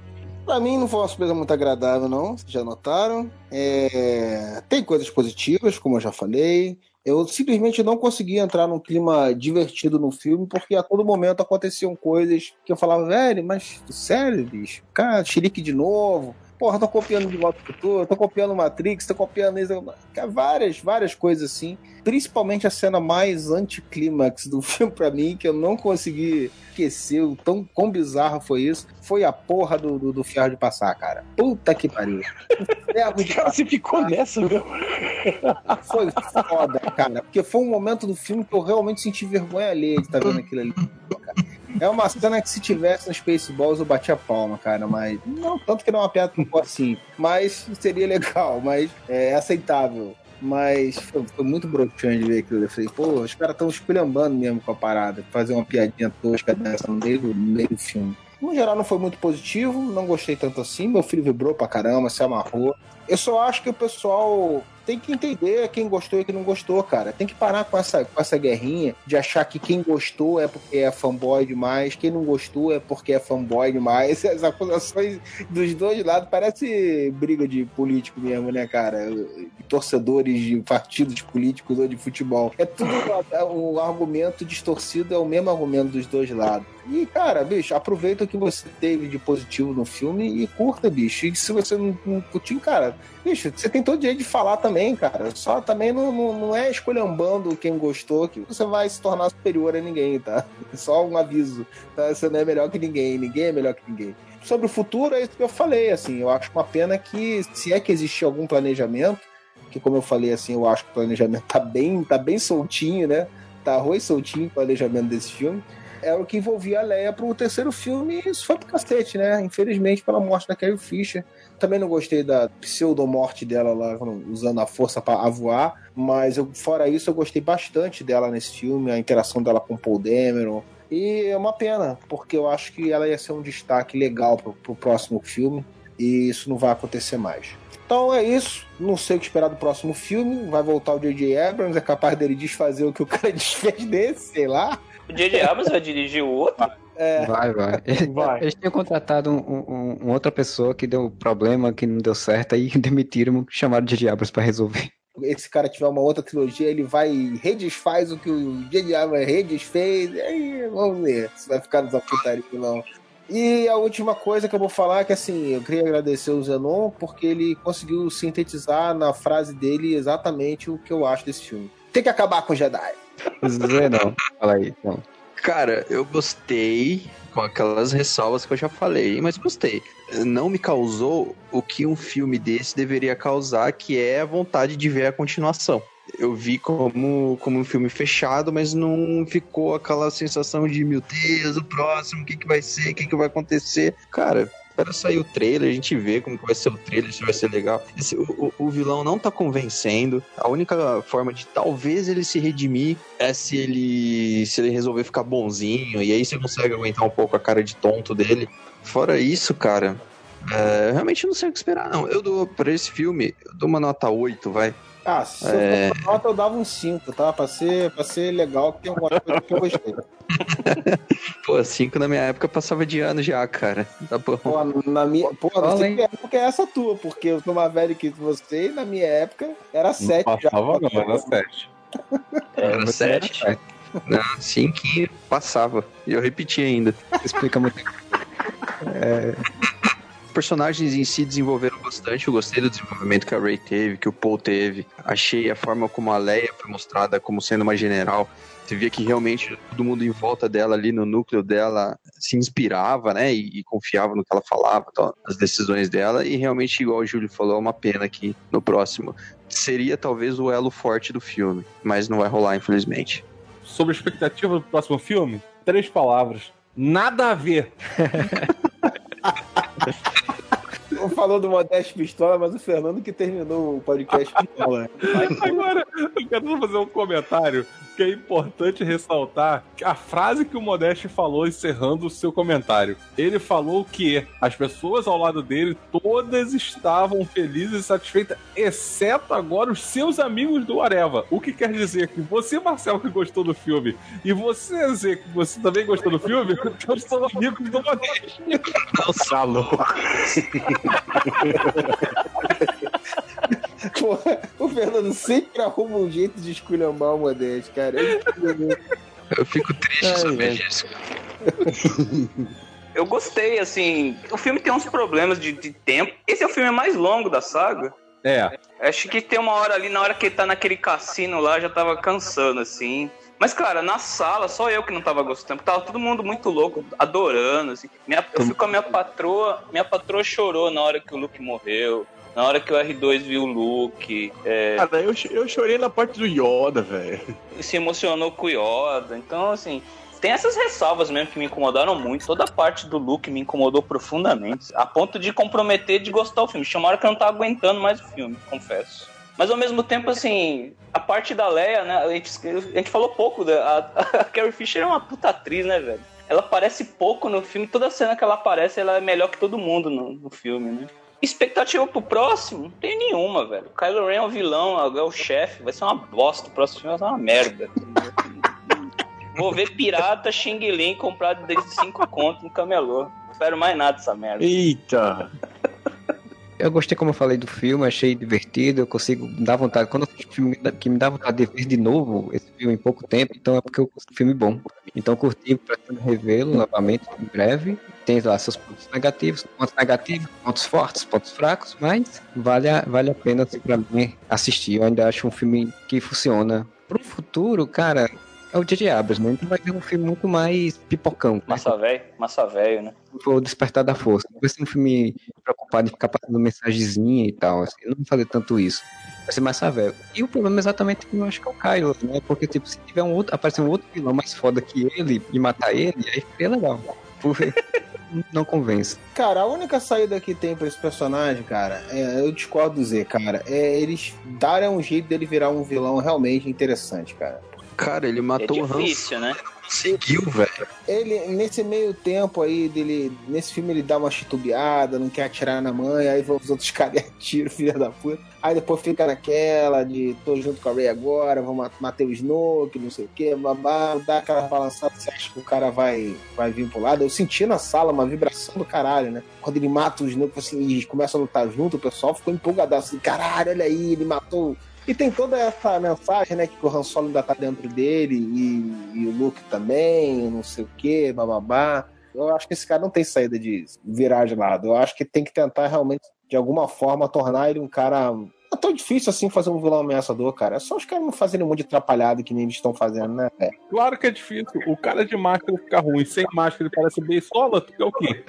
Speaker 7: Pra mim não foi uma surpresa muito agradável, não. Vocês já notaram. É, Tem coisas positivas, como eu já falei. Eu simplesmente não consegui entrar num clima divertido no filme, porque a todo momento aconteciam coisas que eu falava, velho, mas sério, bicho? Cara, xerique de novo. Porra, tô copiando de volta pro futuro, tô copiando Matrix, tô copiando isso. Cara, Várias, várias coisas assim. Principalmente a cena mais anticlímax do filme pra mim, que eu não consegui esquecer o tão quão bizarro foi isso, foi a porra do, do, do ferro de passar, cara. Puta que pariu. Ferro de
Speaker 4: Cara, você ficou nessa, meu.
Speaker 7: foi foda, cara. Porque foi um momento do filme que eu realmente senti vergonha alheia de estar vendo aquilo ali. cara. É uma cena que se tivesse no Spaceballs eu batia palma, cara, mas não, tanto que não é uma piada assim, mas seria legal, mas é aceitável. Mas foi, foi muito broxante ver aquilo. Eu falei, pô, os caras estão esculhambando mesmo com a parada, fazer uma piadinha tosca dessa no meio, no meio do filme. No geral não foi muito positivo, não gostei tanto assim. Meu filho vibrou pra caramba, se amarrou. Eu só acho que o pessoal tem que entender quem gostou e quem não gostou, cara. Tem que parar com essa, com essa guerrinha de achar que quem gostou é porque é fanboy demais, quem não gostou é porque é fanboy demais. As acusações dos dois lados parece briga de político mesmo, né, cara? Torcedores de partidos políticos ou de futebol. É tudo um argumento distorcido, é o mesmo argumento dos dois lados. E, cara, bicho, aproveita o que você teve de positivo no filme e curta, bicho. E se você não, não curtiu, cara, bicho, você tem todo direito de falar também, cara. Só também não, não, não é escolhambando quem gostou que você vai se tornar superior a ninguém, tá? Só um aviso, tá? Você não é melhor que ninguém, ninguém é melhor que ninguém. Sobre o futuro, é isso que eu falei, assim, eu acho uma pena que, se é que existir algum planejamento, que como eu falei, assim, eu acho que o planejamento tá bem, tá bem soltinho, né? Tá arroz soltinho o planejamento desse filme era o que envolvia a Leia pro terceiro filme e isso foi pro cacete, né? Infelizmente, pela morte da Carrie Fisher. Também não gostei da pseudo-morte dela lá, usando a força para voar, mas eu, fora isso, eu gostei bastante dela nesse filme, a interação dela com Paul Dameron. E é uma pena, porque eu acho que ela ia ser um destaque legal pro, pro próximo filme, e isso não vai acontecer mais. Então é isso. Não sei o que esperar do próximo filme. Vai voltar o J.J. Abrams, é capaz dele desfazer o que o cara desfez desse, sei lá.
Speaker 8: O J.J. Abrams vai dirigir o outro?
Speaker 7: É,
Speaker 3: Vai, vai.
Speaker 4: Vai.
Speaker 3: Eles tinham contratado um, um- um- outra pessoa que deu problema, que não deu certo, aí demitiram, chamaram de Diabos pra resolver.
Speaker 7: esse cara tiver uma outra trilogia, ele vai e redesfaz o que o. Abrams redesfez. E aí, vamos ver se vai ficar nessa putaria não. E a última coisa que eu vou falar é que assim, eu queria agradecer o Zenon porque ele conseguiu sintetizar na frase dele exatamente o que eu acho desse filme. Tem que acabar com o Jedi.
Speaker 3: Zenon, fala aí. Então.
Speaker 6: Cara, eu gostei com aquelas ressalvas que eu já falei, mas gostei. Não me causou o que um filme desse deveria causar, que é a vontade de ver a continuação. Eu vi como, como um filme fechado, mas não ficou aquela sensação de, meu Deus, o próximo, o que, que vai ser, o que, que vai acontecer. Cara, Espera sair o trailer, a gente vê como que vai ser o trailer, se vai ser legal. Esse, o, o, vilão não tá convencendo. A única forma de talvez ele se redimir é se ele se ele resolver ficar bonzinho. E aí você consegue aguentar um pouco a cara de tonto dele. Fora isso, cara, é, realmente não sei o que esperar, não. Eu dou, pra esse filme, eu dou uma nota 8, vai.
Speaker 7: Ah, se é... eu nota, eu dava um 5, tá? Pra ser, pra ser legal, porque é uma coisa que eu gostei.
Speaker 6: Pô, 5 na minha época passava de ano já, cara. Tá bom.
Speaker 7: Pô, na minha, pô, não sei que época é essa tua, porque eu sou mais velho que você e na minha época era 7
Speaker 5: já. Passava não, era 7.
Speaker 6: Era 7. Não, 5 passava. E eu repeti ainda.
Speaker 3: Explica muito.
Speaker 6: É personagens em si desenvolveram bastante. Eu gostei do desenvolvimento que a Ray teve, que o Paul teve. Achei a forma como a Leia foi mostrada como sendo uma general. Você via que realmente todo mundo em volta dela, ali no núcleo dela, se inspirava, né? E, e confiava no que ela falava, então, as decisões dela. E realmente, igual o Júlio falou, é uma pena que no próximo seria talvez o elo forte do filme, mas não vai rolar, infelizmente.
Speaker 5: Sobre a expectativa do próximo filme, três palavras. Nada a ver.
Speaker 7: falou do Modeste Pistola, mas o Fernando que terminou o podcast Pistola.
Speaker 5: Agora, eu quero fazer um comentário que é importante ressaltar a frase que o Modeste falou encerrando o seu comentário. Ele falou que as pessoas ao lado dele todas estavam felizes e satisfeitas, exceto agora os seus amigos do Areva. O que quer dizer que você, Marcelo, que gostou do filme, e você, Zé, que você também gostou do filme, todos são amigos do Modeste.
Speaker 4: Nossa, louco.
Speaker 7: Porra, o Fernando sempre arruma um jeito de esculhambar o Modeste, cara.
Speaker 6: Eu fico triste Ai, saber disso.
Speaker 8: Eu gostei, assim. O filme tem uns problemas de, de, tempo. Esse é o filme mais longo da saga.
Speaker 5: É.
Speaker 8: Acho que tem uma hora ali, na hora que ele tá naquele cassino lá, já tava cansando, assim. Mas, cara, na sala, só eu que não tava gostando. Tava todo mundo muito louco, adorando, assim. Minha, eu fui com a minha patroa, minha patroa chorou na hora que o Luke morreu. Na hora que o R2 viu o Luke. É...
Speaker 4: Cara, eu, eu chorei na parte do Yoda, velho.
Speaker 8: Se emocionou com o Yoda. Então, assim, tem essas ressalvas mesmo que me incomodaram muito. Toda a parte do Luke me incomodou profundamente. A ponto de comprometer de gostar do filme. Chamaram que eu não tava aguentando mais o filme, confesso. Mas ao mesmo tempo, assim, a parte da Leia, né? A gente, a gente falou pouco. Da, a, a Carrie Fisher é uma puta atriz, né, velho? Ela aparece pouco no filme. Toda cena que ela aparece, ela é melhor que todo mundo no, no filme, né? Expectativa pro próximo? Não tem nenhuma, velho. O Kylo Ren é o vilão, é o chefe. Vai ser uma bosta. O próximo filme vai ser uma merda. Vou ver pirata Xing Ling comprado desde 5 contos no camelô. Não espero mais nada dessa merda.
Speaker 4: Eita!
Speaker 3: Eu gostei, como eu falei, do filme, achei divertido, eu consigo dar vontade. Quando eu um filme que me dá vontade de ver de novo esse filme em pouco tempo, então é porque eu um filme bom. Então curti, pretendo revê-lo novamente em breve. Tem lá seus pontos negativos, pontos negativos, pontos fortes, pontos fracos, mas vale a, vale a pena assim, pra mim assistir. Eu ainda acho um filme que funciona. Pro futuro, cara, é o J.J. Abrams, né? Então vai ter um filme muito mais pipocão.
Speaker 8: Massa velho, massa velho, né?
Speaker 3: O Despertar da Força. Vai ser um filme preocupado em ficar passando mensagenzinha e tal, assim. Não vai fazer tanto isso. Vai ser mais saveco. E o problema é exatamente que eu acho que é o Kylo, né? Porque, tipo, se tiver um outro, aparecer um outro vilão mais foda que ele e matar ele, aí ficaria legal. Porque não convence.
Speaker 7: Cara, a única saída que tem pra esse personagem, cara, é, eu discordo do Z, cara, é eles darem um jeito dele virar um vilão realmente interessante, cara.
Speaker 6: Cara, ele matou
Speaker 8: é difícil,
Speaker 6: o
Speaker 8: Hans.
Speaker 6: né? Conseguiu, velho.
Speaker 7: Ele, nesse meio tempo aí dele, nesse filme ele dá uma titubeada, não quer atirar na mãe, aí os outros caras atiram, filha da puta. Aí depois fica naquela de tô junto com a Ray agora, vou matar o Snoke, não sei o que, babá, dá aquela balançada, você acha que o cara vai, vai vir pro lado? Eu senti na sala uma vibração do caralho, né? Quando ele mata o Snoke assim, e começa a lutar junto, o pessoal ficou empolgado assim, caralho, olha aí, ele matou E tem toda essa mensagem, né? Que o Han Solo ainda tá dentro dele e, e o Luke também, não sei o que, bababá. Eu acho que esse cara não tem saída de virar de lado. Eu acho que tem que tentar realmente, de alguma forma, tornar ele um cara é tão difícil assim fazer um vilão ameaçador, cara. É só os caras não fazerem um monte de atrapalhado que nem eles estão fazendo, né? É.
Speaker 5: Claro que é difícil. O cara de máscara fica ruim. Sem máscara ele parece bem sola, tu quer o quê?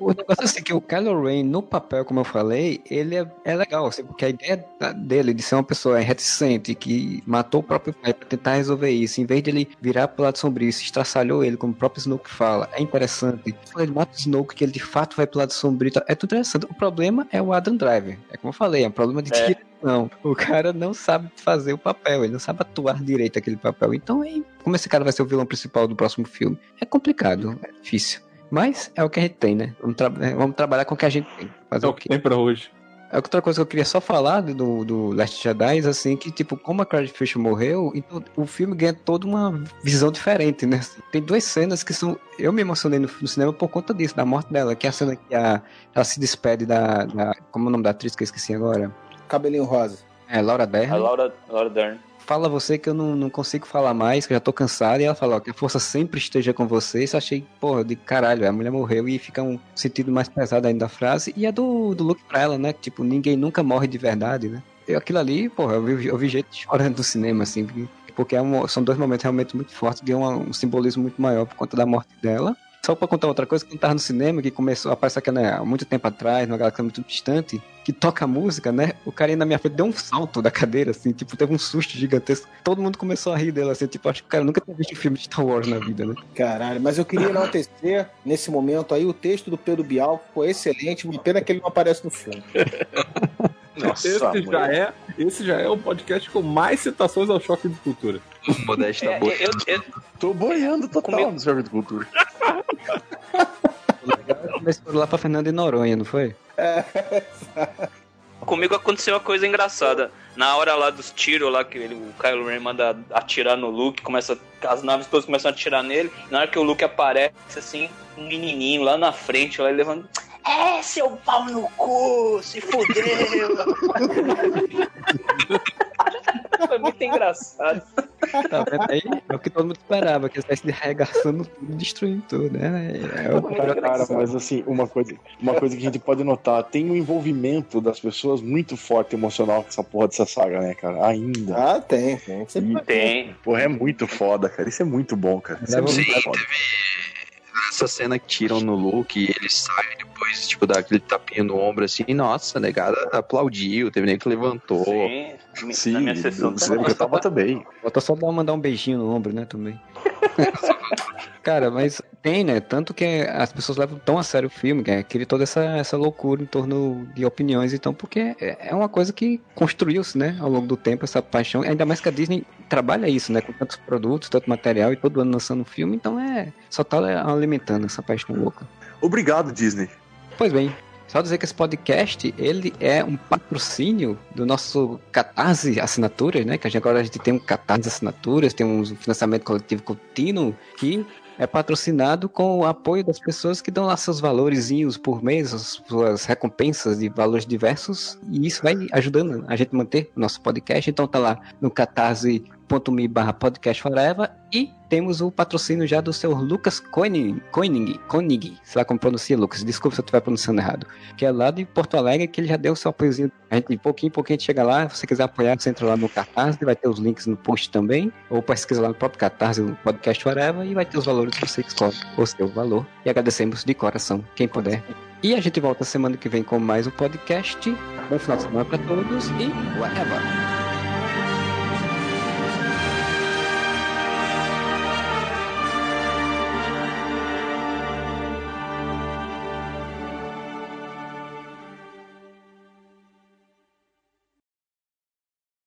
Speaker 3: O negócio é assim, que o Kylo Ren, no papel, como eu falei, ele é, é legal, assim, porque a ideia dele de ser uma pessoa reticente, que matou o próprio pai pra tentar resolver isso, em vez de ele virar pro lado sombrio, se estraçalhou ele, como o próprio Snoke fala, é interessante. Quando ele mata o Snoke, que ele de fato vai pro lado sombrio, é tudo interessante. O problema é o Adam Driver. É como eu falei, é um problema de
Speaker 8: É.
Speaker 3: direção. O cara não sabe fazer o papel, ele não sabe atuar direito aquele papel. Então, como esse cara vai ser o vilão principal do próximo filme? É complicado, é difícil. Mas é o que a gente tem, né? Vamos, tra- vamos trabalhar com o que a gente tem. Fazer
Speaker 5: É
Speaker 3: o
Speaker 5: que tem pra hoje.
Speaker 3: É outra coisa que eu queria só falar do, do Last Jedi, assim, que, tipo, como a Carrie Fisher morreu, então o filme ganha toda uma visão diferente, né? Assim, Tem duas cenas que são. Eu me emocionei no, no cinema por conta disso, da morte dela, que é a cena que a, ela se despede da, da- Como é o nome da atriz que eu esqueci agora?
Speaker 7: Cabelinho rosa.
Speaker 3: É, Laura
Speaker 8: A
Speaker 3: Dern.
Speaker 8: Laura, Laura Dern.
Speaker 3: Fala você que eu não, não consigo falar mais, que eu já tô cansado. E ela fala, ó, que a força sempre esteja com você. Isso eu achei, porra, de caralho, a mulher morreu e fica um sentido mais pesado ainda da frase. E a do, do look pra ela, né? Tipo, ninguém nunca morre de verdade, né? Eu, aquilo ali, porra, eu vi, eu vi gente chorando no cinema, assim, porque- porque é um- são dois momentos realmente muito fortes, de um, um simbolismo muito maior por conta da morte dela. Só pra contar outra coisa, quando tava no cinema, que começou a passar que né, há muito tempo atrás, numa galáxia muito distante, que toca a música, né? O cara aí na minha frente deu um salto da cadeira, assim, tipo, teve um susto gigantesco. Todo mundo começou a rir dele, assim, tipo, acho que o cara nunca tinha visto um filme de Star Wars na vida, né?
Speaker 7: Caralho, mas eu queria enaltecer nesse momento aí o texto do Pedro Bial, que foi excelente. Uma pena que ele não aparece no filme.
Speaker 4: Nossa,
Speaker 5: Esse já, é, esse já é o podcast com mais citações ao choque de cultura.
Speaker 6: Modéstia
Speaker 8: É,
Speaker 6: boa.
Speaker 8: eu, eu,
Speaker 4: Tô boiando total
Speaker 8: Comigo-
Speaker 4: no Serve de Cultura.
Speaker 3: Foram lá pra Fernanda de Noronha, não foi?
Speaker 8: comigo aconteceu uma coisa engraçada. Na hora lá dos tiros lá, que ele, o Kylo Ren manda atirar no Luke, começa, as naves todas começam a atirar nele. Na hora que o Luke aparece, assim, um menininho lá na frente, lá ele levando. É, seu pau no cu, se fudeu. Foi muito engraçado.
Speaker 3: Tá vendo aí? É o que todo mundo esperava, que ele estivesse arregaçando tudo e destruindo tudo, né? É o
Speaker 4: Cara, mas assim, uma coisa, uma coisa que a gente pode notar, tem um envolvimento das pessoas muito forte emocional com essa porra dessa saga, né, cara? Ainda.
Speaker 7: Ah, tem, tem.
Speaker 8: Tem.
Speaker 4: Porra, é muito foda, cara. Isso é muito bom, cara. Isso é muito
Speaker 6: Sim,
Speaker 4: foda.
Speaker 6: Essa cena que tiram no Luke e ele sai depois, tipo, dá aquele tapinha no ombro assim, nossa, negada aplaudiu, teve nem que levantou.
Speaker 8: Sim,
Speaker 4: Sim,
Speaker 8: na minha sessão
Speaker 4: que eu tava também.
Speaker 3: Falta só dar, mandar um beijinho no ombro, né, também. Cara, mas tem, né? Tanto que as pessoas levam tão a sério o filme, que é aquele toda essa, essa loucura em torno de opiniões, então, porque é é uma coisa que construiu-se, né, ao longo do tempo, essa paixão, ainda mais que a Disney trabalha isso, né, com tantos produtos, tanto material e todo ano lançando um filme, então é, só tá alimentando essa paixão louca.
Speaker 4: Obrigado, Disney.
Speaker 3: Pois bem, só dizer que esse podcast, ele é um patrocínio do nosso Catarse Assinaturas, né? Que agora a gente tem um Catarse Assinaturas, tem um financiamento coletivo contínuo que é patrocinado com o apoio das pessoas que dão lá seus valorezinhos por mês, as suas recompensas de valores diversos, e isso vai ajudando a gente manter o nosso podcast. Então tá lá no catarse.me barra podcast forever e temos o patrocínio já do seu Lucas Koenig, Koenig, Koenig, sei lá como pronuncia, Lucas, desculpa se eu estiver pronunciando errado, que é lá de Porto Alegre, que ele já deu o seu apoiozinho. A gente, de pouquinho em pouquinho, a gente chega lá, se você quiser apoiar, você entra lá no Catarse, vai ter os links no post também, ou pesquisa lá no próprio Catarse, o podcast Forever, e vai ter os valores que você escolhe, o seu valor. E agradecemos de coração, quem puder. E a gente volta semana que vem com mais um podcast. Bom final de semana para todos e whatever!